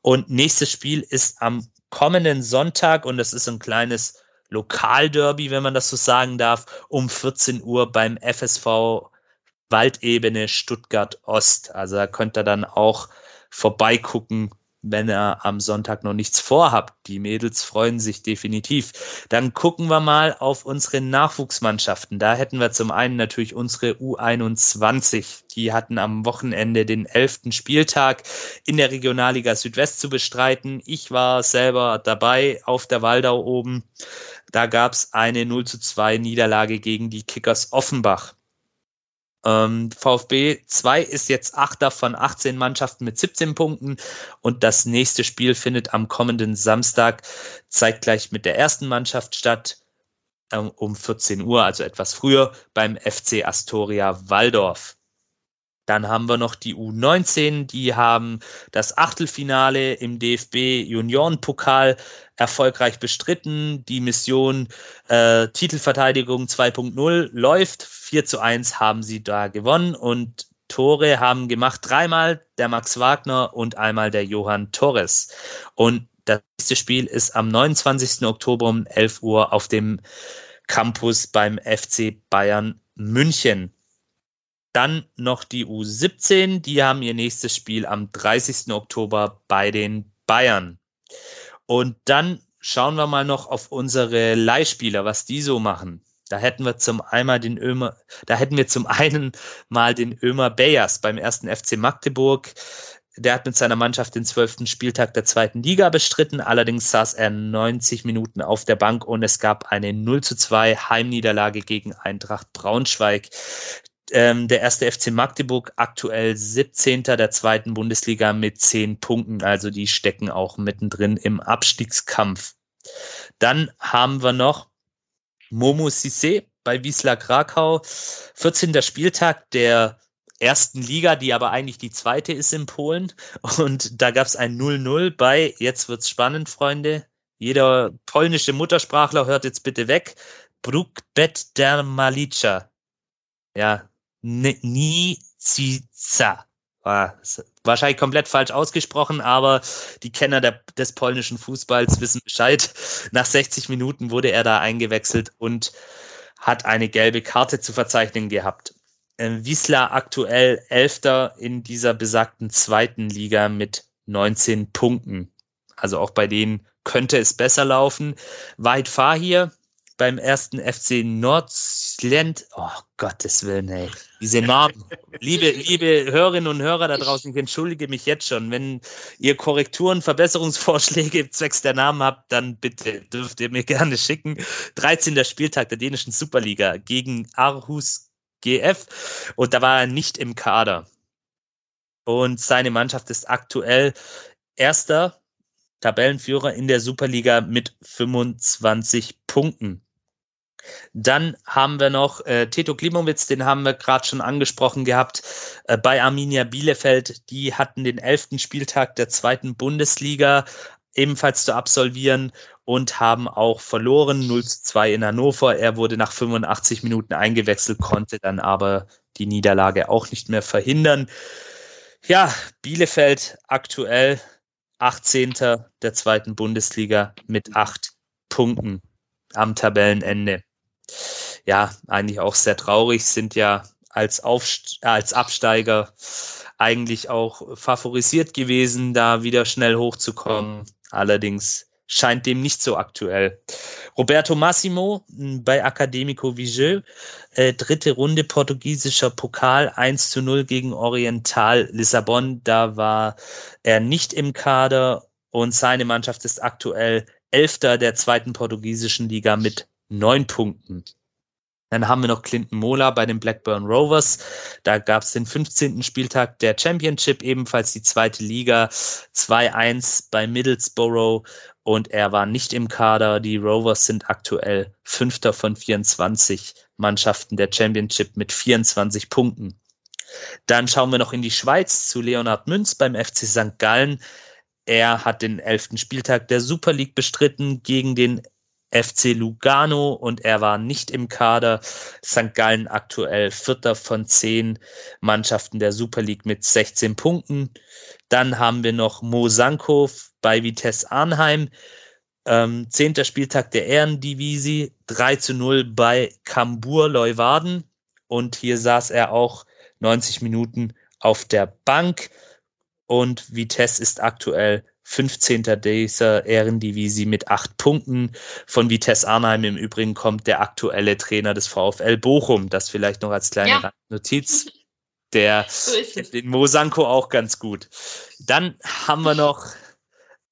Und nächstes Spiel ist am kommenden Sonntag und das ist ein kleines Lokalderby, wenn man das so sagen darf, um 14 Uhr beim FSV Waldebene Stuttgart Ost. Also da könnt ihr dann auch vorbeigucken wenn er am Sonntag noch nichts vorhabt. Die Mädels freuen sich definitiv. Dann gucken wir mal auf unsere Nachwuchsmannschaften. Da hätten wir zum einen natürlich unsere U21. Die hatten am Wochenende den elften Spieltag in der Regionalliga Südwest zu bestreiten. Ich war selber dabei auf der Waldau oben. Da gab es eine 0 zu 2 Niederlage gegen die Kickers Offenbach. Ähm, VfB 2 ist jetzt Achter von 18 Mannschaften mit 17 Punkten und das nächste Spiel findet am kommenden Samstag zeitgleich mit der ersten Mannschaft statt ähm, um 14 Uhr, also etwas früher beim FC Astoria Waldorf. Dann haben wir noch die U19, die haben das Achtelfinale im DFB Juniorenpokal erfolgreich bestritten. Die Mission äh, Titelverteidigung 2.0 läuft. 4 zu 1 haben sie da gewonnen und Tore haben gemacht dreimal der Max Wagner und einmal der Johann Torres. Und das nächste Spiel ist am 29. Oktober um 11 Uhr auf dem Campus beim FC Bayern München. Dann noch die U17, die haben ihr nächstes Spiel am 30. Oktober bei den Bayern. Und dann schauen wir mal noch auf unsere Leihspieler, was die so machen. Da hätten wir zum einmal den Ömer, da hätten wir zum einen mal den Ömer Bayers beim ersten FC Magdeburg. Der hat mit seiner Mannschaft den zwölften Spieltag der zweiten Liga bestritten. Allerdings saß er 90 Minuten auf der Bank und es gab eine 0 zu 2 Heimniederlage gegen Eintracht Braunschweig ähm, der erste FC Magdeburg aktuell 17. der zweiten Bundesliga mit 10 Punkten. Also die stecken auch mittendrin im Abstiegskampf. Dann haben wir noch Momo Sissé bei Wiesla Krakau. 14. Spieltag der ersten Liga, die aber eigentlich die zweite ist in Polen. Und da gab es ein 0-0 bei, jetzt wird's spannend, Freunde. Jeder polnische Muttersprachler hört jetzt bitte weg. Brukbet der Malica. Ja, Nicica. Wahrscheinlich komplett falsch ausgesprochen, aber die Kenner der, des polnischen Fußballs wissen Bescheid. Nach 60 Minuten wurde er da eingewechselt und hat eine gelbe Karte zu verzeichnen gehabt. Ähm, Wiesla aktuell Elfter in dieser besagten zweiten Liga mit 19 Punkten. Also auch bei denen könnte es besser laufen. Weit Fahir beim ersten FC Nordland. Oh Gottes Willen, ey. Diese Namen. liebe, liebe Hörerinnen und Hörer da draußen, ich entschuldige mich jetzt schon. Wenn ihr Korrekturen, Verbesserungsvorschläge zwecks der Namen habt, dann bitte dürft ihr mir gerne schicken. 13. Spieltag der dänischen Superliga gegen Aarhus GF. Und da war er nicht im Kader. Und seine Mannschaft ist aktuell erster Tabellenführer in der Superliga mit 25 Punkten. Dann haben wir noch äh, Teto Klimowitz, den haben wir gerade schon angesprochen gehabt, äh, bei Arminia Bielefeld. Die hatten den elften Spieltag der zweiten Bundesliga ebenfalls zu absolvieren und haben auch verloren 0 zu 2 in Hannover. Er wurde nach 85 Minuten eingewechselt, konnte dann aber die Niederlage auch nicht mehr verhindern. Ja, Bielefeld aktuell 18. der zweiten Bundesliga mit acht Punkten am Tabellenende. Ja, eigentlich auch sehr traurig, sind ja als, Aufst als Absteiger eigentlich auch favorisiert gewesen, da wieder schnell hochzukommen. Allerdings scheint dem nicht so aktuell. Roberto Massimo bei Academico Vigeux, äh, dritte Runde portugiesischer Pokal 1 zu 0 gegen Oriental Lissabon. Da war er nicht im Kader und seine Mannschaft ist aktuell Elfter der zweiten portugiesischen Liga mit neun Punkten. Dann haben wir noch Clinton Mola bei den Blackburn Rovers. Da gab es den 15. Spieltag der Championship, ebenfalls die zweite Liga 2-1 bei Middlesbrough und er war nicht im Kader. Die Rovers sind aktuell Fünfter von 24 Mannschaften der Championship mit 24 Punkten. Dann schauen wir noch in die Schweiz zu Leonhard Münz beim FC St. Gallen. Er hat den elften Spieltag der Super League bestritten gegen den FC Lugano und er war nicht im Kader. St. Gallen aktuell Vierter von zehn Mannschaften der Super League mit 16 Punkten. Dann haben wir noch Mo Sanko bei Vitesse Arnheim. Ähm, zehnter Spieltag der Ehrendivisie, 3 zu 0 bei Kambur Leuwarden. Und hier saß er auch 90 Minuten auf der Bank. Und Vitesse ist aktuell 15. dieser Ehrendivisie mit acht Punkten. Von Vitesse Arnheim im Übrigen kommt der aktuelle Trainer des VfL Bochum. Das vielleicht noch als kleine ja. Notiz. Der [laughs] so den Mosanko auch ganz gut. Dann haben wir noch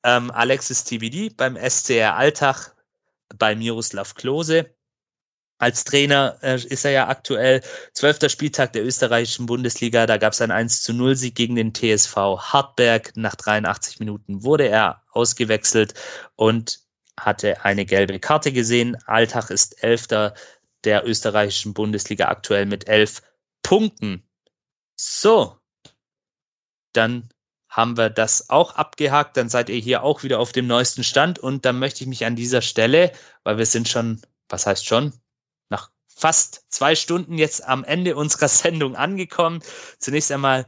ähm, Alexis TBD beim SCR Alltag bei Miroslav Klose. Als Trainer äh, ist er ja aktuell zwölfter Spieltag der österreichischen Bundesliga. Da gab es einen 1 zu 0 Sieg gegen den TSV Hartberg. Nach 83 Minuten wurde er ausgewechselt und hatte eine gelbe Karte gesehen. Alltag ist Elfter der österreichischen Bundesliga aktuell mit elf Punkten. So, dann haben wir das auch abgehakt. Dann seid ihr hier auch wieder auf dem neuesten Stand. Und dann möchte ich mich an dieser Stelle, weil wir sind schon, was heißt schon, fast zwei Stunden jetzt am Ende unserer [laughs] Sendung angekommen. Zunächst einmal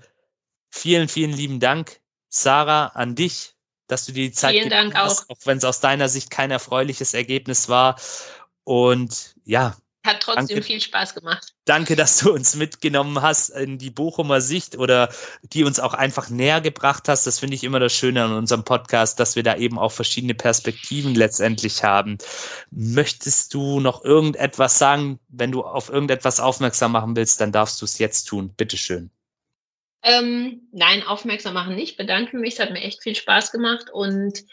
vielen, vielen lieben Dank, Sarah, an dich, dass du dir die Zeit Vielen Dank hast, auch. auch wenn es aus deiner Sicht kein erfreuliches Ergebnis war. Und ja, hat trotzdem danke, viel Spaß gemacht. Danke, dass du uns mitgenommen hast in die Bochumer Sicht oder die uns auch einfach näher gebracht hast. Das finde ich immer das Schöne an unserem Podcast, dass wir da eben auch verschiedene Perspektiven letztendlich haben. Möchtest du noch irgendetwas sagen? Wenn du auf irgendetwas aufmerksam machen willst, dann darfst du es jetzt tun. Bitteschön. Ähm, nein, aufmerksam machen nicht. Bedanke mich. Es hat mir echt viel Spaß gemacht und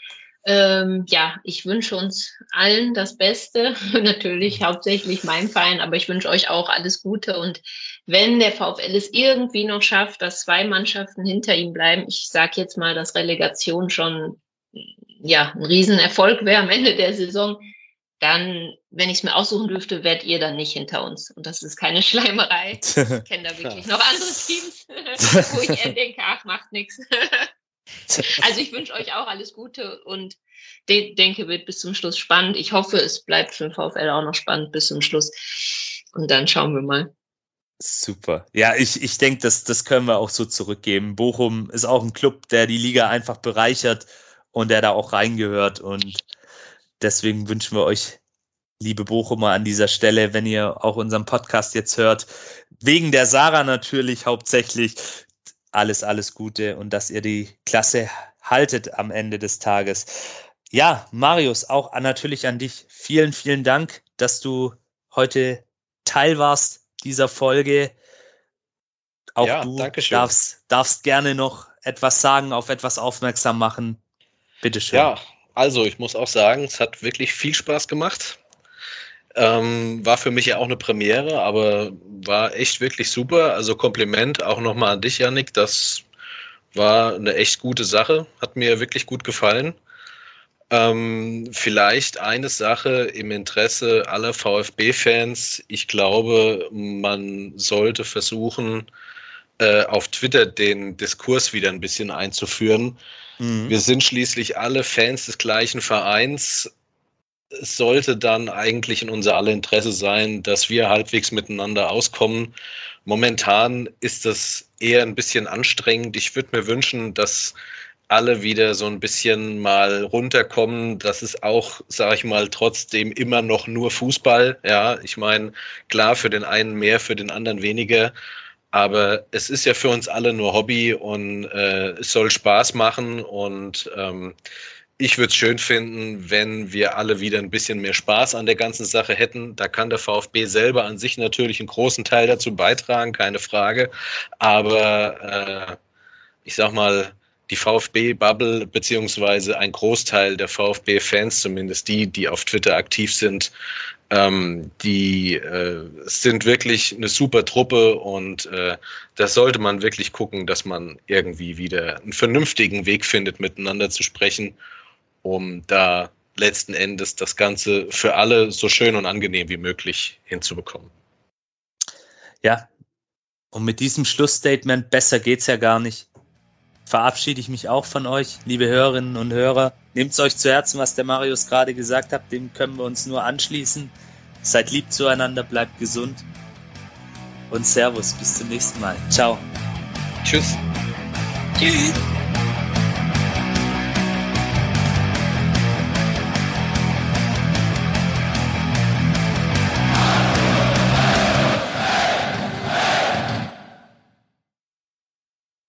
ähm, ja, ich wünsche uns allen das Beste, [laughs] natürlich hauptsächlich meinem Verein, aber ich wünsche euch auch alles Gute. Und wenn der VfL es irgendwie noch schafft, dass zwei Mannschaften hinter ihm bleiben, ich sage jetzt mal, dass Relegation schon ja ein Riesenerfolg wäre am Ende der Saison, dann, wenn ich es mir aussuchen dürfte, wärt ihr dann nicht hinter uns. Und das ist keine [laughs] Schleimerei. Ich kenne da [laughs] wirklich noch andere Teams, wo ich eher denke, ach, macht nichts. Also ich wünsche euch auch alles Gute und de denke, wird bis zum Schluss spannend. Ich hoffe, es bleibt für den VfL auch noch spannend bis zum Schluss. Und dann schauen wir mal. Super. Ja, ich, ich denke, das, das können wir auch so zurückgeben. Bochum ist auch ein Club, der die Liga einfach bereichert und der da auch reingehört. Und deswegen wünschen wir euch, liebe Bochumer, an dieser Stelle, wenn ihr auch unseren Podcast jetzt hört, wegen der Sarah natürlich hauptsächlich, alles, alles Gute und dass ihr die Klasse haltet am Ende des Tages. Ja, Marius, auch natürlich an dich. Vielen, vielen Dank, dass du heute Teil warst dieser Folge. Auch ja, du darfst, darfst gerne noch etwas sagen, auf etwas aufmerksam machen. Bitte schön. Ja, also ich muss auch sagen, es hat wirklich viel Spaß gemacht. Ähm, war für mich ja auch eine Premiere, aber war echt wirklich super. Also Kompliment auch nochmal an dich, Janik. Das war eine echt gute Sache. Hat mir wirklich gut gefallen. Ähm, vielleicht eine Sache im Interesse aller VfB-Fans. Ich glaube, man sollte versuchen, äh, auf Twitter den Diskurs wieder ein bisschen einzuführen. Mhm. Wir sind schließlich alle Fans des gleichen Vereins. Es sollte dann eigentlich in unser aller Interesse sein, dass wir halbwegs miteinander auskommen. Momentan ist das eher ein bisschen anstrengend. Ich würde mir wünschen, dass alle wieder so ein bisschen mal runterkommen. Das ist auch, sage ich mal, trotzdem immer noch nur Fußball. Ja, ich meine, klar, für den einen mehr, für den anderen weniger. Aber es ist ja für uns alle nur Hobby und äh, es soll Spaß machen. Und ähm, ich würde es schön finden, wenn wir alle wieder ein bisschen mehr Spaß an der ganzen Sache hätten. Da kann der VfB selber an sich natürlich einen großen Teil dazu beitragen, keine Frage. Aber äh, ich sag mal, die VfB-Bubble beziehungsweise ein Großteil der VfB-Fans, zumindest die, die auf Twitter aktiv sind, ähm, die äh, sind wirklich eine super Truppe und äh, da sollte man wirklich gucken, dass man irgendwie wieder einen vernünftigen Weg findet, miteinander zu sprechen, um da letzten Endes das Ganze für alle so schön und angenehm wie möglich hinzubekommen. Ja, und mit diesem Schlussstatement, besser geht's ja gar nicht verabschiede ich mich auch von euch, liebe Hörerinnen und Hörer. Nehmt es euch zu Herzen, was der Marius gerade gesagt hat, dem können wir uns nur anschließen. Seid lieb zueinander, bleibt gesund und Servus, bis zum nächsten Mal. Ciao. Tschüss. Tschüss.